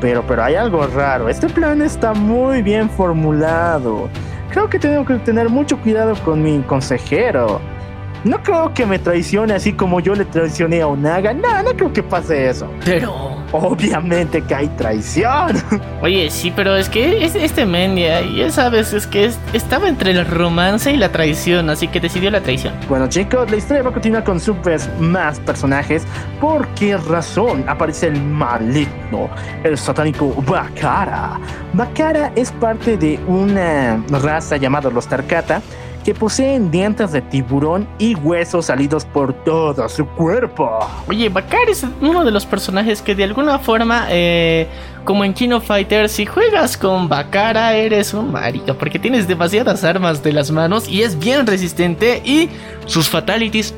Pero, pero hay algo raro, este plan está muy bien formulado. Creo que tengo que tener mucho cuidado con mi consejero. No creo que me traicione así como yo le traicioné a Onaga. No, no creo que pase eso. Pero, Obviamente que hay traición. *laughs* oye, sí, pero es que es- este men ya, ya sabes, es que es- estaba entre el romance y la traición, así que decidió la traición. Bueno chicos, la historia va a continuar con super más personajes. ¿Por qué razón aparece el maligno, el satánico Bakara? Bakara es parte de una raza llamada los Tarkata que poseen dientes de tiburón y huesos salidos por todo su cuerpo. Oye, Bakar es uno de los personajes que de alguna forma, eh, como en Kino Fighter, si juegas con Bakara eres un marica, porque tienes demasiadas armas de las manos y es bien resistente y sus fatalities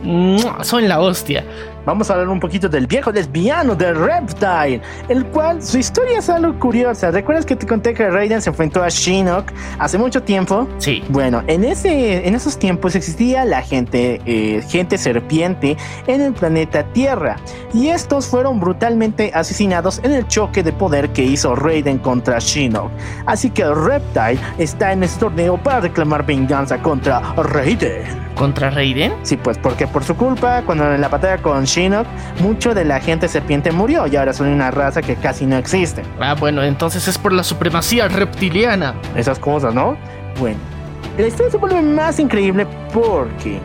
son la hostia. Vamos a hablar un poquito del viejo lesbiano de Reptile, el cual su historia es algo curiosa. ¿Recuerdas que te conté que Raiden se enfrentó a Shinnok hace mucho tiempo? Sí. Bueno, en, ese, en esos tiempos existía la gente, eh, gente serpiente en el planeta Tierra. Y estos fueron brutalmente asesinados en el choque de poder que hizo Raiden contra Shinnok. Así que Reptile está en este torneo para reclamar venganza contra Raiden. ¿Contra Raiden? Sí, pues porque por su culpa, cuando en la batalla con Shinnok, mucho de la gente serpiente murió y ahora son una raza que casi no existe. Ah, bueno, entonces es por la supremacía reptiliana. Esas cosas, ¿no? Bueno, la historia se vuelve más increíble porque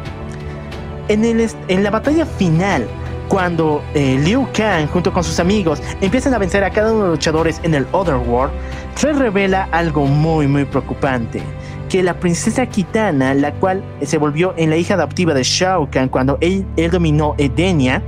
en, el, en la batalla final, cuando eh, Liu Kang junto con sus amigos empiezan a vencer a cada uno de los luchadores en el Otherworld, se revela algo muy muy preocupante. Que la princesa Kitana, la cual se volvió en la hija adoptiva de Shao Kahn cuando él, él dominó Edenia,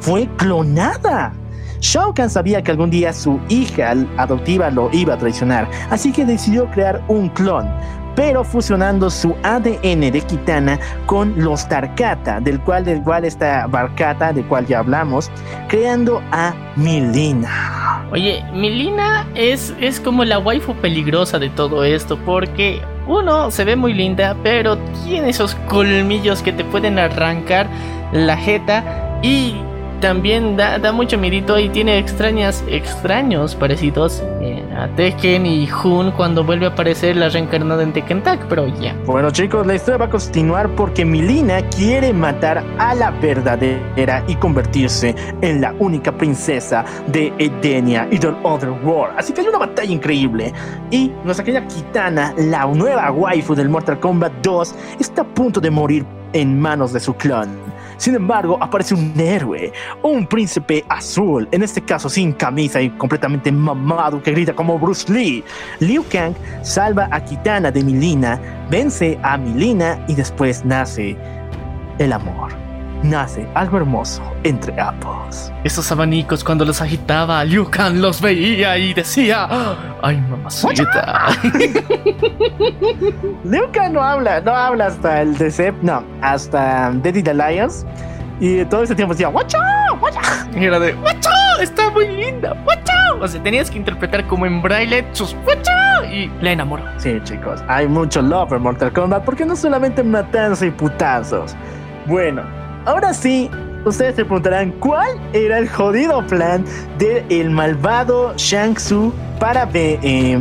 fue clonada. Shao Kahn sabía que algún día su hija adoptiva lo iba a traicionar, así que decidió crear un clon, pero fusionando su ADN de Kitana con los Tarkata, del cual, del cual está Barkata, del cual ya hablamos, creando a Milina. Oye, Milina es, es como la waifu peligrosa de todo esto, porque uno se ve muy linda, pero tiene esos colmillos que te pueden arrancar la jeta y también da, da mucho miedito y tiene extrañas, extraños parecidos eh, a Tekken y Hun cuando vuelve a aparecer la reencarnada en Tekken Tag, pero ya. Bueno chicos, la historia va a continuar porque Milina quiere matar a la verdadera y convertirse en la única princesa de Edenia y del Otherworld. Así que hay una batalla increíble. Y nuestra querida Kitana, la nueva waifu del Mortal Kombat 2, está a punto de morir en manos de su clon. Sin embargo, aparece un héroe, un príncipe azul, en este caso sin camisa y completamente mamado que grita como Bruce Lee. Liu Kang salva a Kitana de Milina, vence a Milina y después nace el amor. Nace algo hermoso entre ambos. Esos abanicos cuando los agitaba, Liu Kang los veía y decía, ¡ay mamacita! Liu *laughs* Kang no habla, no habla hasta el Decep, no, hasta the Lions. Y todo ese tiempo decía, ¡Wacho! ¡Wacho! Y era de ¡Wacho! Está muy linda, ¡Wacho! O sea, tenías que interpretar como en braille sus ¡Wacho! Y la enamoró. Sí, chicos, hay mucho love en Mortal Kombat porque no solamente matanza y putazos. Bueno, ahora sí, ustedes se preguntarán cuál era el jodido plan del malvado Shang Tsung para eh,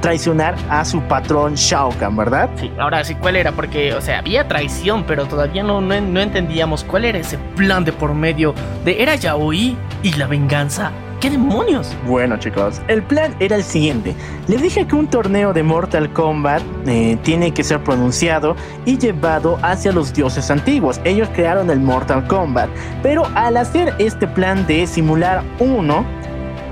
traicionar a su patrón Shao Kahn, ¿verdad? Sí, ahora sí, ¿cuál era? Porque, o sea, había traición, pero todavía no, no, no entendíamos cuál era ese plan de por medio de era Yaoi y la venganza. ¿Qué demonios? Bueno chicos, el plan era el siguiente. Les dije que un torneo de Mortal Kombat eh, tiene que ser pronunciado y llevado hacia los dioses antiguos. Ellos crearon el Mortal Kombat, pero al hacer este plan de simular uno,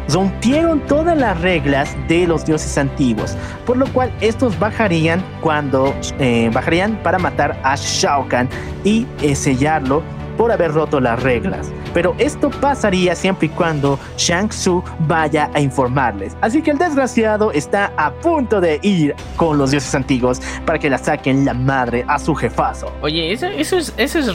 rompieron todas las reglas de los dioses antiguos, por lo cual estos bajarían cuando eh, bajarían para matar a Shao Kahn y eh, sellarlo por haber roto las reglas. Pero esto pasaría siempre y cuando Shang Tsung vaya a informarles. Así que el desgraciado está a punto de ir con los dioses antiguos para que la saquen la madre a su jefazo. Oye, eso, eso es, eso es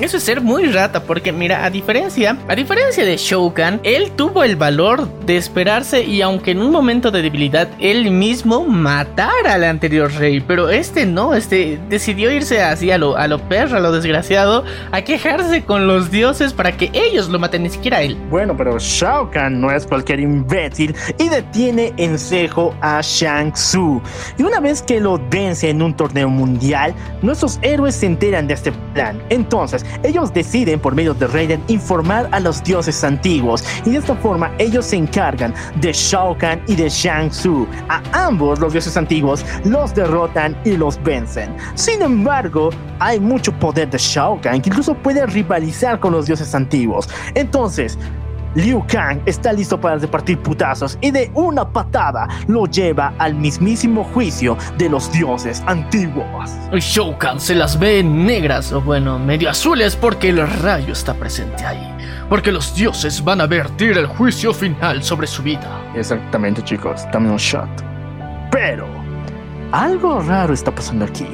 Eso es ser muy rata, porque mira, a diferencia, a diferencia de Shao Kahn, él tuvo el valor de esperarse y aunque en un momento de debilidad él mismo matara al anterior rey, pero este no, este decidió irse así a lo, a lo perro, a lo desgraciado, a quejarse con los dioses para que ellos lo maten, ni siquiera él. Bueno, pero Shao Kahn no es cualquier imbécil y detiene en cejo a Shang Tsung. Y una vez que lo vence en un torneo mundial, nuestros héroes se enteran de este plan. Entonces, ellos deciden por medio de Raiden informar a los dioses antiguos y de esta forma ellos se encargan de Shao Kahn y de Shang Tsung. A ambos los dioses antiguos los derrotan y los vencen. Sin embargo, hay mucho poder de Shao Kahn que incluso puede rivalizar con los dioses antiguos. Entonces, Liu Kang está listo para repartir putazos y de una patada lo lleva al mismísimo juicio de los dioses antiguos. Shao Kahn se las ve negras o bueno, medio azules porque el rayo está presente ahí. Porque los dioses van a vertir el juicio final sobre su vida. Exactamente chicos, dame un shot. Pero, algo raro está pasando aquí.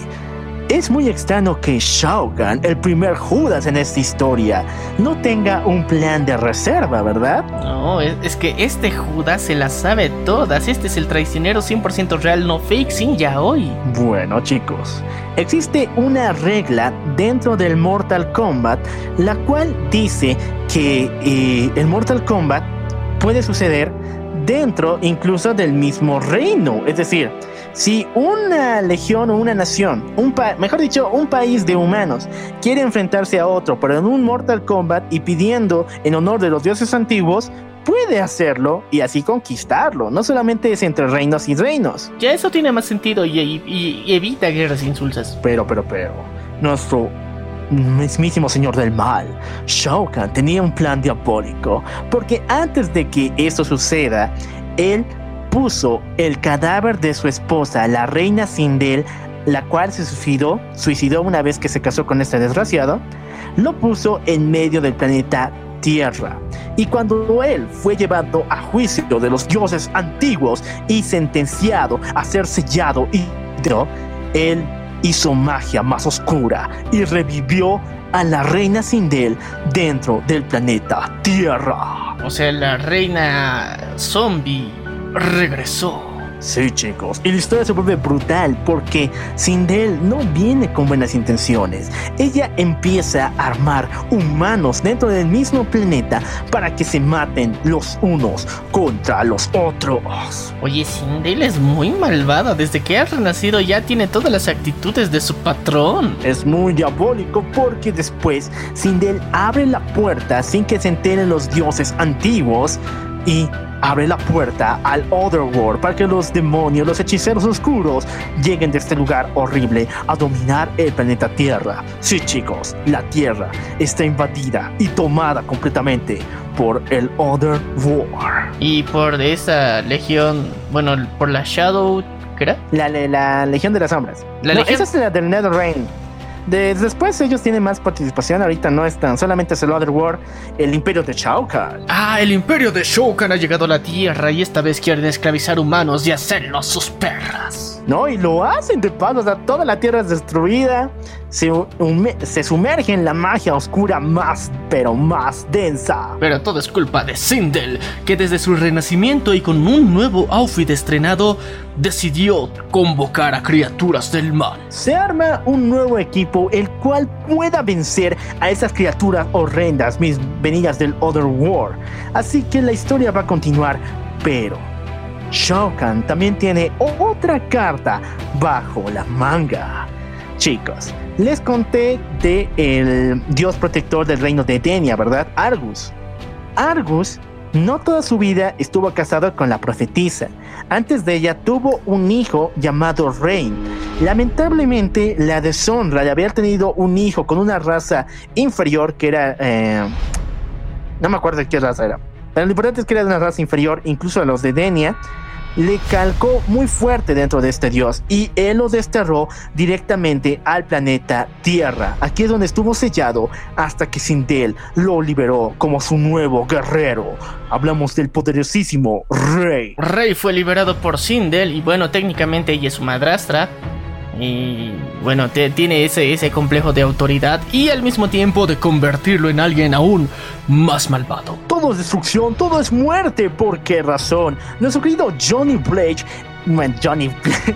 Es muy extraño que Shao Kahn, el primer Judas en esta historia, no tenga un plan de reserva, ¿verdad? No, es, es que este Judas se las sabe todas. Este es el traicionero 100% real, no fake, sin ya hoy. Bueno chicos, existe una regla dentro del Mortal Kombat la cual dice que eh, el Mortal Kombat puede suceder dentro incluso del mismo reino. Es decir, si una legión o una nación, un pa- mejor dicho, un país de humanos quiere enfrentarse a otro, pero en un Mortal Kombat y pidiendo en honor de los dioses antiguos, puede hacerlo y así conquistarlo. No solamente es entre reinos y reinos. Ya eso tiene más sentido y, y- y evita guerras insulsas. Pero, pero, pero, nuestro mismísimo señor del mal, Shao tenía un plan diabólico, porque antes de que esto suceda, él puso el cadáver de su esposa, la reina Sindel, la cual se suicidó, suicidó una vez que se casó con este desgraciado, lo puso en medio del planeta Tierra. Y cuando él fue llevado a juicio de los dioses antiguos y sentenciado a ser sellado y él hizo magia más oscura y revivió a la reina Sindel dentro del planeta Tierra. O sea, la reina zombie regresó. Sí, chicos, y la historia se vuelve brutal porque Sindel no viene con buenas intenciones. Ella empieza a armar humanos dentro del mismo planeta para que se maten los unos contra los otros. Oye, Sindel es muy malvada. Desde que ha renacido ya tiene todas las actitudes de su patrón. Es muy diabólico porque después Sindel abre la puerta sin que se enteren los dioses antiguos y abre la puerta al Otherworld para que los demonios, los hechiceros oscuros lleguen de este lugar horrible a dominar el planeta Tierra. Sí chicos, la Tierra está invadida y tomada completamente por el Otherworld. Y por esa legión, bueno, por la Shadow, ¿qué era? La, la, la Legión de las Sombras. La No, Legión- Esa es la del NetherReign. De- después ellos tienen más participación, ahorita no están, solamente es el Otherworld, el Imperio de Shao Kahn. Ah, el imperio de Shao Kahn ha llegado a la Tierra y esta vez quieren esclavizar humanos y hacerlos sus perras. ¿No? Y lo hacen de paso, o sea, toda la tierra es destruida, se, se sumerge en la magia oscura más, pero más densa. Pero todo es culpa de Sindel, que desde su renacimiento y con un nuevo outfit estrenado, decidió convocar a criaturas del mal. Se arma un nuevo equipo el cual pueda vencer a esas criaturas horrendas, mis venidas del Otherworld. Así que la historia va a continuar, pero Shao Kahn también tiene otra carta bajo la manga. Chicos, les conté de el dios protector del reino de Denia, ¿verdad? Argus. Argus no toda su vida estuvo casado con la profetisa. Antes de ella tuvo un hijo llamado Rey. Lamentablemente la deshonra de haber tenido un hijo con una raza inferior que era... eh, no me acuerdo qué raza era. Pero lo importante es que era de una raza inferior, incluso a los de Denia. Le calcó muy fuerte dentro de este dios y él lo desterró directamente al planeta Tierra. Aquí es donde estuvo sellado hasta que Sindel lo liberó como su nuevo guerrero. Hablamos del poderosísimo Rey. Rey fue liberado por Sindel y bueno, técnicamente ella es su madrastra. Y bueno, te- tiene ese, ese complejo de autoridad y al mismo tiempo de convertirlo en alguien aún más malvado. Todo es destrucción, todo es muerte. ¿Por qué razón? Nuestro querido Johnny Blake, bueno, Johnny,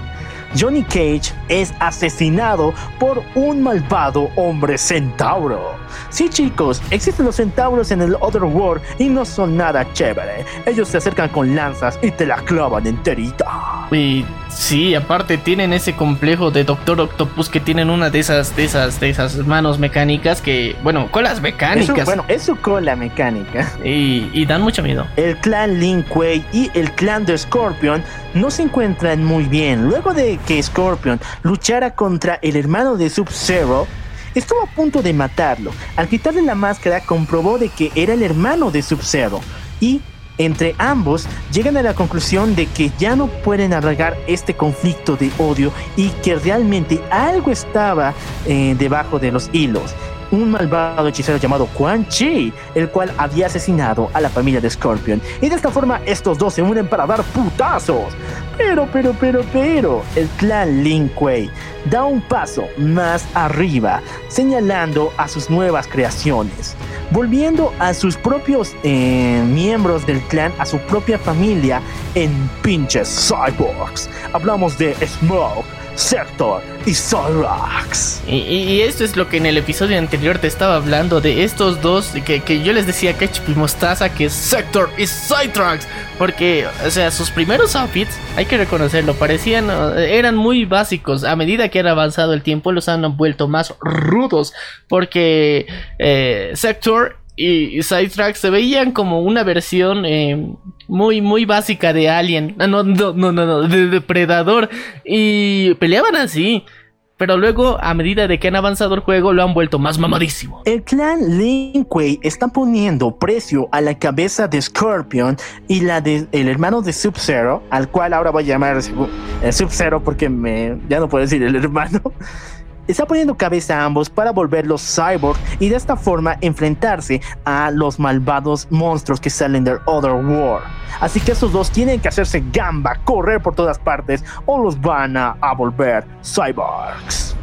*laughs* Johnny Cage es asesinado por un malvado hombre centauro. Sí, chicos, existen los centauros en el Otherworld y no son nada chévere. Ellos se acercan con lanzas y te la clavan enterita. Y sí, aparte tienen ese complejo de Doctor Octopus que tienen una de esas, de esas, de esas manos mecánicas que, bueno, colas Eso, mecánicas. bueno, es su cola mecánica. y, y dan mucho miedo. El clan Lin Kuei y el clan de Scorpion no se encuentran muy bien. Luego de que Scorpion luchara contra el hermano de Sub-Zero, estuvo a punto de matarlo. Al quitarle la máscara comprobó de que era el hermano de Sub-Zero y entre ambos llegan a la conclusión de que ya no pueden alargar este conflicto de odio y que realmente algo estaba eh, debajo de los hilos. Un malvado hechicero llamado Quan Chi, el cual había asesinado a la familia de Scorpion. Y de esta forma estos dos se unen para dar putazos. Pero, pero, pero, pero, el clan Lin Kuei da un paso más arriba, señalando a sus nuevas creaciones volviendo a sus propios eh, miembros del clan, a su propia familia en pinches cyborgs. Hablamos de Smoke, Sector y Cyrax. Y, y- y esto es lo que en el episodio anterior te estaba hablando de estos dos que, que yo les decía Ketchup y Mostaza que es Sector y Cytrax. Porque, o sea, sus primeros outfits, hay que reconocerlo, parecían, eh, eran muy básicos. A medida que era avanzado el tiempo, los han vuelto más rudos. Porque eh, Sector y Cytrax se veían como una versión eh, muy, muy básica de Alien. Ah, No, no, no, no, no, de Depredador. Y peleaban así. Pero luego, a medida de que han avanzado el juego, lo han vuelto más mamadísimo. El clan Lin Kuei está poniendo precio a la cabeza de Scorpion y la del hermano de Sub-Zero, al cual ahora voy a llamar eh, Sub-Zero porque me, ya no puedo decir el hermano. Está poniendo cabeza a ambos para volverlos cyborg y de esta forma enfrentarse a los malvados monstruos que salen del Other World. Así que esos dos tienen que hacerse gamba, correr por todas partes o los van a volver cyborgs.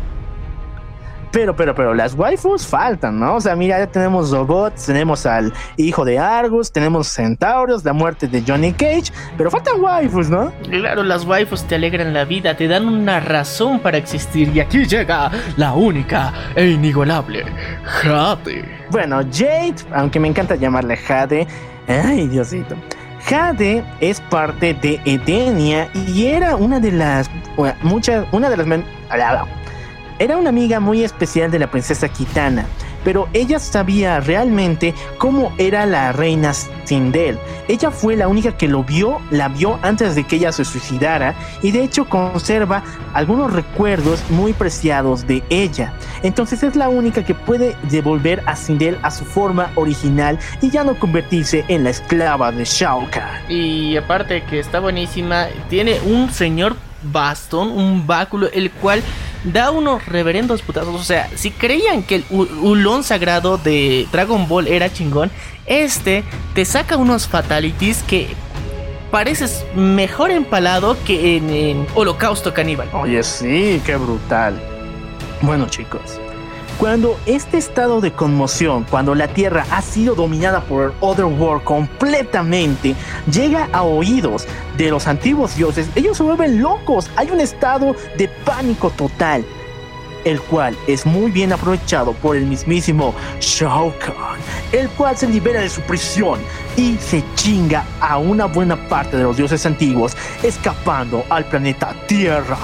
Pero, pero, pero, las waifus faltan, ¿no? O sea, mira, ya tenemos robots, tenemos al hijo de Argus, tenemos centauros, la muerte de Johnny Cage, pero faltan waifus, ¿no? Claro, las waifus te alegran la vida, te dan una razón para existir. Y aquí llega la única e inigualable Jade. Bueno, Jade, aunque me encanta llamarle Jade, ay, Diosito. Jade es parte de Edenia y era una de las muchas una de las men- era una amiga muy especial de la princesa Kitana, pero ella sabía realmente cómo era la reina Sindel. Ella fue la única que lo vio, la vio antes de que ella se suicidara y de hecho conserva algunos recuerdos muy preciados de ella. Entonces es la única que puede devolver a Sindel a su forma original y ya no convertirse en la esclava de Shao Kahn. Y aparte que está buenísima, tiene un señor bastón, un báculo, el cual da unos reverendos putazos. O sea, si creían que el hulón sagrado de Dragon Ball era chingón, este te saca unos fatalities que pareces mejor empalado que en, en Holocausto Caníbal. Oye, sí, qué brutal. Bueno, chicos, cuando este estado de conmoción, cuando la Tierra ha sido dominada por el Otherworld completamente, llega a oídos de los antiguos dioses, ellos se vuelven locos. Hay un estado de pánico total, el cual es muy bien aprovechado por el mismísimo Shao Kahn, el cual se libera de su prisión y se chinga a una buena parte de los dioses antiguos, escapando al planeta Tierra.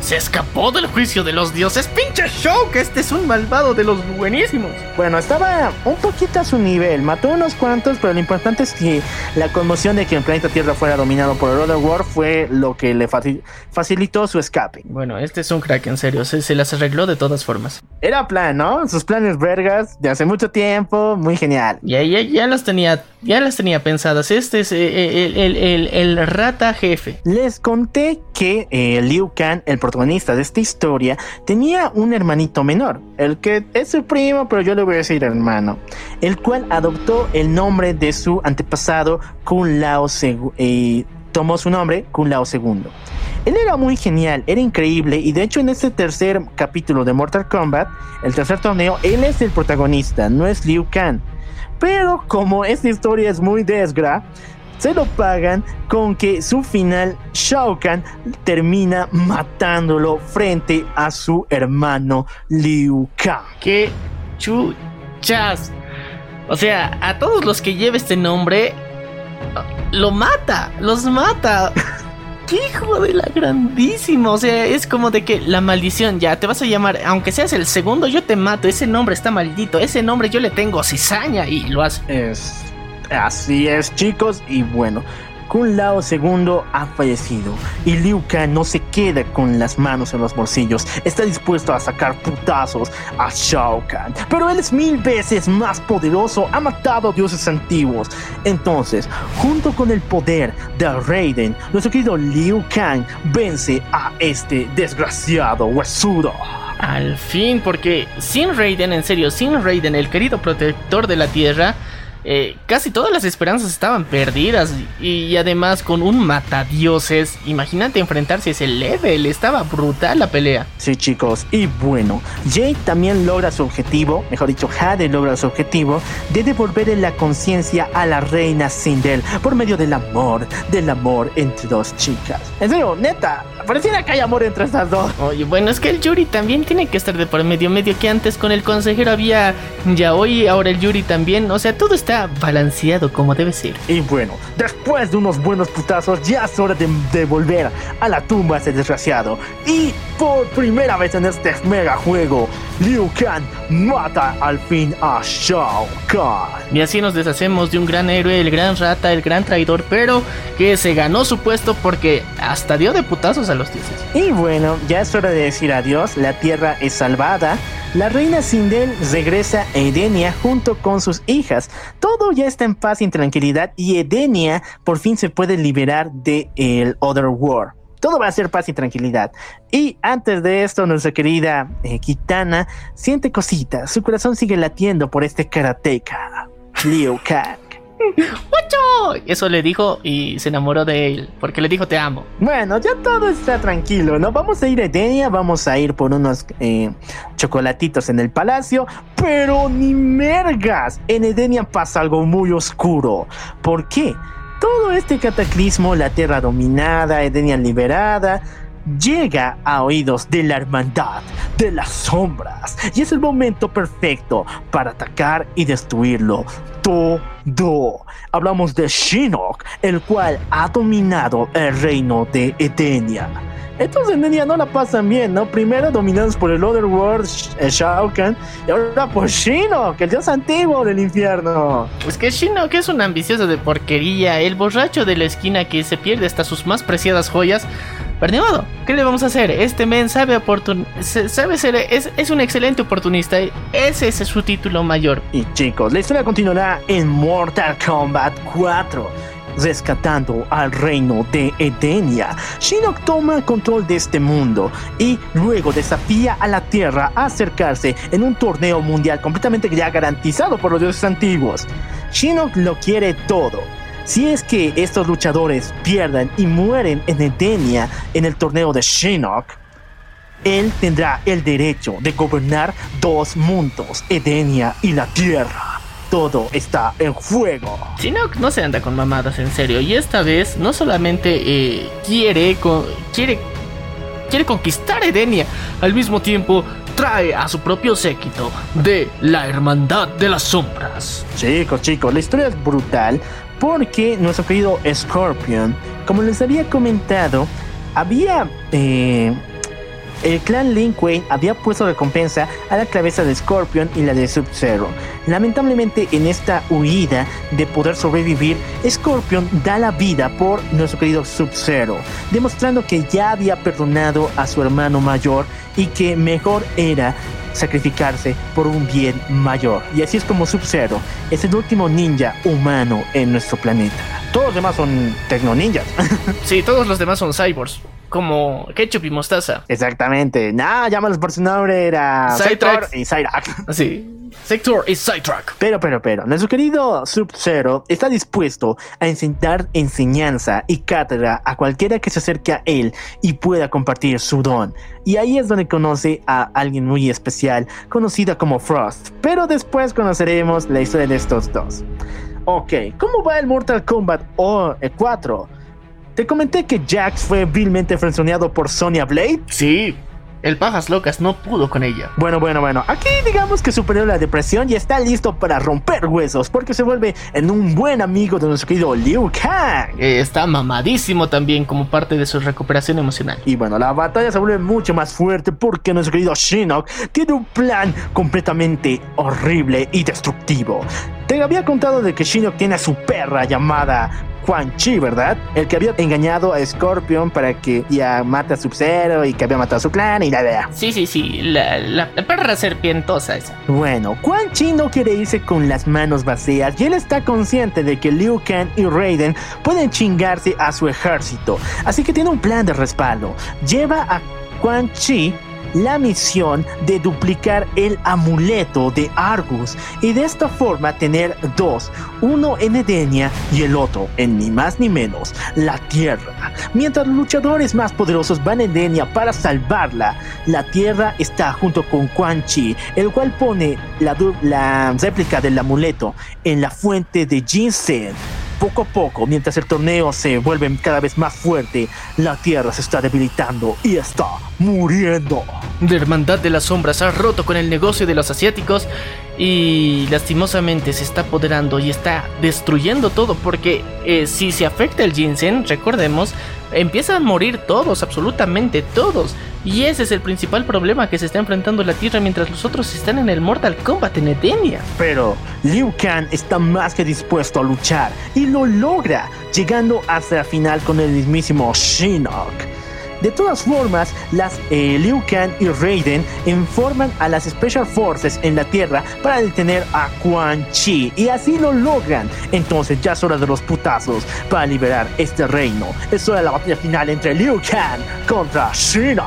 Se escapó del juicio de los dioses. ¡Pinche! Que este es un malvado de los buenísimos. Bueno, estaba un poquito a su nivel, mató unos cuantos, pero lo importante es que la conmoción de que el planeta Tierra fuera dominado por el Otherworld fue lo que le faci- facilitó su escape. Bueno, este es un crack, en serio. Se, se las arregló de todas formas. Era plan, ¿no? Sus planes vergas de hace mucho tiempo, muy genial. Ya, ya, ya las tenía, ya las tenía pensadas. Este es eh, el, el- el- el rata jefe. Les conté que eh, Liu Kang, el protagonista de esta historia, tenía un hermanito menor, el que es su primo, pero yo le voy a decir hermano, el cual adoptó el nombre de su antepasado Kun Lao II, tomó su nombre Kun Lao II. Él era muy genial, era increíble y de hecho en este tercer capítulo de Mortal Kombat, el tercer torneo, él es el protagonista, no es Liu Kang. Pero como esta historia es muy desgra, se lo pagan con que su final Shao Kahn termina matándolo frente a su hermano Liu Kang. ¡Qué chuchas! O sea, a todos los que lleve este nombre, lo mata, los mata. ¡Qué hijo de la grandísima! O sea, es como de que la maldición ya te vas a llamar, aunque seas el segundo, yo te mato. Ese nombre está maldito. Ese nombre yo le tengo cizaña y lo hace. Es así es, chicos, y bueno. Kun Lao II ha fallecido y Liu Kang no se queda con las manos en los bolsillos. Está dispuesto a sacar putazos a Shao Kahn. Pero él es mil veces más poderoso, ha matado a dioses antiguos. Entonces, junto con el poder de Raiden, nuestro querido Liu Kang vence a este desgraciado huesudo. Al fin, porque sin Raiden, en serio, sin Raiden, el querido protector de la Tierra, eh, casi todas las esperanzas estaban perdidas. Y, además con un matadioses, imagínate enfrentarse a ese level, estaba brutal la pelea. Sí, chicos. Y bueno, Jade también logra su objetivo, mejor dicho, Jade logra su objetivo de devolverle la conciencia a la reina Sindel por medio del amor, del amor entre dos chicas. En serio, neta, pareciera que hay amor entre estas dos. Oye, bueno, es que el Yuri también tiene que estar de por medio, medio que antes con el consejero había Yaoi, ahora el Yuri también, o sea, todo está balanceado como debe ser. Y bueno, después de unos buenos putazos, ya es hora de, de volver a la tumba a ese desgraciado. Y por primera vez en este mega juego, Liu Kang mata al fin a Shao Kahn. Y así nos deshacemos de un gran héroe, el gran rata, el gran traidor, pero que se ganó su puesto porque hasta dio de putazos a los. Y bueno, ya es hora de decir adiós, la tierra es salvada, la reina Sindel regresa a Edenia junto con sus hijas, todo ya está en paz y en tranquilidad y Edenia por fin se puede liberar de el Other World. Todo va a ser paz y tranquilidad. Y antes de esto, nuestra querida eh, Kitana siente cositas. Su corazón sigue latiendo por este karateka, Liu Kang. ¡Ocho! Eso le dijo y se enamoró de él, porque le dijo te amo. Bueno, ya todo está tranquilo, ¿no? Vamos a ir a Edenia, vamos a ir por unos eh, chocolatitos en el palacio, pero ni mergas. En Edenia pasa algo muy oscuro. ¿Por qué? Todo este cataclismo, la tierra dominada, Edenia liberada, llega a oídos de la hermandad de las sombras y es el momento perfecto para atacar y destruirlo todo. Hablamos de Shinnok, el cual ha dominado el reino de Edenia. Estos en Edenia no la pasan bien, ¿no? Primero dominados por el Otherworld, eh, Shao Kahn, y ahora por Shinnok, el dios antiguo del infierno. Pues que Shino, que es un ambicioso de porquería, el borracho de la esquina que se pierde hasta sus más preciadas joyas. Pero ni modo, ¿qué le vamos a hacer? Este men sabe, oportun sabe ser, es, es un excelente oportunista. Ese es su título mayor. Y chicos, la historia continuará en Mortal Kombat 4. Rescatando al reino de Edenia, Shinnok toma control de este mundo y luego desafía a la Tierra a acercarse en un torneo mundial completamente ya garantizado por los dioses antiguos. Shinnok lo quiere todo. Si es que estos luchadores pierden y mueren en Edenia en el torneo de Shinnok, él tendrá el derecho de gobernar dos mundos, Edenia y la Tierra. Todo está en juego. Shinnok no se anda con mamadas en serio. Y esta vez no solamente eh, quiere, co- quiere, quiere conquistar Edenia, al mismo tiempo trae a su propio séquito de la Hermandad de las Sombras. Chicos, chicos, la historia es brutal porque nuestro querido Scorpion, como les había comentado, había... eh, el clan Lin Kuei había puesto recompensa a la cabeza de Scorpion y la de Sub-Zero. Lamentablemente en esta huida de poder sobrevivir, Scorpion da la vida por nuestro querido Sub-Zero, demostrando que ya había perdonado a su hermano mayor y que mejor era sacrificarse por un bien mayor. Y así es como Sub-Zero es el último ninja humano en nuestro planeta. Todos los demás son tecno ninjas. *laughs* Sí, todos los demás son cyborgs, como Ketchup y Mostaza. Exactamente. Nah, llámalos por su nombre, era. *laughs* Sector y Cyrax. Así. Sector y Sidetrack. Pero, pero, pero, nuestro querido Sub-Zero está dispuesto a enseñar enseñanza y cátedra a cualquiera que se acerque a él y pueda compartir su don. Y ahí es donde conoce a alguien muy especial, conocida como Frost. Pero después conoceremos la historia de estos dos. Ok, ¿cómo va el Mortal Kombat o- eh, 4? Te comenté que Jax fue vilmente frenzoneado por Sonya Blade. Sí. El Pajas Locas no pudo con ella. Bueno, bueno, bueno. Aquí digamos que superó la depresión y está listo para romper huesos porque se vuelve en un buen amigo de nuestro querido Liu Kang. Eh, está mamadísimo también como parte de su recuperación emocional. Y bueno, la batalla se vuelve mucho más fuerte porque nuestro querido Shinnok tiene un plan completamente horrible y destructivo. Te había contado de que Shinnok tiene a su perra llamada Quan Chi, ¿verdad? El que había engañado a Scorpion para que ya mate a Sub-Zero y que había matado a su clan y la idea. Sí, sí, sí, la, la- la perra serpientosa esa. Bueno, Quan Chi no quiere irse con las manos vacías y él está consciente de que Liu Kang y Raiden pueden chingarse a su ejército, así que tiene un plan de respaldo. Lleva a Quan Chi la misión de duplicar el amuleto de Argus y de esta forma tener dos, uno en Edenia y el otro en ni más ni menos la Tierra. Mientras los luchadores más poderosos van a Edenia para salvarla, la Tierra está junto con Quan Chi, el cual pone la, la réplica del amuleto en la fuente de Jinsen. Poco a poco, mientras el torneo se vuelve cada vez más fuerte, la Tierra se está debilitando y está muriendo. La hermandad de las sombras ha roto con el negocio de los asiáticos y lastimosamente se está apoderando y está destruyendo todo porque eh, si se afecta el ginseng, recordemos, empiezan a morir todos, absolutamente todos. Y ese es el principal problema que se está enfrentando la Tierra mientras los otros están en el Mortal Kombat en Edenia. Pero Liu Kang está más que dispuesto a luchar y lo logra, llegando hasta la final con el mismísimo Shinnok. De todas formas, las eh, Liu Kang y Raiden informan a las Special Forces en la Tierra para detener a Quan Chi y así lo logran. Entonces ya es hora de los putazos para liberar este reino. Es hora de la batalla final entre Liu Kang contra Shinnok.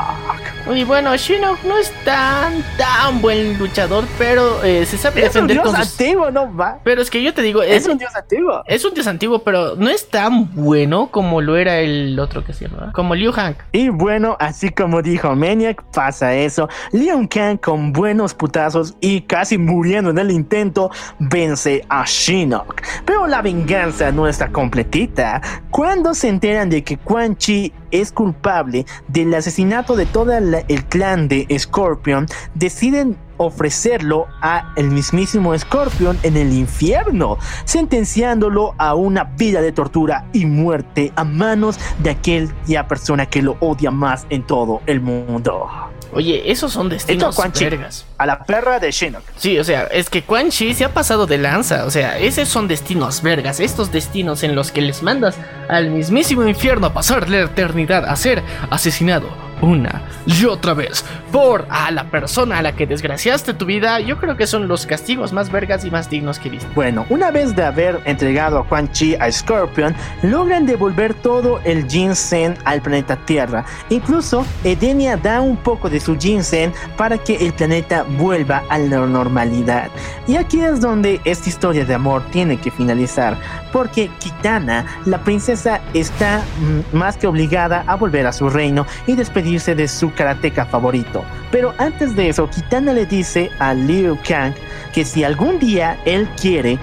Y bueno, Shinnok no es tan, tan buen luchador, pero eh, se sabe Es un dios con sus... antiguo, ¿no va? Pero es que yo te digo, Es es, un dios antiguo. es un dios antiguo, pero no es tan bueno como lo era el otro que se llama, como Liu. Y bueno, así como dijo Maniac, pasa eso. Liu Kang con buenos putazos y casi muriendo en el intento, vence a Shinnok. Pero la venganza no está completita. Cuando se enteran de que Quan Chi es culpable del asesinato de todo el clan de Scorpion, deciden ofrecerlo a el mismísimo Scorpion en el infierno, sentenciándolo a una vida de tortura y muerte a manos de aquella persona que lo odia más en todo el mundo. Oye, esos son destinos Esto Quan Chi. vergas. A la perra de Shinnok. Sí, o sea, es que Quan Chi se ha pasado de lanza. O sea, esos son destinos vergas. Estos destinos en los que les mandas al mismísimo infierno a pasar la eternidad a ser asesinado una y otra vez por a la persona a la que desgraciaste tu vida. Yo creo que son los castigos más vergas y más dignos que he visto. Bueno, una vez de haber entregado a Quan Chi a Scorpion, logran devolver todo el ginseng al planeta Tierra. Incluso Edenia da un poco de su ginseng para que el planeta vuelva a la normalidad. Y aquí es donde esta historia de amor tiene que finalizar, porque Kitana, la princesa, está mm, más que obligada a volver a su reino y despedirse de su karateca favorito. Pero antes de eso, Kitana le dice a Liu Kang que si algún día él quiere,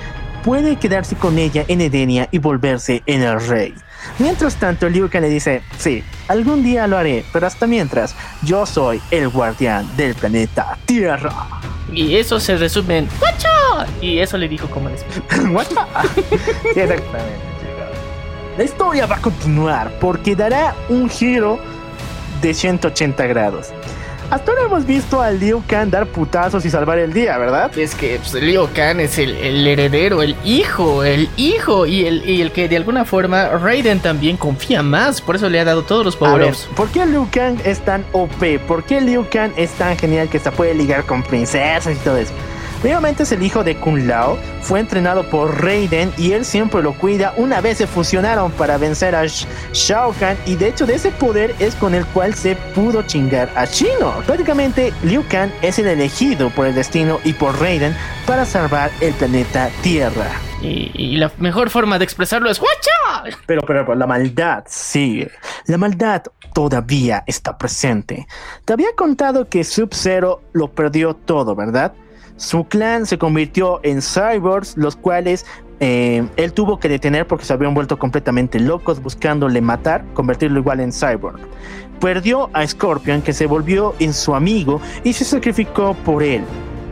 puede quedarse con ella en Edenia y volverse en el rey. Mientras tanto, Liu Kang le dice, sí, algún día lo haré, pero hasta mientras, yo soy el guardián del planeta Tierra. Y eso se resume en ¡Guacho! Y eso le dijo como les? Sí, *laughs* Exactamente. La historia va a continuar porque dará un giro de 180 grados. Hasta ahora hemos visto a Liu Kang dar putazos y salvar el día, ¿verdad? Es que pues, Liu Kang es el, el heredero, el hijo, el hijo y el, y el que de alguna forma Raiden también confía más, por eso le ha dado todos los power-ups. ¿por qué Liu Kang es tan OP? ¿Por qué Liu Kang es tan genial que se puede ligar con princesas y todo eso? Primeramente es el hijo de Kun Lao, fue entrenado por Raiden y él siempre lo cuida. Una vez se fusionaron para vencer a Sh- Shao Kahn y de hecho de ese poder es con el cual se pudo chingar a Shinnok. Prácticamente Liu Kang es el elegido por el destino y por Raiden para salvar el planeta Tierra. Y, y la mejor forma de expresarlo es ¡Guacho! Pero, pero, pero la maldad sigue. La maldad todavía está presente. Te había contado que Sub-Zero lo perdió todo, ¿verdad? Su clan se convirtió en cyborgs, los cuales eh, él tuvo que detener porque se habían vuelto completamente locos buscándole matar, convertirlo igual en cyborg. Perdió a Scorpion, que se volvió en su amigo y se sacrificó por él.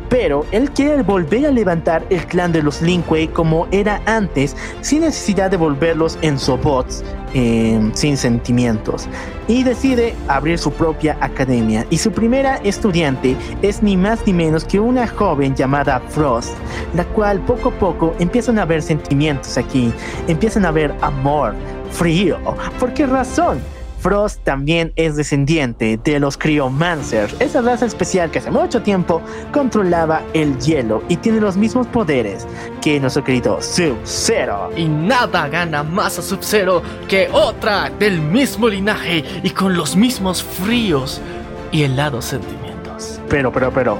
Pero él quiere volver a levantar el clan de los Lin Kuei como era antes, sin necesidad de volverlos en sobots eh, sin sentimientos. Y decide abrir su propia academia. Y su primera estudiante es ni más ni menos que una joven llamada Frost, la cual poco a poco empiezan a haber sentimientos aquí, empiezan a haber amor, frío. ¿Por qué razón? Frost también es descendiente de los Cryomancers, esa raza especial que hace mucho tiempo controlaba el hielo y tiene los mismos poderes que nuestro querido Sub-Zero. Y nada gana más a Sub-Zero que otra del mismo linaje y con los mismos fríos y helados sentimientos. Pero, pero, pero,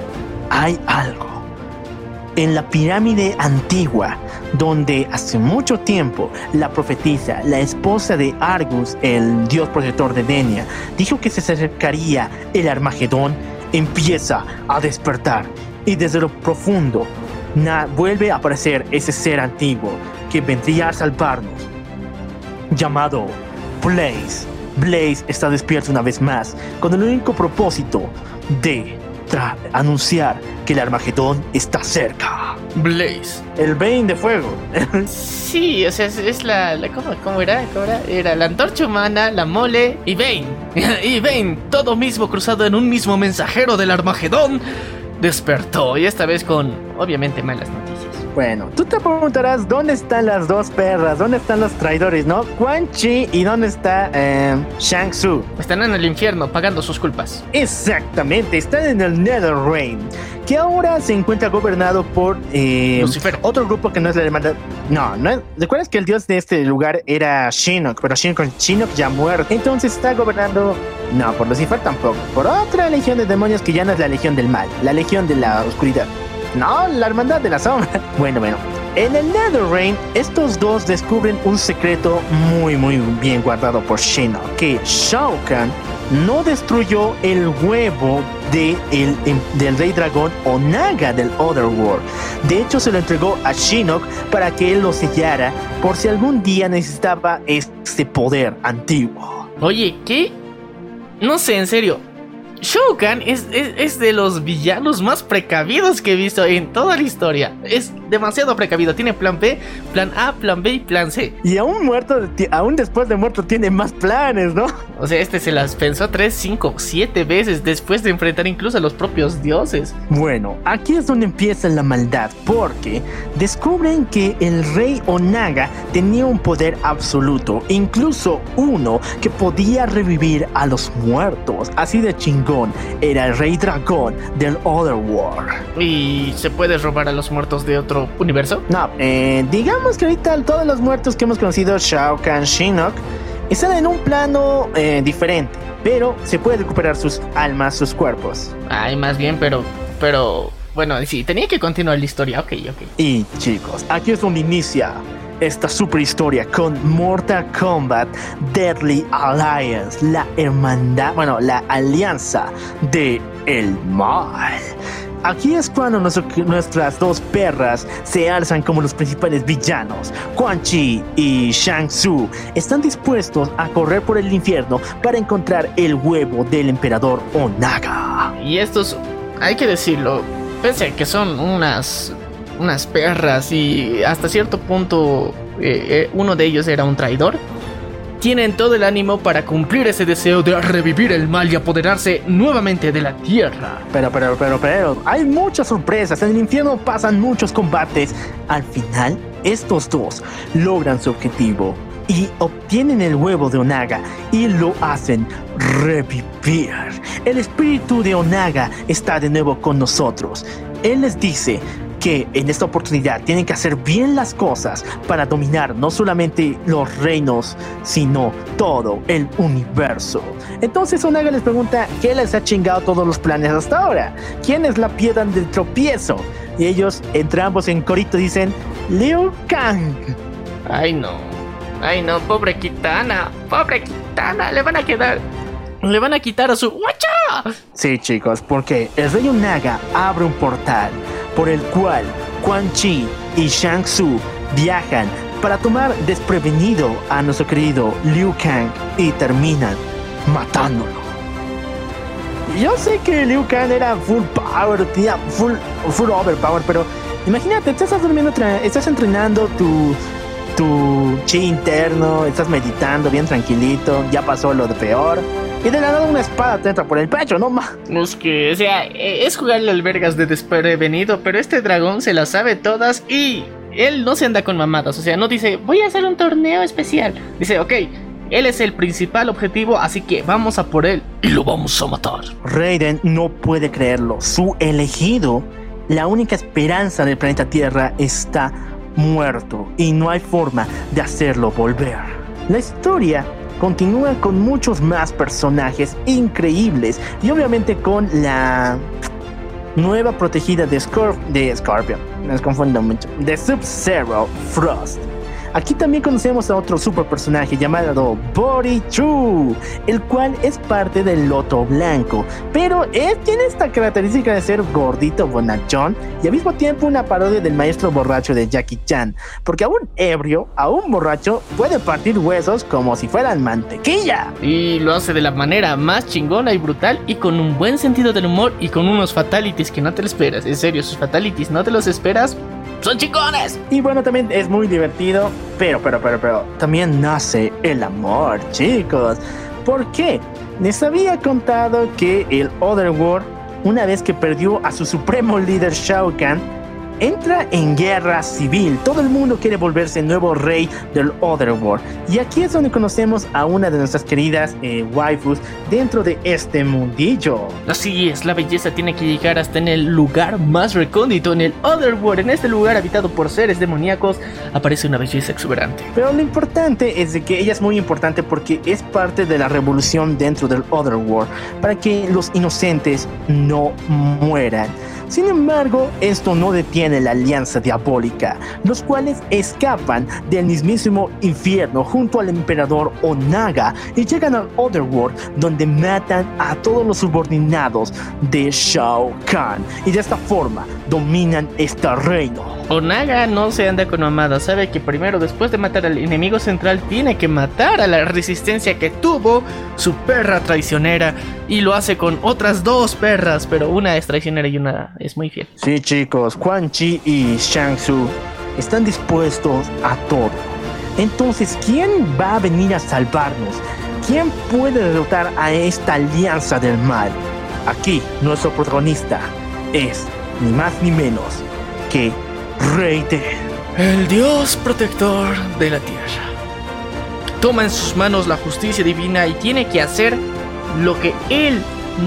hay algo. En la pirámide antigua, donde hace mucho tiempo la profetisa, la esposa de Argus, el dios protector de Denia, dijo que se acercaría el Armagedón, empieza a despertar y desde lo profundo vuelve a aparecer ese ser antiguo que vendría a salvarnos, llamado Blaze. Blaze está despierto una vez más con el único propósito de tra- anunciar que el Armagedón está cerca. Blaze. El Bane de fuego. Sí, o sea, es, es la, la- ¿cómo, cómo era? ¿Cómo era? Era la antorcha humana, la mole y Bane. *laughs* y Bane, todo mismo cruzado en un mismo mensajero del Armagedón, despertó. Y esta vez con, obviamente, malas noticias. Bueno, tú te preguntarás dónde están las dos perras, dónde están los traidores, ¿no? Quan Chi y dónde está eh, Shang Tzu. Están en el infierno pagando sus culpas. Exactamente, están en el Netherrealm, que ahora se encuentra gobernado por eh, Lucifer. otro grupo que no es la hermandad. No, no es- ¿Recuerdas que el dios de este lugar era Shinnok? Pero Shinnok, Shinnok ya muerto. Entonces está gobernando. No, por Lucifer tampoco. Por otra legión de demonios que ya no es la legión del mal, la legión de la oscuridad. No, la hermandad de la sombra. *laughs* Bueno, bueno. En el Netherrealm, estos dos descubren un secreto muy, muy bien guardado por Shinnok. Que Shao Kahn no destruyó el huevo de el- em- del rey dragón Onaga del Otherworld. De hecho, se lo entregó a Shinnok para que él lo sellara por si algún día necesitaba este poder antiguo. Oye, ¿qué? No sé, en serio. Shao Kahn es, es, es de los villanos más precavidos que he visto en toda la historia. Es demasiado precavido. Tiene plan B, plan A, plan B y plan C. Y aún muerto, aún después de muerto, tiene más planes, ¿no? O sea, este se las pensó 3, 5, 7 veces después de enfrentar incluso a los propios dioses. Bueno, aquí es donde empieza la maldad, porque descubren que el rey Onaga tenía un poder absoluto, incluso uno que podía revivir a los muertos. Así de chingón, era el rey dragón del Otherworld. ¿Y se puede robar a los muertos de otro universo? No, eh, digamos que ahorita todos los muertos que hemos conocido, Shao Kahn, Shinnok, están en un plano eh, diferente, pero se puede recuperar sus almas, sus cuerpos. Ay, más bien, pero. Pero. Bueno, sí, tenía que continuar la historia. Ok, ok. Y chicos, aquí es donde inicia esta super historia con Mortal Kombat Deadly Alliance, la hermandad, bueno, la alianza de el mal. Aquí es cuando nuestro- nuestras dos perras se alzan como los principales villanos. Quan Chi y Shang Tzu están dispuestos a correr por el infierno para encontrar el huevo del emperador Onaga. Y estos, hay que decirlo, pese a que son unas, unas perras y hasta cierto punto eh, eh, uno de ellos era un traidor, tienen todo el ánimo para cumplir ese deseo de revivir el mal y apoderarse nuevamente de la tierra. Pero, pero, pero, pero, hay muchas sorpresas. En el infierno pasan muchos combates. Al final, estos dos logran su objetivo y obtienen el huevo de Onaga y lo hacen revivir. El espíritu de Onaga está de nuevo con nosotros. Él les dice que en esta oportunidad tienen que hacer bien las cosas para dominar no solamente los reinos, sino todo el universo. Entonces Onaga les pregunta qué les ha chingado todos los planes hasta ahora. ¿Quién es la piedra del tropiezo? Y ellos, entre ambos en corito, dicen Liu Kang. Ay no, ay no, pobre Kitana, pobre Kitana, le van a quedar, le van a quitar a su guacha. Sí, chicos, porque el rey Onaga abre un portal por el cual Quan Chi y Shang Tzu viajan para tomar desprevenido a nuestro querido Liu Kang y terminan matándolo. yo sé que Liu Kang era full power, tenía full, full overpower, pero imagínate, tú estás durmiendo, estás entrenando tu, tu chi interno, estás meditando bien tranquilito, ya pasó lo de peor, y de la nada una espada te entra por el pecho, no más. Es que, o sea, es jugarle al vergas de desprevenido, pero este dragón se las sabe todas y él no se anda con mamadas. O sea, no dice, voy a hacer un torneo especial. Dice, ok, él es el principal objetivo, así que vamos a por él. Y lo vamos a matar. Raiden no puede creerlo. Su elegido, la única esperanza del planeta Tierra, está muerto y no hay forma de hacerlo volver. La historia continúa con muchos más personajes increíbles y obviamente con la nueva protegida de, Scorp de Scorpion. Me confundo mucho. De Sub-Zero Frost. Aquí también conocemos a otro super personaje llamado Body Chu, el cual es parte del Loto Blanco, pero él tiene esta característica de ser gordito bonachón y al mismo tiempo una parodia del maestro borracho de Jackie Chan, porque a un ebrio, a un borracho, puede partir huesos como si fueran mantequilla. Y lo hace de la manera más chingona y brutal y con un buen sentido del humor y con unos fatalities que no te lo esperas. En serio, sus fatalities no te los esperas. Son chingones. Y bueno, también es muy divertido, pero, pero, pero, pero, también nace el amor, chicos. ¿Por qué? Les había contado que el Otherworld, una vez que perdió a su supremo líder Shao Kahn, entra en guerra civil. Todo el mundo quiere volverse el nuevo rey del Otherworld. Y aquí es donde conocemos a una de nuestras queridas eh, waifus dentro de este mundillo. Así es, la belleza tiene que llegar hasta en el lugar más recóndito, en el Otherworld. En este lugar habitado por seres demoníacos, aparece una belleza exuberante. Pero lo importante es de que ella es muy importante porque es parte de la revolución dentro del Otherworld para que los inocentes no mueran. Sin embargo, esto no detiene la alianza diabólica, los cuales escapan del mismísimo infierno junto al emperador Onaga y llegan al Otherworld donde matan a todos los subordinados de Shao Kahn y de esta forma dominan este reino. Onaga no se anda con mamadas, sabe que primero después de matar al enemigo central tiene que matar a la resistencia que tuvo su perra traicionera y lo hace con otras dos perras, pero una es traicionera y una es muy fiel. Sí, chicos, Quan Chi y Shang Tzu están dispuestos a todo. Entonces, ¿quién va a venir a salvarnos? ¿Quién puede derrotar a esta alianza del mal? Aquí, nuestro protagonista es ni más ni menos que Raiden. El Dios protector de la tierra. Toma en sus manos la justicia divina y tiene que hacer lo que él,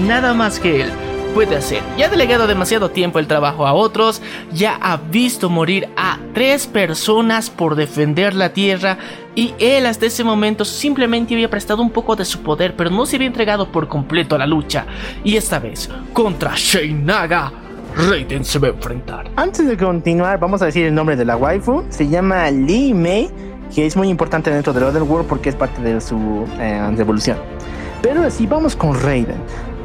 nada más que él, puede hacer. Ya ha delegado demasiado tiempo el trabajo a otros, ya ha visto morir a tres personas por defender la tierra y él hasta ese momento simplemente había prestado un poco de su poder, pero no se había entregado por completo a la lucha. Y esta vez, contra Sheinaga, Raiden se va a enfrentar. Antes de continuar, vamos a decir el nombre de la waifu. Se llama Li Mei, que es muy importante dentro del Otherworld porque es parte de su eh, revolución. Pero así vamos con Raiden.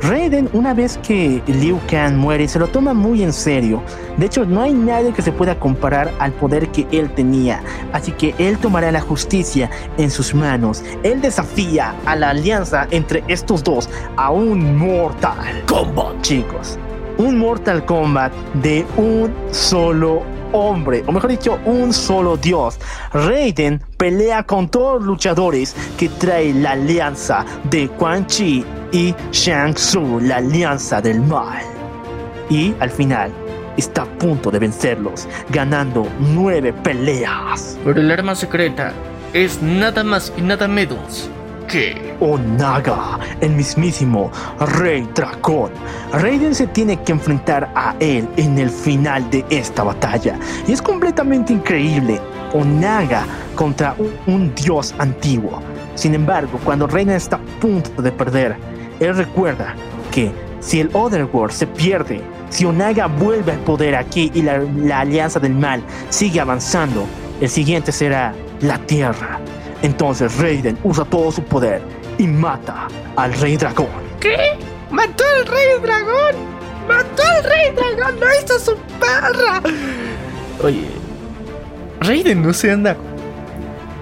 Raiden, una vez que Liu Kang muere, se lo toma muy en serio. De hecho, no hay nadie que se pueda comparar al poder que él tenía. Así que él tomará la justicia en sus manos. Él desafía a la alianza entre estos dos a un Mortal Kombat, chicos. Un Mortal Kombat de un solo hombre, o mejor dicho, un solo dios. Raiden pelea con todos los luchadores que trae la alianza de Quan Chi y Shang Tsung, la alianza del mal. Y al final está a punto de vencerlos, ganando nueve peleas. Pero el arma secreta es nada más y nada menos que... Onaga, el mismísimo Rey Dragón. Raiden se tiene que enfrentar a él en el final de esta batalla. Y es completamente increíble. Onaga contra un, dios antiguo. Sin embargo, cuando Raiden está a punto de perder, él recuerda que si el Otherworld se pierde, si Onaga vuelve al poder aquí y la alianza del mal sigue avanzando, el siguiente será la Tierra. Entonces Raiden usa todo su poder y mata al Rey Dragón. ¿Qué? ¡Mató al rey dragón! ¡Mató al rey dragón! ¡No hizo su perra! Oye, Raiden no se anda...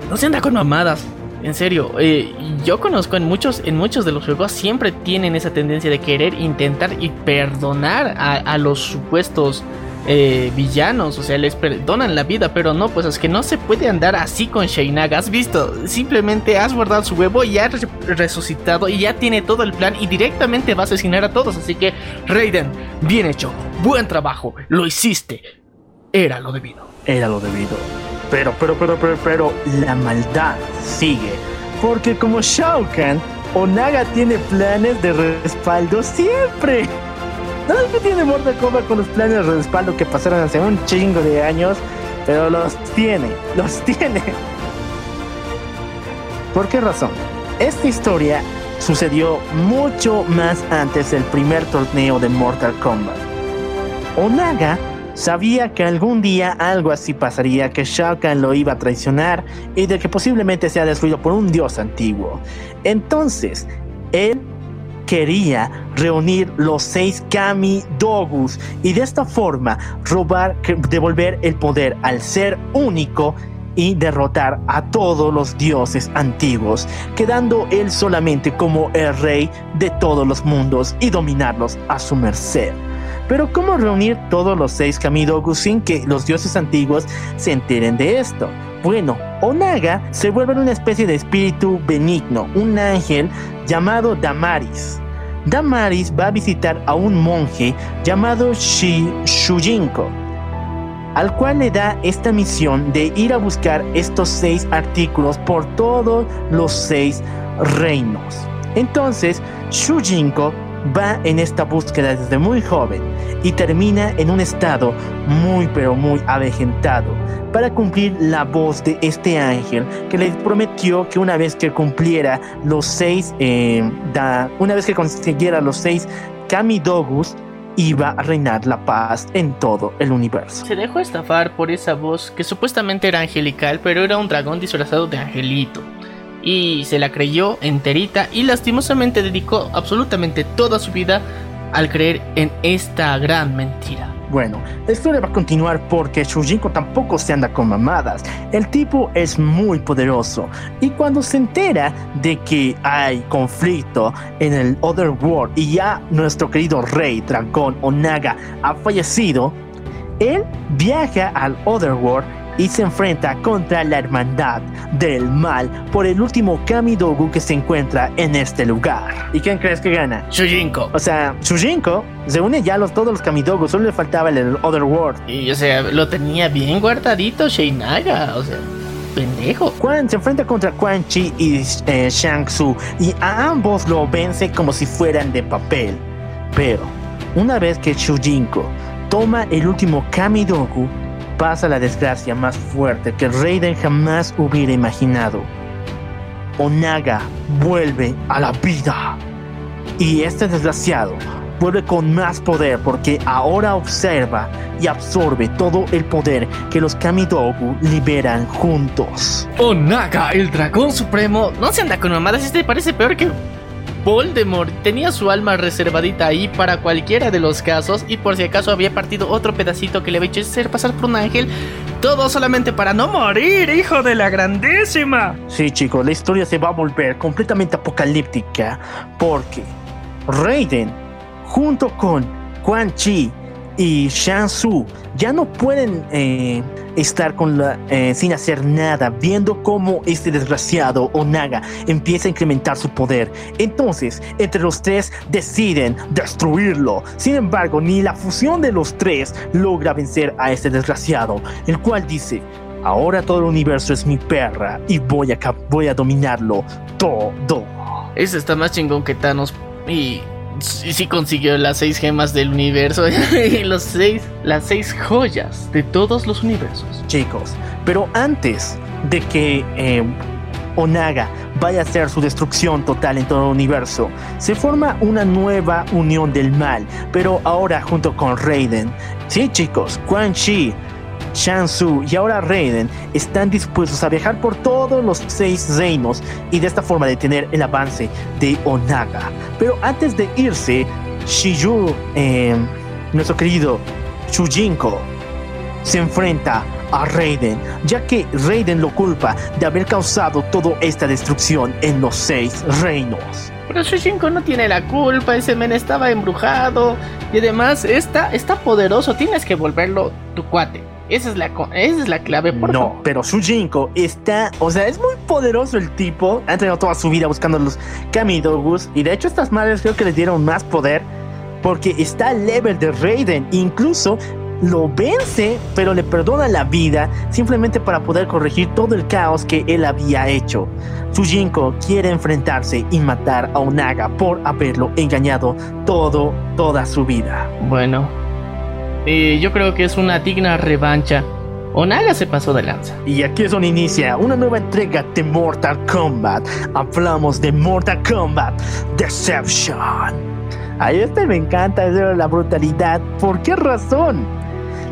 No se anda con mamadas. En serio, eh, yo conozco en muchos, en muchos de los juegos siempre tienen esa tendencia de querer intentar y perdonar a, a los supuestos eh, villanos, o sea, les perdonan la vida, pero no, pues es que no se puede andar así con Shainaga. Has visto, simplemente has guardado su huevo y ha re- resucitado y ya tiene todo el plan y directamente va a asesinar a todos. Así que, Raiden, bien hecho, buen trabajo, lo hiciste, era lo debido. Era lo debido. Pero, pero, pero, pero, pero, la maldad sigue. Porque como Shao Kahn, Onaga tiene planes de respaldo siempre. No es que tiene Mortal Kombat con los planes de respaldo que pasaron hace un chingo de años, pero los tiene, los *laughs* tiene. ¿Por qué razón? Esta historia sucedió mucho más antes del primer torneo de Mortal Kombat. Onaga sabía que algún día algo así pasaría, que Shao Kahn lo iba a traicionar y de que posiblemente sea destruido por un dios antiguo. Entonces, él quería reunir los seis Kami Dogus y de esta forma robar, devolver el poder al ser único y derrotar a todos los dioses antiguos, quedando él solamente como el rey de todos los mundos y dominarlos a su merced. Pero ¿cómo reunir todos los seis Kamidogu sin que los dioses antiguos se enteren de esto? Bueno, Onaga se vuelve una especie de espíritu benigno, un ángel llamado Damaris. Damaris va a visitar a un monje llamado Shi Shujinko, al cual le da esta misión de ir a buscar estos seis artículos por todos los seis reinos. Entonces, Shujinko va en esta búsqueda desde muy joven y termina en un estado muy pero muy avejentado para cumplir la voz de este ángel que le prometió que una vez que cumpliera los seis, eh, da- una vez que consiguiera los seis Kamidogus, iba a reinar la paz en todo el universo. Se dejó estafar por esa voz que supuestamente era angelical, pero era un dragón disfrazado de angelito. Y se la creyó enterita y lastimosamente dedicó absolutamente toda su vida al creer en esta gran mentira. Bueno, la historia va a continuar porque Shujinko tampoco se anda con mamadas. El tipo es muy poderoso y cuando se entera de que hay conflicto en el Otherworld y ya nuestro querido rey dragón Onaga ha fallecido, él viaja al Otherworld y se enfrenta contra la hermandad del mal por el último Kamidogu que se encuentra en este lugar. ¿Y quién crees que gana? Shujinko. O sea, Shujinko se une ya a los, todos los Kamidogos, solo le faltaba el, el Otherworld. Y o sea, lo tenía bien guardadito Sheinaga, o sea, pendejo. Quan se enfrenta contra Quan Chi y eh, Shang Tzu y a ambos lo vence como si fueran de papel. Pero, una vez que Shujinko toma el último Kamidogu, pasa la desgracia más fuerte que Raiden jamás hubiera imaginado. Onaga vuelve a la vida. Y este desgraciado vuelve con más poder porque ahora observa y absorbe todo el poder que los Kamidogu liberan juntos. Onaga, el dragón supremo, no se anda con mamadas, este parece peor que Voldemort. Tenía su alma reservadita ahí para cualquiera de los casos y por si acaso había partido otro pedacito que le había hecho ser pasar por un ángel. Todo solamente para no morir, hijo de la grandísima. Sí, chicos, la historia se va a volver completamente apocalíptica porque Raiden, junto con Quan Chi y Shang Tzu, ya no pueden eh, estar con eh, sin hacer nada, viendo cómo este desgraciado Onaga empieza a incrementar su poder. Entonces, entre los tres deciden destruirlo. Sin embargo, ni la fusión de los tres logra vencer a este desgraciado, el cual dice. Ahora todo el universo es mi perra y voy a, voy a dominarlo todo. Ese está más chingón que Thanos y sí, consiguió las seis gemas del universo *laughs* y los seis, las seis joyas de todos los universos. chicos. Pero antes de que eh, Onaga vaya a hacer su destrucción total en todo el universo, se forma una nueva unión del mal, pero ahora junto con Raiden. Sí, chicos, Quan Chi, Shang y ahora Raiden están dispuestos a viajar por todos los seis reinos y de esta forma detener el avance de Onaga. Pero antes de irse, Shiyu, eh, nuestro querido Shujinko, se enfrenta a Raiden, ya que Raiden lo culpa de haber causado toda esta destrucción en los seis reinos. Pero Shushinko no tiene la culpa, ese men estaba embrujado y además está, está poderoso, tienes que volverlo tu cuate. Esa es la, esa es la clave, por no, favor. pero Shujinko está, o sea, es muy poderoso el tipo. Ha entrenado toda su vida buscando los Kamidogus. Y de hecho, estas madres creo que les dieron más poder porque está al level de Raiden. Incluso lo vence, pero le perdona la vida simplemente para poder corregir todo el caos que él había hecho. Shujinko quiere enfrentarse y matar a Onaga por haberlo engañado todo, toda su vida. Bueno, eh, yo creo que es una digna revancha. Onaga se pasó de lanza. Y aquí es donde inicia una nueva entrega de Mortal Kombat. Hablamos de Mortal Kombat Deception. A este me encanta la brutalidad. ¿Por qué razón?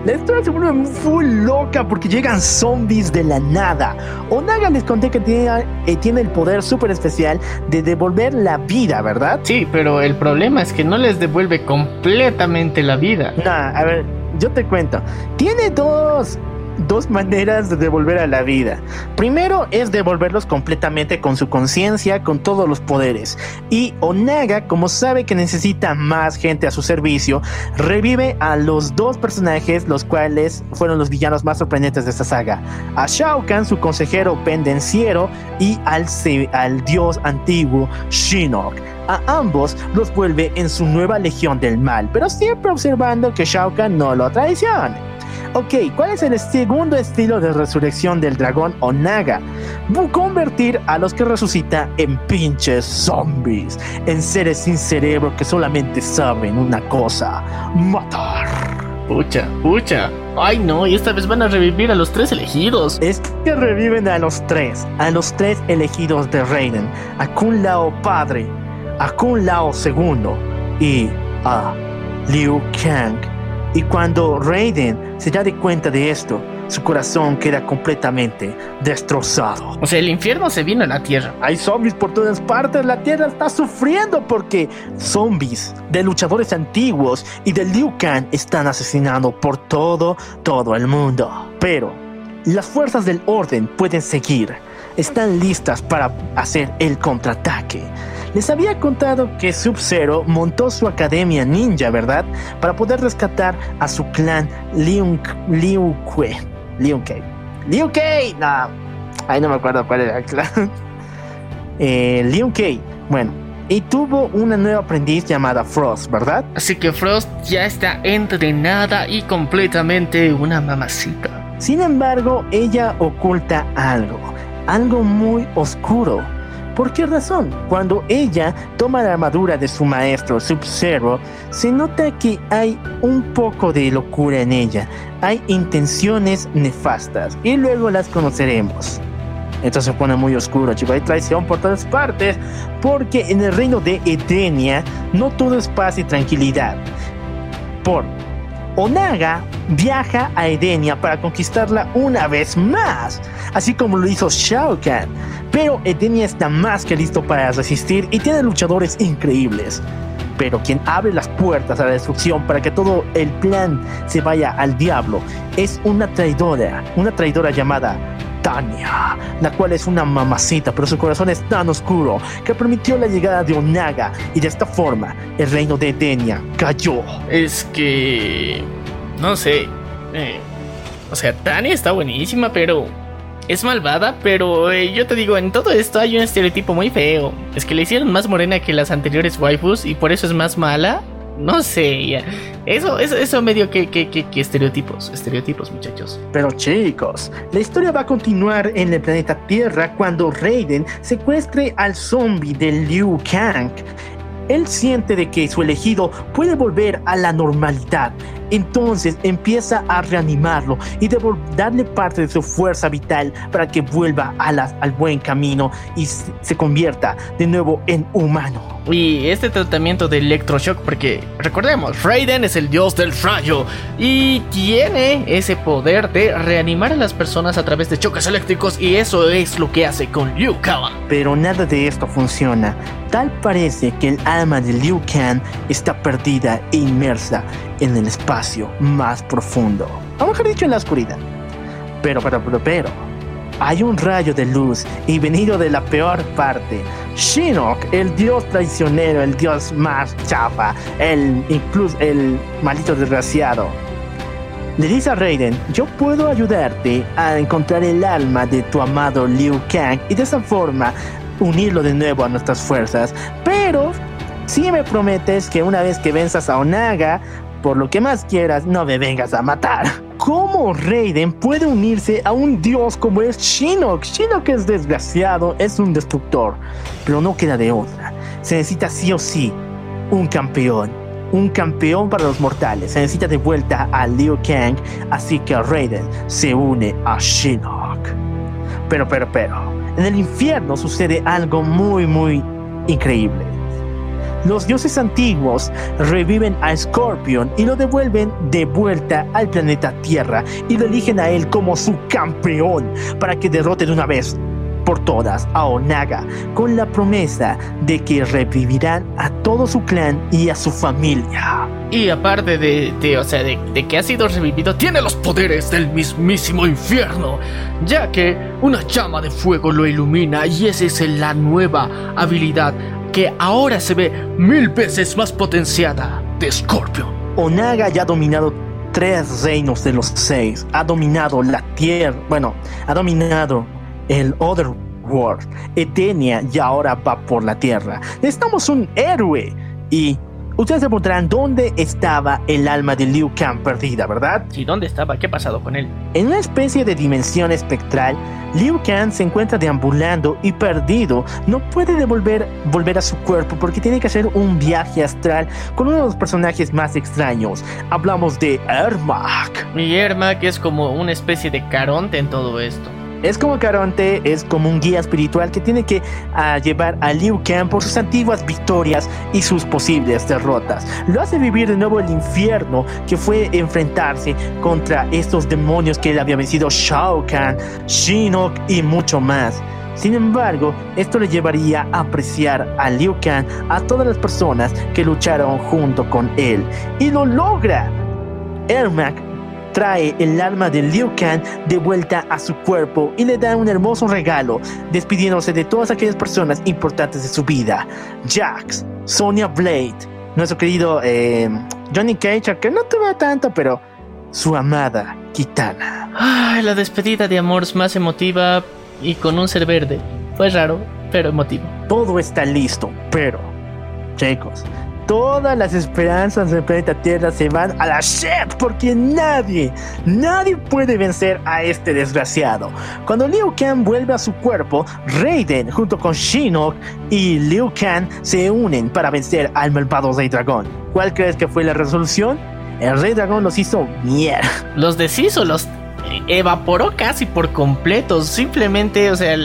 La historia se vuelve full loca porque llegan zombies de la nada. Onaga les conté que tiene, eh, tiene el poder súper especial de devolver la vida, ¿verdad? Sí, pero el problema es que no les devuelve completamente la vida. Nah, a ver, yo te cuento. Tiene dos, dos maneras de devolver a la vida. Primero es devolverlos completamente con su conciencia, con todos los poderes. Y Onaga, como sabe que necesita más gente a su servicio, revive a los dos personajes, los cuales fueron los villanos más sorprendentes de esta saga. A Shao Kahn, su consejero pendenciero, y al, dios antiguo Shinnok. A ambos los vuelve en su nueva legión del mal, pero siempre observando que Shao Kahn no lo traicione. Ok, ¿cuál es el segundo estilo de resurrección del dragón Onaga? Convertir a los que resucita en pinches zombies, en seres sin cerebro que solamente saben una cosa, matar. Pucha, pucha. Ay no, y esta vez van a revivir a los tres elegidos. Es que reviven a los tres, a los tres elegidos de Raiden, a Kun Lao padre, a Kun Lao segundo y a Liu Kang. Y cuando Raiden se da de cuenta de esto, su corazón queda completamente destrozado. O sea, el infierno se vino a la tierra. Hay zombies por todas partes, la tierra está sufriendo porque zombies de luchadores antiguos y de Liu Kang están asesinando por todo, todo el mundo. Pero las fuerzas del orden pueden seguir, están listas para hacer el contraataque. Les había contado que Sub-Zero montó su academia ninja, ¿verdad? Para poder rescatar a su clan Liu, Liu Kue. Liu Kei. Liu Kei, no. Ay, no me acuerdo cuál era el clan. *laughs* Eh, Liu Kei. Bueno, y tuvo una nueva aprendiz llamada Frost, ¿verdad? Así que Frost ya está entrenada y completamente una mamacita. Sin embargo, ella oculta algo, algo muy oscuro. ¿Por qué razón? Cuando ella toma la armadura de su maestro Sub-Zero, se nota que hay un poco de locura en ella. Hay intenciones nefastas y luego las conoceremos. Esto se pone muy oscuro, chicos. Hay traición por todas partes porque en el reino de Edenia no todo es paz y tranquilidad. Por Onaga viaja a Edenia para conquistarla una vez más, así como lo hizo Shao Kahn. Pero Edenia está más que listo para resistir y tiene luchadores increíbles. Pero quien abre las puertas a la destrucción para que todo el plan se vaya al diablo es una traidora, una traidora llamada Tania, la cual es una mamacita, pero su corazón es tan oscuro que permitió la llegada de Onaga y de esta forma el reino de Edenia cayó. Es que... No sé. eh, o sea, Tania está buenísima, pero... Es malvada, pero eh, yo te digo, en todo esto hay un estereotipo muy feo. Es que le hicieron más morena que las anteriores waifus y por eso es más mala. No sé. Eso, eso, eso medio que, que, que, que estereotipos, estereotipos, muchachos. Pero chicos, la historia va a continuar en el planeta Tierra cuando Raiden secuestre al zombie de Liu Kang. Él siente de que su elegido puede volver a la normalidad. Entonces empieza a reanimarlo y darle parte de su fuerza vital para que vuelva a la- al buen camino y se se convierta de nuevo en humano. Y este tratamiento de electroshock, porque recordemos, Raiden es el dios del rayo y tiene ese poder de reanimar a las personas a través de choques eléctricos y eso es lo que hace con Liu Kang. Pero nada de esto funciona. Tal parece que el alma de Liu Kang está perdida e inmersa en el espacio más profundo. O mejor dicho, en la oscuridad. Pero, pero, pero, pero. Hay un rayo de luz y venido de la peor parte. Shinnok, el dios traicionero, el dios más chafa, el incluso el maldito desgraciado. Le dice a Raiden, yo puedo ayudarte a encontrar el alma de tu amado Liu Kang y de esa forma unirlo de nuevo a nuestras fuerzas. Pero si me prometes que una vez que venzas a Onaga, por lo que más quieras, no me vengas a matar. ¿Cómo Raiden puede unirse a un dios como es Shinnok? Shinnok es desgraciado, es un destructor, pero no queda de otra. Se necesita sí o sí un campeón. Un campeón para los mortales. Se necesita de vuelta a Liu Kang, así que Raiden se une a Shinnok. Pero, pero, pero, en el infierno sucede algo muy, muy increíble. Los dioses antiguos reviven a Scorpion y lo devuelven de vuelta al planeta Tierra y lo eligen a él como su campeón para que derrote de una vez por todas a Onaga con la promesa de que revivirán a todo su clan y a su familia. Y aparte de, de, o sea, de, de que ha sido revivido, tiene los poderes del mismísimo infierno, ya que una llama de fuego lo ilumina y esa es la nueva habilidad que ahora se ve mil veces más potenciada de Scorpion. Onaga ya ha dominado tres reinos de los seis. Ha dominado la tierra, bueno, ha dominado el Otherworld, Etenia y ahora va por la tierra. Necesitamos un héroe y ustedes se preguntarán dónde estaba el alma de Liu Kang perdida, ¿verdad? ¿Y dónde estaba? ¿Qué ha pasado con él? En una especie de dimensión espectral, Liu Kang se encuentra deambulando y perdido. No puede devolver volver a su cuerpo porque tiene que hacer un viaje astral con uno de los personajes más extraños. Hablamos de Ermac. Y Ermac es como una especie de caronte en todo esto. Es como Caronte, es como un guía espiritual que tiene que uh, llevar a Liu Kang por sus antiguas victorias y sus posibles derrotas. Lo hace vivir de nuevo el infierno que fue enfrentarse contra estos demonios que él había vencido Shao Kahn, Shinnok y mucho más. Sin embargo, esto le llevaría a apreciar a Liu Kang a todas las personas que lucharon junto con él. Y lo logra. Ermac trae el alma de Liu Kang de vuelta a su cuerpo y le da un hermoso regalo, despidiéndose de todas aquellas personas importantes de su vida. Jax, Sonya Blade, nuestro querido eh, Johnny Cage, que no tuvo tanto, pero su amada Kitana. Ay, la despedida de amor más emotiva y con un ser verde. Fue raro, pero emotivo. Todo está listo, pero, chicos, todas las esperanzas del planeta Tierra se van a la shit porque nadie, nadie puede vencer a este desgraciado. Cuando Liu Kang vuelve a su cuerpo, Raiden junto con Shinnok y Liu Kang se unen para vencer al malvado Rey Dragón. ¿Cuál crees que fue la resolución? El Rey Dragón los hizo mierda. Los deshizo, los evaporó casi por completo. Simplemente, o sea,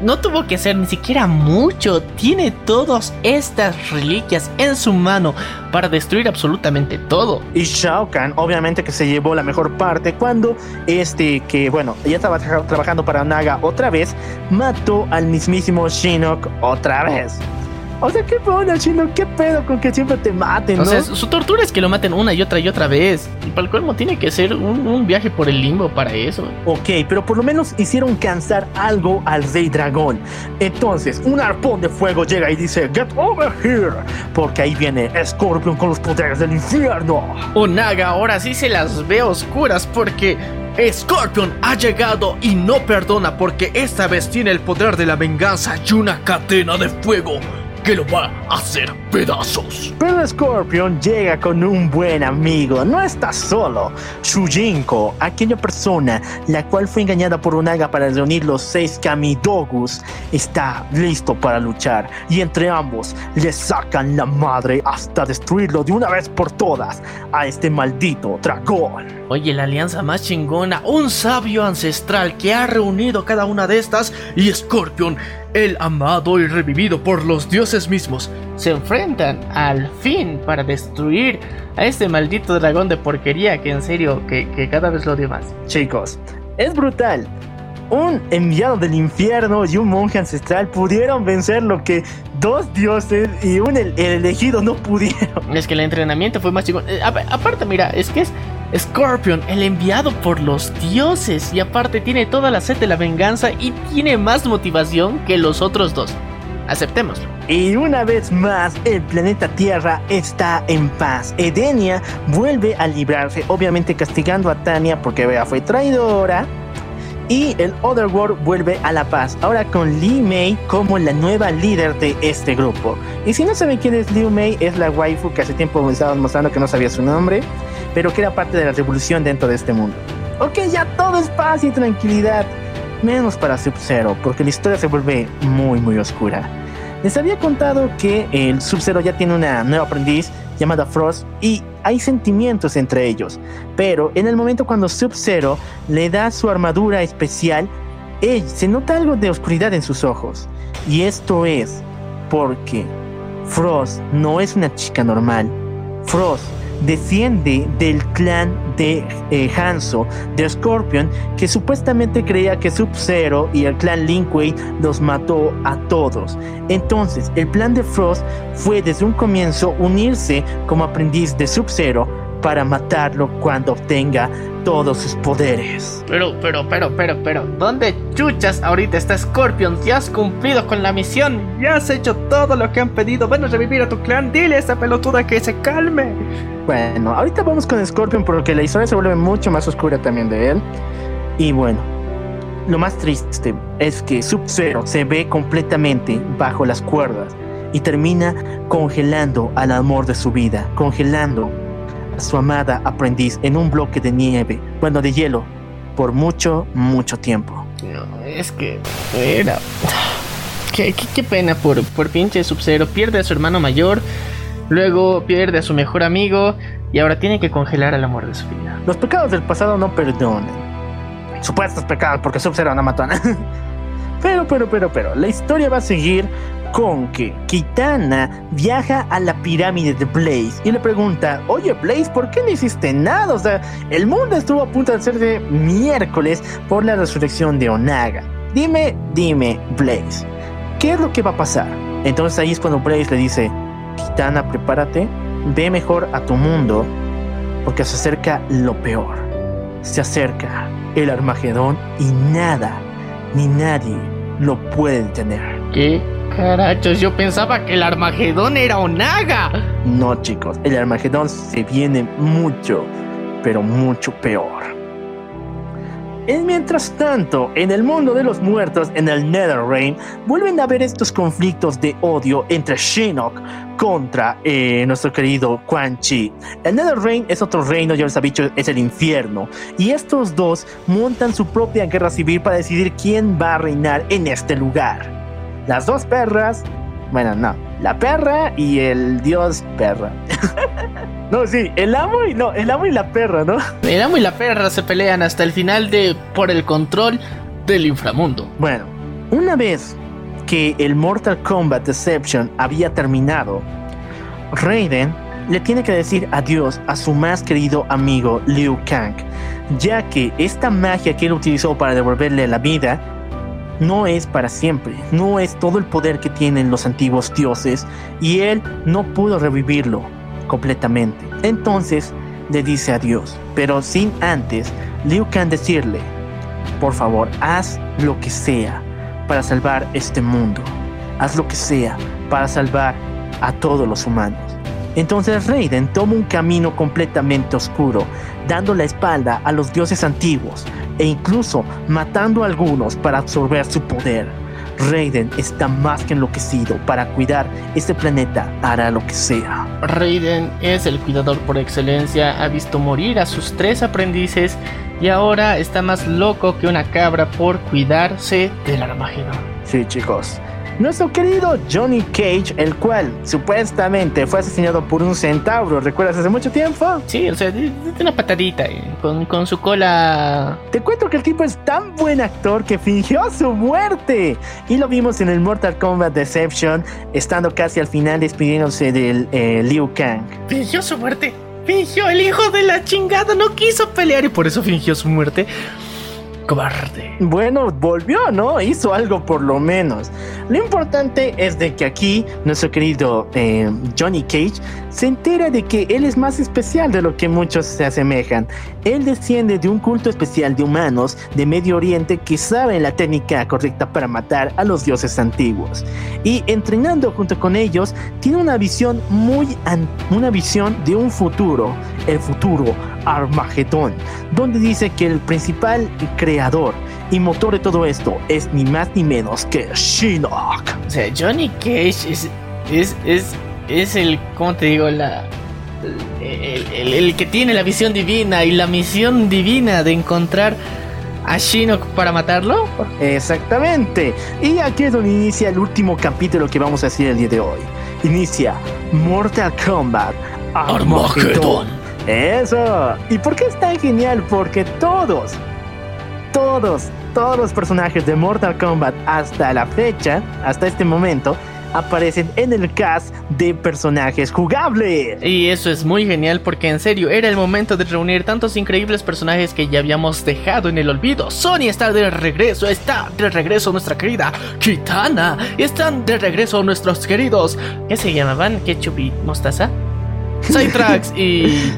no tuvo que hacer ni siquiera mucho. Tiene todas estas reliquias en su mano para destruir absolutamente todo. Y Shao Kahn, obviamente que se llevó la mejor parte cuando este, que bueno, ya estaba tra trabajando para Naga otra vez, mató al mismísimo Shinnok otra vez. O sea, qué bueno, chino, qué pedo con que siempre te maten, ¿no? O sea, su tortura es que lo maten una y otra y otra vez. Y para el colmo tiene que ser un, un, viaje por el limbo para eso. Ok, pero por lo menos hicieron cansar algo al rey dragón. Entonces, un arpón de fuego llega y dice, Get over here. Porque ahí viene Scorpion con los poderes del infierno. Onaga ahora sí se las ve oscuras porque Scorpion ha llegado y no perdona porque esta vez tiene el poder de la venganza y una cadena de fuego que lo va a hacer pedazos. Pero Scorpion llega con un buen amigo, no está solo. Shujinko, aquella persona la cual fue engañada por Onaga para reunir los seis Kamidogus, está listo para luchar y entre ambos le sacan la madre hasta destruirlo de una vez por todas a este maldito dragón. Oye, la alianza más chingona, un sabio ancestral que ha reunido cada una de estas y Scorpion el amado y revivido por los dioses mismos, se enfrentan al fin para destruir a este maldito dragón de porquería que en serio, que, cada vez lo odio más. Chicos, es brutal. Un enviado del infierno y un monje ancestral pudieron vencer lo que dos dioses y un el, el elegido no pudieron. Es que el entrenamiento fue más chingón. Eh, aparte, mira, es que es Scorpion, el enviado por los dioses, y aparte tiene toda la sed de la venganza y tiene más motivación que los otros dos. Aceptémoslo. Y una vez más, el planeta Tierra está en paz. Edenia vuelve a librarse, obviamente castigando a Tania porque vea fue traidora. Y el Otherworld vuelve a la paz, ahora con Lee Mei como la nueva líder de este grupo. Y si no saben quién es Liu Mei, es la waifu que hace tiempo me estaban mostrando que no sabía su nombre, pero que era parte de la revolución dentro de este mundo. Ok, ya todo es paz y tranquilidad, menos para Sub-Zero, porque la historia se vuelve muy, muy oscura. Les había contado que el Sub-Zero ya tiene una nueva aprendiz llamada Frost y hay sentimientos entre ellos. Pero en el momento cuando Sub-Zero le da su armadura especial, ella, se nota algo de oscuridad en sus ojos. Y esto es porque Frost no es una chica normal. Frost desciende del clan de eh, Hanzo, de Scorpion, que supuestamente creía que Sub-Zero y el clan Linkway los mató a todos. Entonces, el plan de Frost fue desde un comienzo unirse como aprendiz de Sub-Zero para matarlo cuando obtenga todos sus poderes. Pero, pero, pero, pero, pero, ¿dónde chuchas ahorita está Scorpion? Ya has cumplido con la misión, ya has hecho todo lo que han pedido. Van a revivir a tu clan, dile a esa pelotuda que se calme. Bueno, ahorita vamos con Scorpion porque la historia se vuelve mucho más oscura también de él. Y bueno, lo más triste es que Sub-Zero se ve completamente bajo las cuerdas y termina congelando al amor de su vida, congelando su amada aprendiz en un bloque de nieve, bueno, de hielo, por mucho, mucho tiempo. No, es que era. Qué, qué, qué pena por, por pinche Sub-Zero. Pierde a su hermano mayor, luego pierde a su mejor amigo y ahora tiene que congelar al amor de su vida. Los pecados del pasado no perdonan. Supuestos pecados, porque Sub-Zero no mató a nadie. *laughs* Pero, pero, pero, pero, la historia va a seguir con que Kitana viaja a la pirámide de Blaze y le pregunta, oye Blaze, ¿por qué no hiciste nada? O sea, el mundo estuvo a punto de hacerse miércoles por la resurrección de Onaga. Dime, dime, Blaze, ¿qué es lo que va a pasar? Entonces ahí es cuando Blaze le dice, Kitana, prepárate, ve mejor a tu mundo, porque se acerca lo peor. Se acerca el Armagedón y nada, ni nadie lo puede detener. ¿Qué carachos? Yo pensaba que el Armagedón era Onaga. No, chicos, el Armagedón se viene mucho, pero mucho peor. Mientras tanto, en el mundo de los muertos, en el Netherreign, vuelven a haber estos conflictos de odio entre Shinnok contra eh, nuestro querido Quan Chi. El Netherreign es otro reino, ya les he dicho, es el infierno. Y estos dos montan su propia guerra civil para decidir quién va a reinar en este lugar. Las dos perras, bueno, no, la perra y el dios perra. *laughs* no, sí, el amo y no, el amo y la perra, ¿no? El amo y la perra se pelean hasta el final de por el control del inframundo. Bueno, una vez que el Mortal Kombat Deception había terminado, Raiden le tiene que decir adiós a su más querido amigo Liu Kang, ya que esta magia que él utilizó para devolverle la vida no es para siempre, no es todo el poder que tienen los antiguos dioses y él no pudo revivirlo completamente. Entonces le dice adiós, pero sin antes Liu Kang decirle, por favor, haz lo que sea para salvar este mundo, haz lo que sea para salvar a todos los humanos. Entonces Raiden toma un camino completamente oscuro, dando la espalda a los dioses antiguos e incluso matando a algunos para absorber su poder. Raiden está más que enloquecido para cuidar este planeta, hará lo que sea. Raiden es el cuidador por excelencia, ha visto morir a sus tres aprendices y ahora está más loco que una cabra por cuidarse del Armagedón. Sí, chicos. Nuestro querido Johnny Cage, el cual supuestamente fue asesinado por un centauro, ¿recuerdas hace mucho tiempo? Sí, o sea, de, una patadita, eh, con, con su cola... Te cuento que el tipo es tan buen actor que fingió su muerte. Y lo vimos en el Mortal Kombat Deception, estando casi al final despidiéndose del eh, Liu Kang. Fingió su muerte. Fingió el hijo de la chingada, no quiso pelear y por eso fingió su muerte. Bueno, volvió, ¿no? Hizo algo por lo menos. Lo importante es de que aquí nuestro querido eh, Johnny Cage se entera de que él es más especial de lo que muchos se asemejan. Él desciende de un culto especial de humanos de Medio Oriente que saben la técnica correcta para matar a los dioses antiguos. Y entrenando junto con ellos, tiene una visión muy una visión de un futuro, el futuro Armagedón, donde dice que el principal creador y motor de todo esto es ni más ni menos que Shinnok. O sea, Johnny Cage es, es, es, es el, ¿cómo te digo? La, el, el- el que tiene la visión divina y la misión divina de encontrar a Shinnok para matarlo. Exactamente. Y aquí es donde inicia el último capítulo que vamos a hacer el día de hoy. Inicia Mortal Kombat Armageddon. Eso. ¿Y por qué es tan genial? Porque todos, todos, todos los personajes de Mortal Kombat hasta la fecha, hasta este momento, aparecen en el cast de personajes jugables. Y eso es muy genial porque en serio era el momento de reunir tantos increíbles personajes que ya habíamos dejado en el olvido. Sony está de regreso, está de regreso nuestra querida Kitana, están de regreso nuestros queridos, ¿qué se llamaban? Ketchup y mostaza. *laughs* Sidetracks y...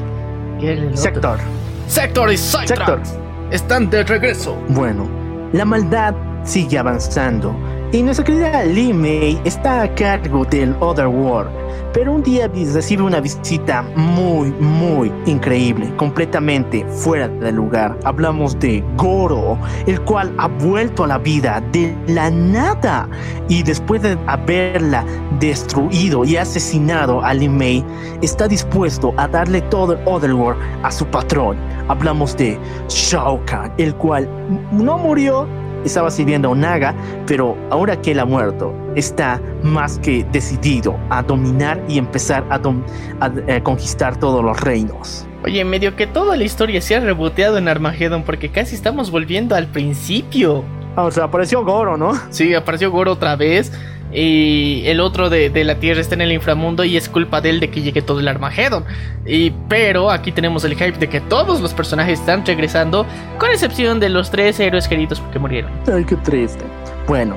¿qué era el otro? Sector. Sector y Sidetracks. Están de regreso. Bueno, la maldad sigue avanzando y nuestra querida Lee May está a cargo del Otherworld, pero un día recibe una visita muy, muy increíble, completamente fuera de lugar. Hablamos de Goro, el cual ha vuelto a la vida de la nada y después de haberla destruido y asesinado a Lee May, está dispuesto a darle todo el Otherworld a su patrón. Hablamos de Shao Kahn, el cual no murió, estaba sirviendo a Onaga, pero ahora que él ha muerto, está más que decidido a dominar y empezar a, dom- a, eh, conquistar todos los reinos. Oye, medio que toda la historia se ha reboteado en Armageddon porque casi estamos volviendo al principio. Ah, o sea, apareció Goro, ¿no? Sí, apareció Goro otra vez. Y el otro de, de la Tierra está en el inframundo y es culpa de él de que llegue todo el Armageddon. Y, pero aquí tenemos el hype de que todos los personajes están regresando, con excepción de los tres héroes queridos porque murieron. Ay, qué triste. Bueno,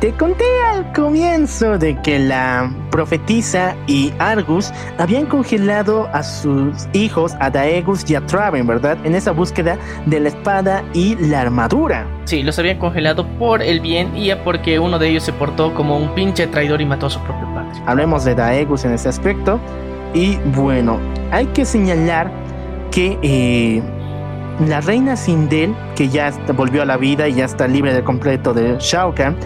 te conté al comienzo de que la profetisa y Argus habían congelado a sus hijos, a Daegus y a Traven, ¿verdad? En esa búsqueda de la espada y la armadura. Sí, los habían congelado por el bien y porque uno de ellos se portó como un pinche traidor y mató a su propio padre. Hablemos de Daegus en ese aspecto. Y bueno, hay que señalar que eh, la reina Sindel, que ya volvió a la vida y ya está libre de completo de Shao Kahn,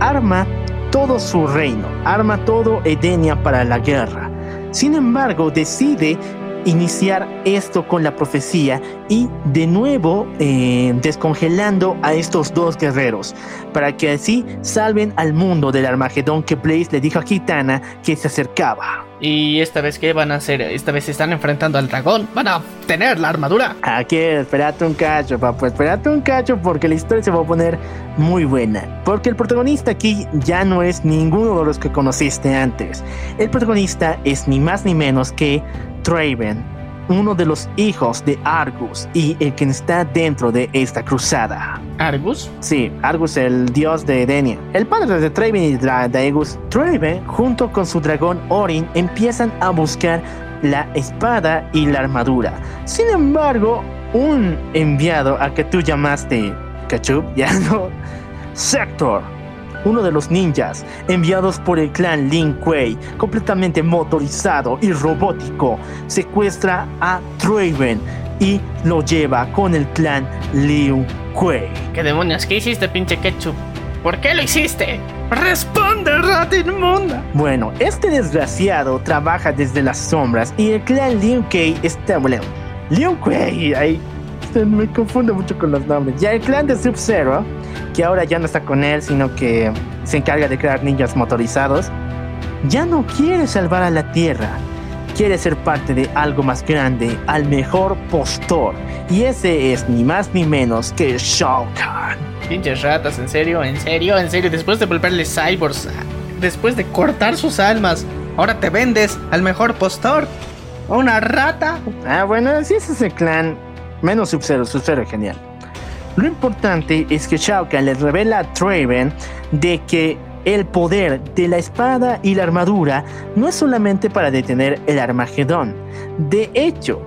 arma todo su reino, arma todo Edenia para la guerra. Sin embargo, decide iniciar esto con la profecía y de nuevo eh, descongelando a estos dos guerreros para que así salven al mundo del Armagedón que Blaze le dijo a Kitana que se acercaba. Y esta vez que van a hacer, esta vez se están enfrentando al dragón, van a tener la armadura. Aquí, espérate un cacho, papá, espérate un cacho porque la historia se va a poner muy buena. Porque el protagonista aquí ya no es ninguno de los que conociste antes. El protagonista es ni más ni menos que Traven, uno de los hijos de Argus y el que está dentro de esta cruzada. Argus. Sí, Argus, el dios de Edenia. El padre de Traven y Daegus. Traven, junto con su dragón Orin, empiezan a buscar la espada y la armadura. Sin embargo, un enviado a que tú llamaste Kachup, *laughs* ya no, Sector, uno de los ninjas enviados por el clan Lin Kuei, completamente motorizado y robótico, secuestra a Traven y lo lleva con el clan Liu Kuei. ¿Qué demonios? ¿Qué hiciste, pinche ketchup? ¿Por qué lo hiciste? ¡Responde, rata inmunda! Bueno, este desgraciado trabaja desde las sombras y el clan Liu Kei está. Bueno, Liu Kuei, ahí me confunde mucho con los nombres. Ya el clan de Sub-Zero, que ahora ya no está con él, sino que se encarga de crear ninjas motorizados, ya no quiere salvar a la Tierra. Quiere ser parte de algo más grande, al mejor postor. Y ese es ni más ni menos que Shao Kahn. Pinches ratas, ¿en serio? ¿En serio? ¿En serio? Después de volverle cyborgs, después de cortar sus almas, ahora te vendes al mejor postor. ¿Una rata? Ah, bueno, sí, ese es el clan. Menos Sub-Zero, Sub-Zero es genial. Lo importante es que Shao Kahn le revela a Traven de que el poder de la espada y la armadura no es solamente para detener el Armagedón. De hecho,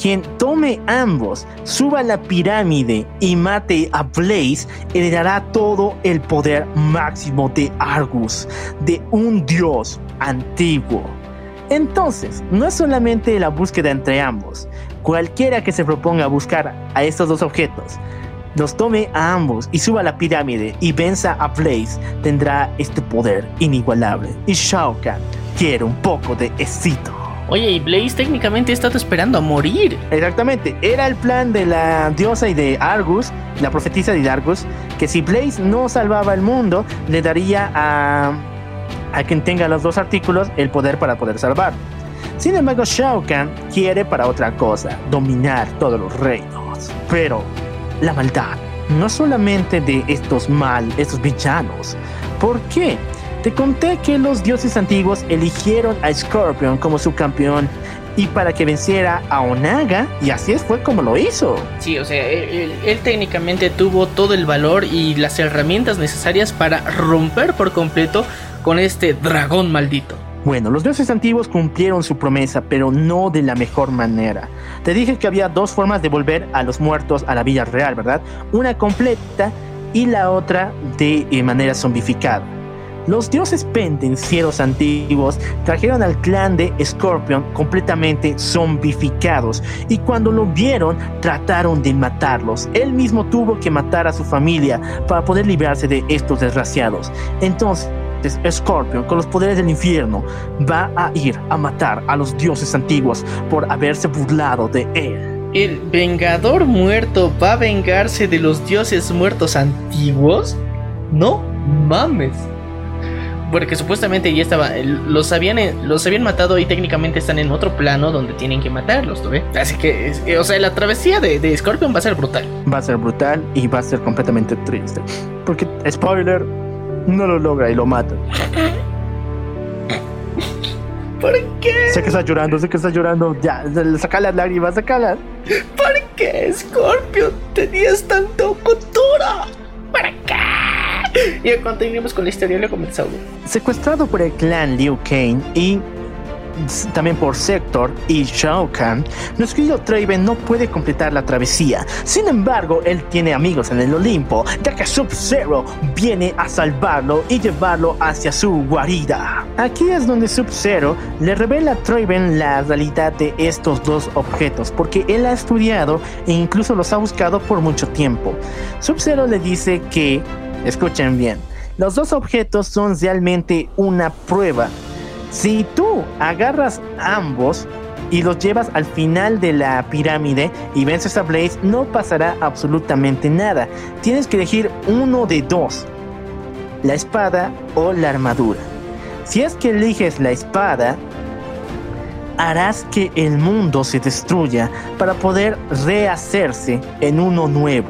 quien tome ambos, suba la pirámide y mate a Blaze, heredará todo el poder máximo de Argus, de un dios antiguo. Entonces, no es solamente la búsqueda entre ambos. Cualquiera que se proponga buscar a estos dos objetos, los tome a ambos y suba la pirámide y venza a Blaze, tendrá este poder inigualable. Y Shao Kahn quiere un poco de éxito. Oye, y Blaze técnicamente ha estado esperando a morir. Exactamente, era el plan de la diosa y de Argus, la profetisa de Argus, que si Blaze no salvaba el mundo, le daría a, a quien tenga los dos artículos el poder para poder salvarlo. Sin embargo, Shao Kahn quiere para otra cosa, dominar todos los reinos. Pero la maldad no solamente de estos mal, estos villanos. ¿Por qué? Te conté que los dioses antiguos eligieron a Scorpion como su campeón y para que venciera a Onaga, y así fue como lo hizo. Sí, o sea, él- él técnicamente tuvo todo el valor y las herramientas necesarias para romper por completo con este dragón maldito. Bueno, los dioses antiguos cumplieron su promesa, pero no de la mejor manera. Te dije que había dos formas de volver a los muertos a la vida real, ¿verdad? Una completa y la otra de eh, manera zombificada. Los dioses pendencieros antiguos trajeron al clan de Scorpion completamente zombificados y cuando lo vieron trataron de matarlos. Él mismo tuvo que matar a su familia para poder librarse de estos desgraciados. Entonces, Scorpion, con los poderes del infierno, va a ir a matar a los dioses antiguos por haberse burlado de él. ¿El Vengador muerto va a vengarse de los dioses muertos antiguos? No mames. Porque supuestamente ya estaba. Los habían, los habían matado y técnicamente están en otro plano donde tienen que matarlos, ¿tú ves? Así que, es- o sea, la travesía de, de Scorpion va a ser brutal. Va a ser brutal y va a ser completamente triste. Porque, spoiler, no lo logra y lo mata. ¿Por qué? Sé que estás llorando, sé que estás llorando. Ya, saca las lágrimas, sacalas. ¿Por qué, Scorpion? Tenías tanta cultura. ¿Para qué? Y continuemos con la historia, le comenzamos. Secuestrado por el clan Liu Kang y también por Sector y Shao Kahn, nuestro Traven no puede completar la travesía. Sin embargo, él tiene amigos en el Olimpo, ya que Sub-Zero viene a salvarlo y llevarlo hacia su guarida. Aquí es donde Sub-Zero le revela a Traven la realidad de estos dos objetos, porque él ha estudiado e incluso los ha buscado por mucho tiempo. Sub-Zero le dice que, escuchen bien, los dos objetos son realmente una prueba si tú agarras ambos y los llevas al final de la pirámide y vences a Blaze, no pasará absolutamente nada. Tienes que elegir uno de dos, la espada o la armadura. Si es que eliges la espada, harás que el mundo se destruya para poder rehacerse en uno nuevo,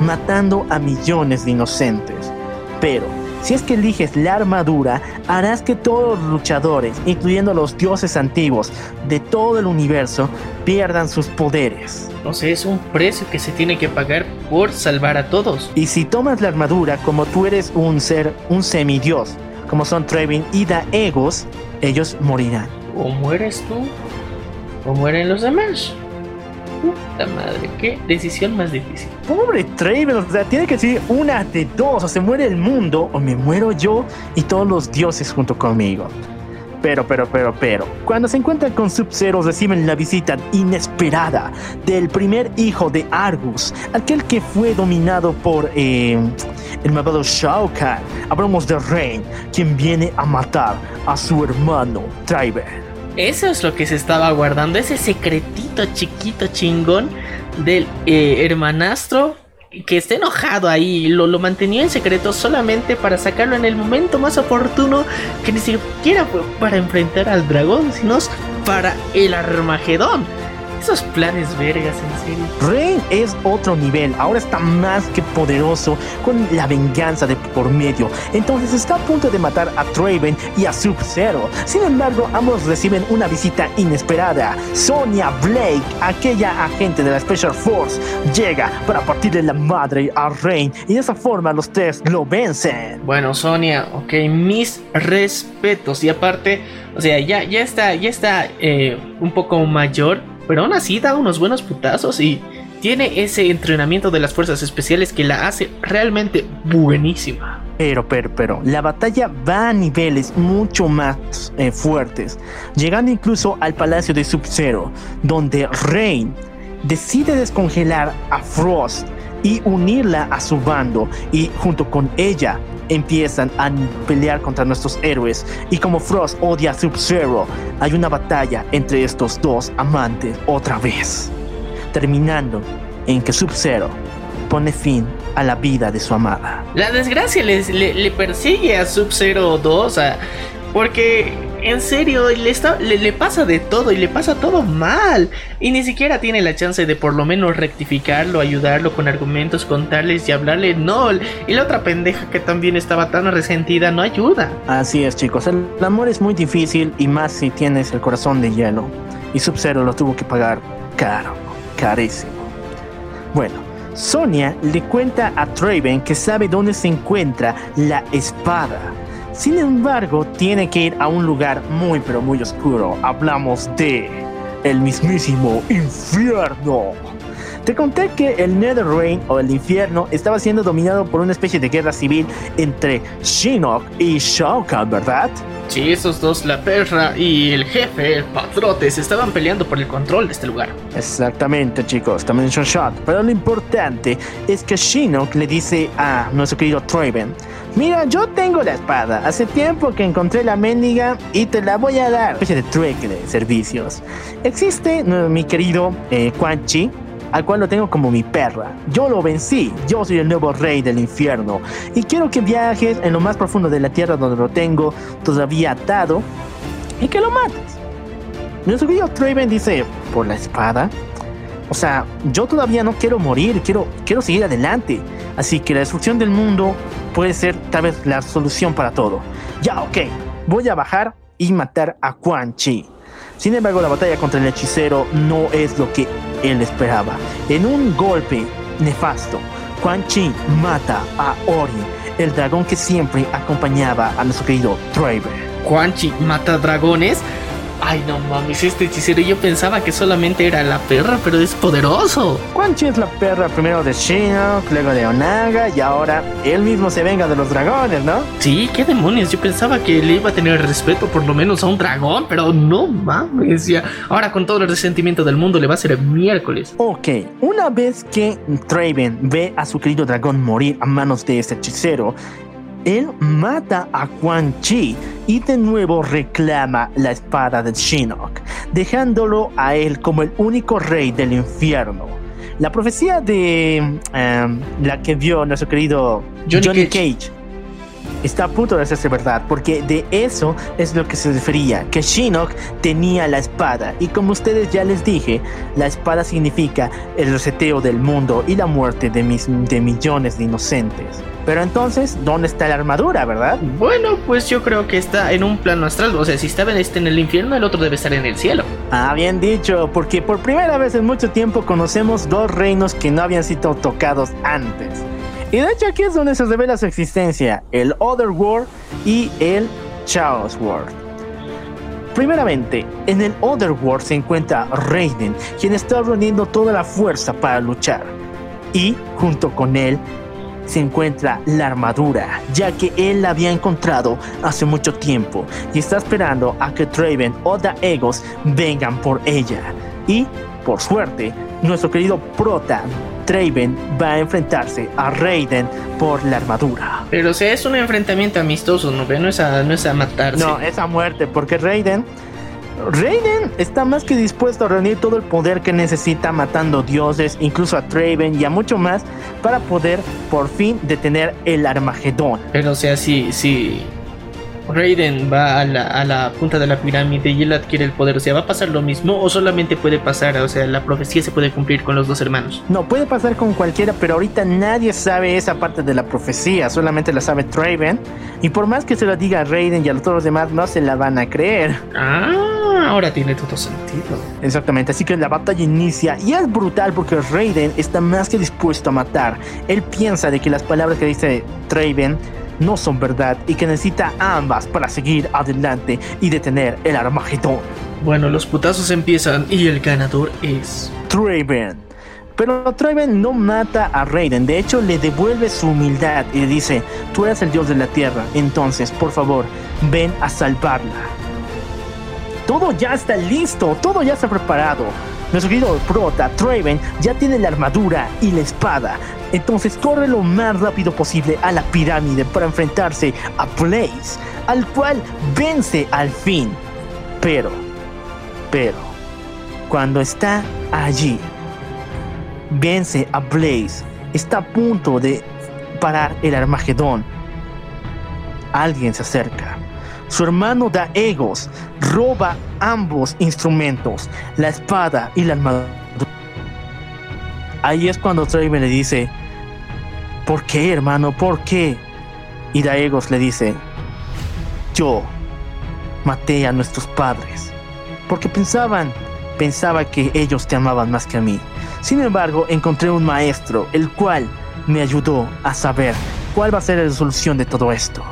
matando a millones de inocentes. Pero si es que eliges la armadura, harás que todos los luchadores, incluyendo los dioses antiguos de todo el universo, pierdan sus poderes. No sé, es un precio que se tiene que pagar por salvar a todos. Y si tomas la armadura como tú eres un ser, un semidios, como son Trevin y Daegos, ellos morirán. O mueres tú, o mueren los demás. Puta madre, qué decisión más difícil. Pobre Traven, o sea, tiene que decir una de dos, o se muere el mundo, o me muero yo y todos los dioses junto conmigo. Pero, pero, pero, pero, cuando se encuentran con Sub-Zero reciben la visita inesperada del primer hijo de Argus, aquel que fue dominado por eh, el malvado Shao Kahn. Hablamos de Rain, quien viene a matar a su hermano Traven. Eso es lo que se estaba guardando, ese secretito chiquito chingón del eh, hermanastro que está enojado ahí, lo, lo mantenía en secreto solamente para sacarlo en el momento más oportuno, que ni siquiera fue para enfrentar al dragón, sino para el Armagedón. Esos planes vergas, en serio. Rain es otro nivel, ahora está más que poderoso con la venganza de por medio. Entonces está a punto de matar a Traven y a Sub-Zero. Sin embargo, ambos reciben una visita inesperada. Sonia Blake, aquella agente de la Special Force, llega para partirle la madre a Rain y de esa forma los tres lo vencen. Bueno, Sonia, ok, mis respetos. Y aparte, o sea, ya, ya está, ya está eh, un poco mayor, pero aún así da unos buenos putazos y tiene ese entrenamiento de las fuerzas especiales que la hace realmente buenísima. Pero, pero, pero, la batalla va a niveles mucho más eh, fuertes, llegando incluso al palacio de Sub-Zero, donde Rain decide descongelar a Frost y unirla a su bando, y junto con ella empiezan a pelear contra nuestros héroes. Y como Frost odia a Sub-Zero, hay una batalla entre estos dos amantes otra vez, terminando en que Sub-Zero pone fin a la vida de su amada. La desgracia le, persigue a Sub-Zero 2, a- porque en serio le, pasa de todo y le pasa todo mal. Y ni siquiera tiene la chance de por lo menos rectificarlo, ayudarlo con argumentos, contarles y hablarle. No, y la otra pendeja que también estaba tan resentida no ayuda. Así es, chicos. El amor es muy difícil y más si tienes el corazón de hielo. Y Sub-Zero lo tuvo que pagar caro, carísimo. Bueno, Sonia le cuenta a Traven que sabe dónde se encuentra la espada. Sin embargo, tiene que ir a un lugar muy pero muy oscuro. Hablamos de el mismísimo infierno. Te conté que el Netherrain o el infierno estaba siendo dominado por una especie de guerra civil entre Shinnok y Shao Kahn, ¿verdad? Sí, esos dos, la perra y el jefe, el patrote, se estaban peleando por el control de este lugar. Exactamente, chicos, también shot. Pero lo importante es que Shinnok le dice a nuestro querido Traven: Mira, yo tengo la espada. Hace tiempo que encontré la mendiga y te la voy a dar. Especie de trueque de servicios. Existe mi querido eh, Quan Chi, al cual lo tengo como mi perra. Yo lo vencí, yo soy el nuevo rey del infierno y quiero que viajes en lo más profundo de la tierra donde lo tengo todavía atado y que lo mates. Nuestro querido Traven dice, ¿por la espada? O sea, yo todavía no quiero morir, quiero, quiero seguir adelante. Así que la destrucción del mundo puede ser tal vez la solución para todo. Ya, ok, voy a bajar y matar a Quan Chi. Sin embargo, la batalla contra el hechicero no es lo que él esperaba. En un golpe nefasto, Quan Chi mata a Ori, el dragón que siempre acompañaba a nuestro querido Traven. Quanchi mata dragones. Ay, no mames, este hechicero yo pensaba que solamente era la perra, pero es poderoso. Quan Chi es la perra primero de Shinnok, luego de Onaga y ahora él mismo se venga de los dragones, ¿no? Sí, qué demonios, yo pensaba que le iba a tener respeto por lo menos a un dragón, pero no mames, ya. Ahora con todo el resentimiento del mundo le va a ser miércoles. Ok, una vez que Traven ve a su querido dragón morir a manos de este hechicero, él mata a Quan Chi y de nuevo reclama la espada de Shinnok, dejándolo a él como el único rey del infierno. La profecía de em, la que vio nuestro querido Johnny Johnny, Cage. Cage. Está a punto de hacerse verdad, porque de eso es lo que se refería, que Shinnok tenía la espada, y como ustedes ya les dije, la espada significa el reseteo del mundo y la muerte de, mis, de millones de inocentes. Pero entonces, ¿dónde está la armadura, verdad? Bueno, pues yo creo que está en un plano astral. O sea, si estaba en este en el infierno, el otro debe estar en el cielo. Ah, bien dicho, porque por primera vez en mucho tiempo conocemos dos reinos que no habían sido tocados antes. Y de hecho aquí es donde se revela su existencia, el Other World y el Chaos World. Primeramente, en el Other World se encuentra Raiden, quien está reuniendo toda la fuerza para luchar. Y junto con él se encuentra la armadura, ya que él la había encontrado hace mucho tiempo y está esperando a que Traven o The Egos vengan por ella. Y, por suerte, nuestro querido prota, Traven, va a enfrentarse a Raiden por la armadura. Pero o sea, es un enfrentamiento amistoso, ¿no? No es a, no es a matarse. No, es a muerte, porque Raiden. Raiden está más que dispuesto a reunir todo el poder que necesita matando dioses, incluso a Traven y a mucho más, para poder por fin detener el Armagedón. Pero o sea, sí, sí. Raiden va a la, a la punta de la pirámide y él adquiere el poder. O sea, ¿va a pasar lo mismo o solamente puede pasar? O sea, la profecía se puede cumplir con los dos hermanos. No, puede pasar con cualquiera, pero ahorita nadie sabe esa parte de la profecía, solamente la sabe Traven. Y por más que se lo diga a Raiden y a todos los demás, no se la van a creer. Ah, ahora tiene todo sentido. Exactamente, así que la batalla inicia y es brutal porque Raiden está más que dispuesto a matar. Él piensa de que las palabras que dice Traven no son verdad y que necesita ambas para seguir adelante y detener el Armagedón. Bueno, los putazos empiezan y el ganador es. Traven. Pero Traven no mata a Raiden, de hecho le devuelve su humildad y le dice, tú eres el dios de la tierra, entonces por favor, ven a salvarla. Todo ya está listo, todo ya está preparado. Nuestro querido prota, Traven, ya tiene la armadura y la espada. Entonces corre lo más rápido posible a la pirámide para enfrentarse a Blaze, al cual vence al fin. Pero, pero, cuando está allí, vence a Blaze, está a punto de parar el Armagedón. Alguien se acerca. Su hermano Daegos roba ambos instrumentos, la espada y la armadura. Ahí es cuando Traven le dice, ¿por qué hermano? ¿Por qué? Y Daegos le dice, yo maté a nuestros padres, porque pensaban, pensaba que ellos te amaban más que a mí. Sin embargo, encontré un maestro, el cual me ayudó a saber cuál va a ser la resolución de todo esto.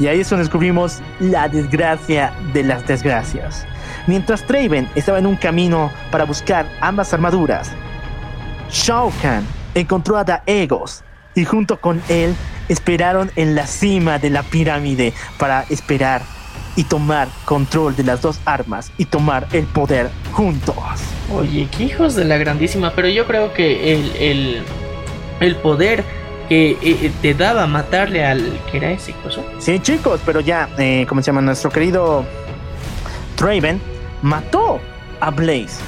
Y ahí es donde descubrimos la desgracia de las desgracias. Mientras Traven estaba en un camino para buscar ambas armaduras, Shao Kahn encontró a Daegos y junto con él esperaron en la cima de la pirámide para esperar y tomar control de las dos armas y tomar el poder juntos. Oye, qué hijos de la grandísima, pero yo creo que el, el, el poder que eh, te daba matarle al que era ese coso. Sí, chicos, pero ya, eh, ¿cómo se llama? Nuestro querido Draven mató a Blaze.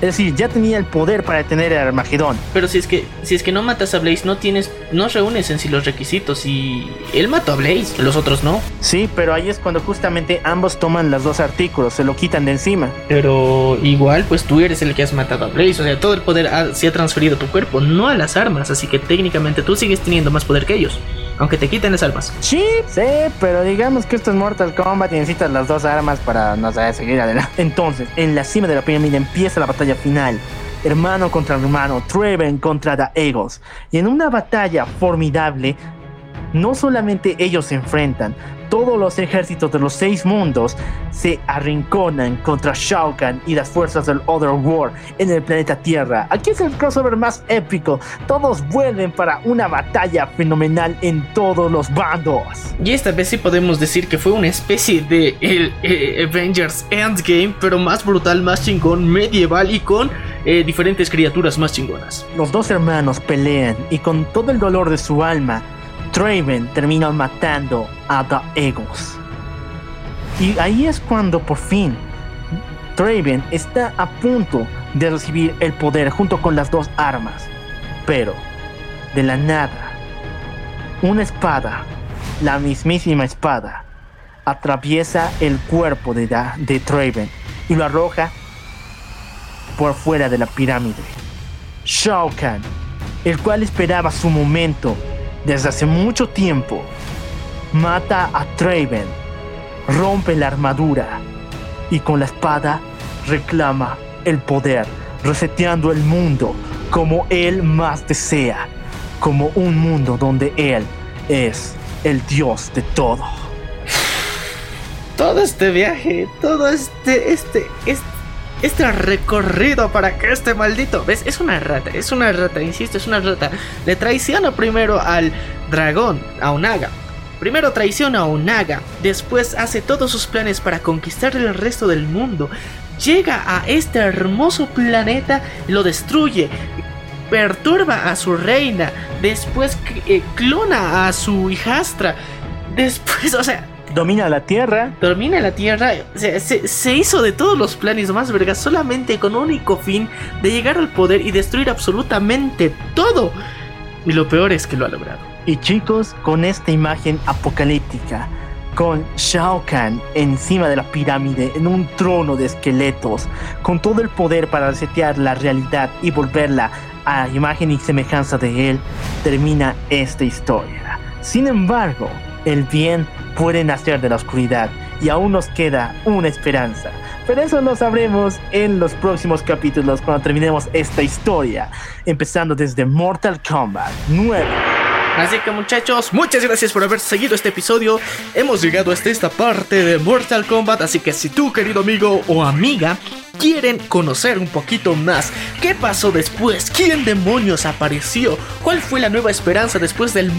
Es decir, ya tenía el poder para detener el Armagedón. Pero si es que si es que no matas a Blaze, no tienes no reúnes en sí los requisitos y él mató a Blaze, los otros no. Sí, pero ahí es cuando justamente ambos toman los dos artículos, se lo quitan de encima. Pero igual, pues tú eres el que has matado a Blaze, o sea, todo el poder ha- se ha transferido a tu cuerpo, no a las armas, así que técnicamente tú sigues teniendo más poder que ellos, aunque te quiten las armas. Sí, sí, pero digamos que esto es Mortal Kombat y necesitas las dos armas para, no sé, seguir adelante. *laughs* Entonces, en la cima de la pirámide empieza la batalla final. Hermano contra hermano, Treven contra Daegos. Y en una batalla formidable, no solamente ellos se enfrentan, todos los ejércitos de los seis mundos se arrinconan contra Shao Kahn y las fuerzas del Other War en el planeta Tierra. Aquí es el crossover más épico. Todos vuelven para una batalla fenomenal en todos los bandos. Y esta vez sí podemos decir que fue una especie de el, eh, Avengers Endgame, pero más brutal, más chingón, medieval y con eh, diferentes criaturas más chingonas. Los dos hermanos pelean y con todo el dolor de su alma, Draven termina matando a Daegos. Y ahí es cuando por fin Draven está a punto de recibir el poder junto con las dos armas. Pero, de la nada, una espada, la mismísima espada, atraviesa el cuerpo de, Da- de y lo arroja por fuera de la pirámide. Shao Kahn, el cual esperaba su momento desde hace mucho tiempo, mata a Traven, rompe la armadura y con la espada reclama el poder, reseteando el mundo como él más desea, como un mundo donde él es el dios de todo. Todo este viaje, todo este, este, este, este recorrido para que este maldito, ¿ves? Es una rata, es una rata, insisto, es una rata. Le traiciona primero al dragón, a Onaga. Primero traiciona a Onaga, después hace todos sus planes para conquistar el resto del mundo. Llega a este hermoso planeta, lo destruye, perturba a su reina, después eh, clona a su hijastra, después, *laughs* o sea, Domina la tierra, Domina la Tierra, se, se- se hizo de todos los planes más vergas solamente con un único fin de llegar al poder y destruir absolutamente todo. Y lo peor es que lo ha logrado. Y chicos, con esta imagen apocalíptica, con Shao Kahn encima de la pirámide en un trono de esqueletos, con todo el poder para resetear la realidad y volverla a imagen y semejanza de él, termina esta historia. Sin embargo, el bien puede nacer de la oscuridad y aún nos queda una esperanza. Pero eso lo sabremos en los próximos capítulos cuando terminemos esta historia, empezando desde Mortal Kombat 9. Así que muchachos, muchas gracias por haber seguido este episodio. Hemos llegado hasta esta parte de Mortal Kombat, así que si tú, querido amigo o amiga, quieren conocer un poquito más qué pasó después, quién demonios apareció, cuál fue la nueva esperanza después del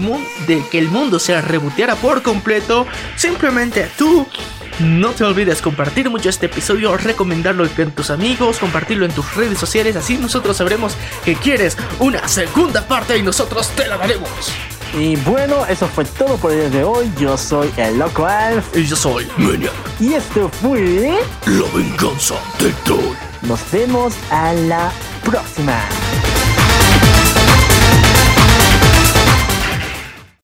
de que el mundo se reboteara por completo, simplemente tú no te olvides compartir mucho este episodio, recomendarlo con tus amigos, compartirlo en tus redes sociales, así nosotros sabremos que quieres una segunda parte y nosotros te la daremos. Y bueno, eso fue todo por el día de hoy. Yo soy el Loco Alf. Y yo soy Maniac, Y esto fue... la venganza del troll. Nos vemos a la próxima.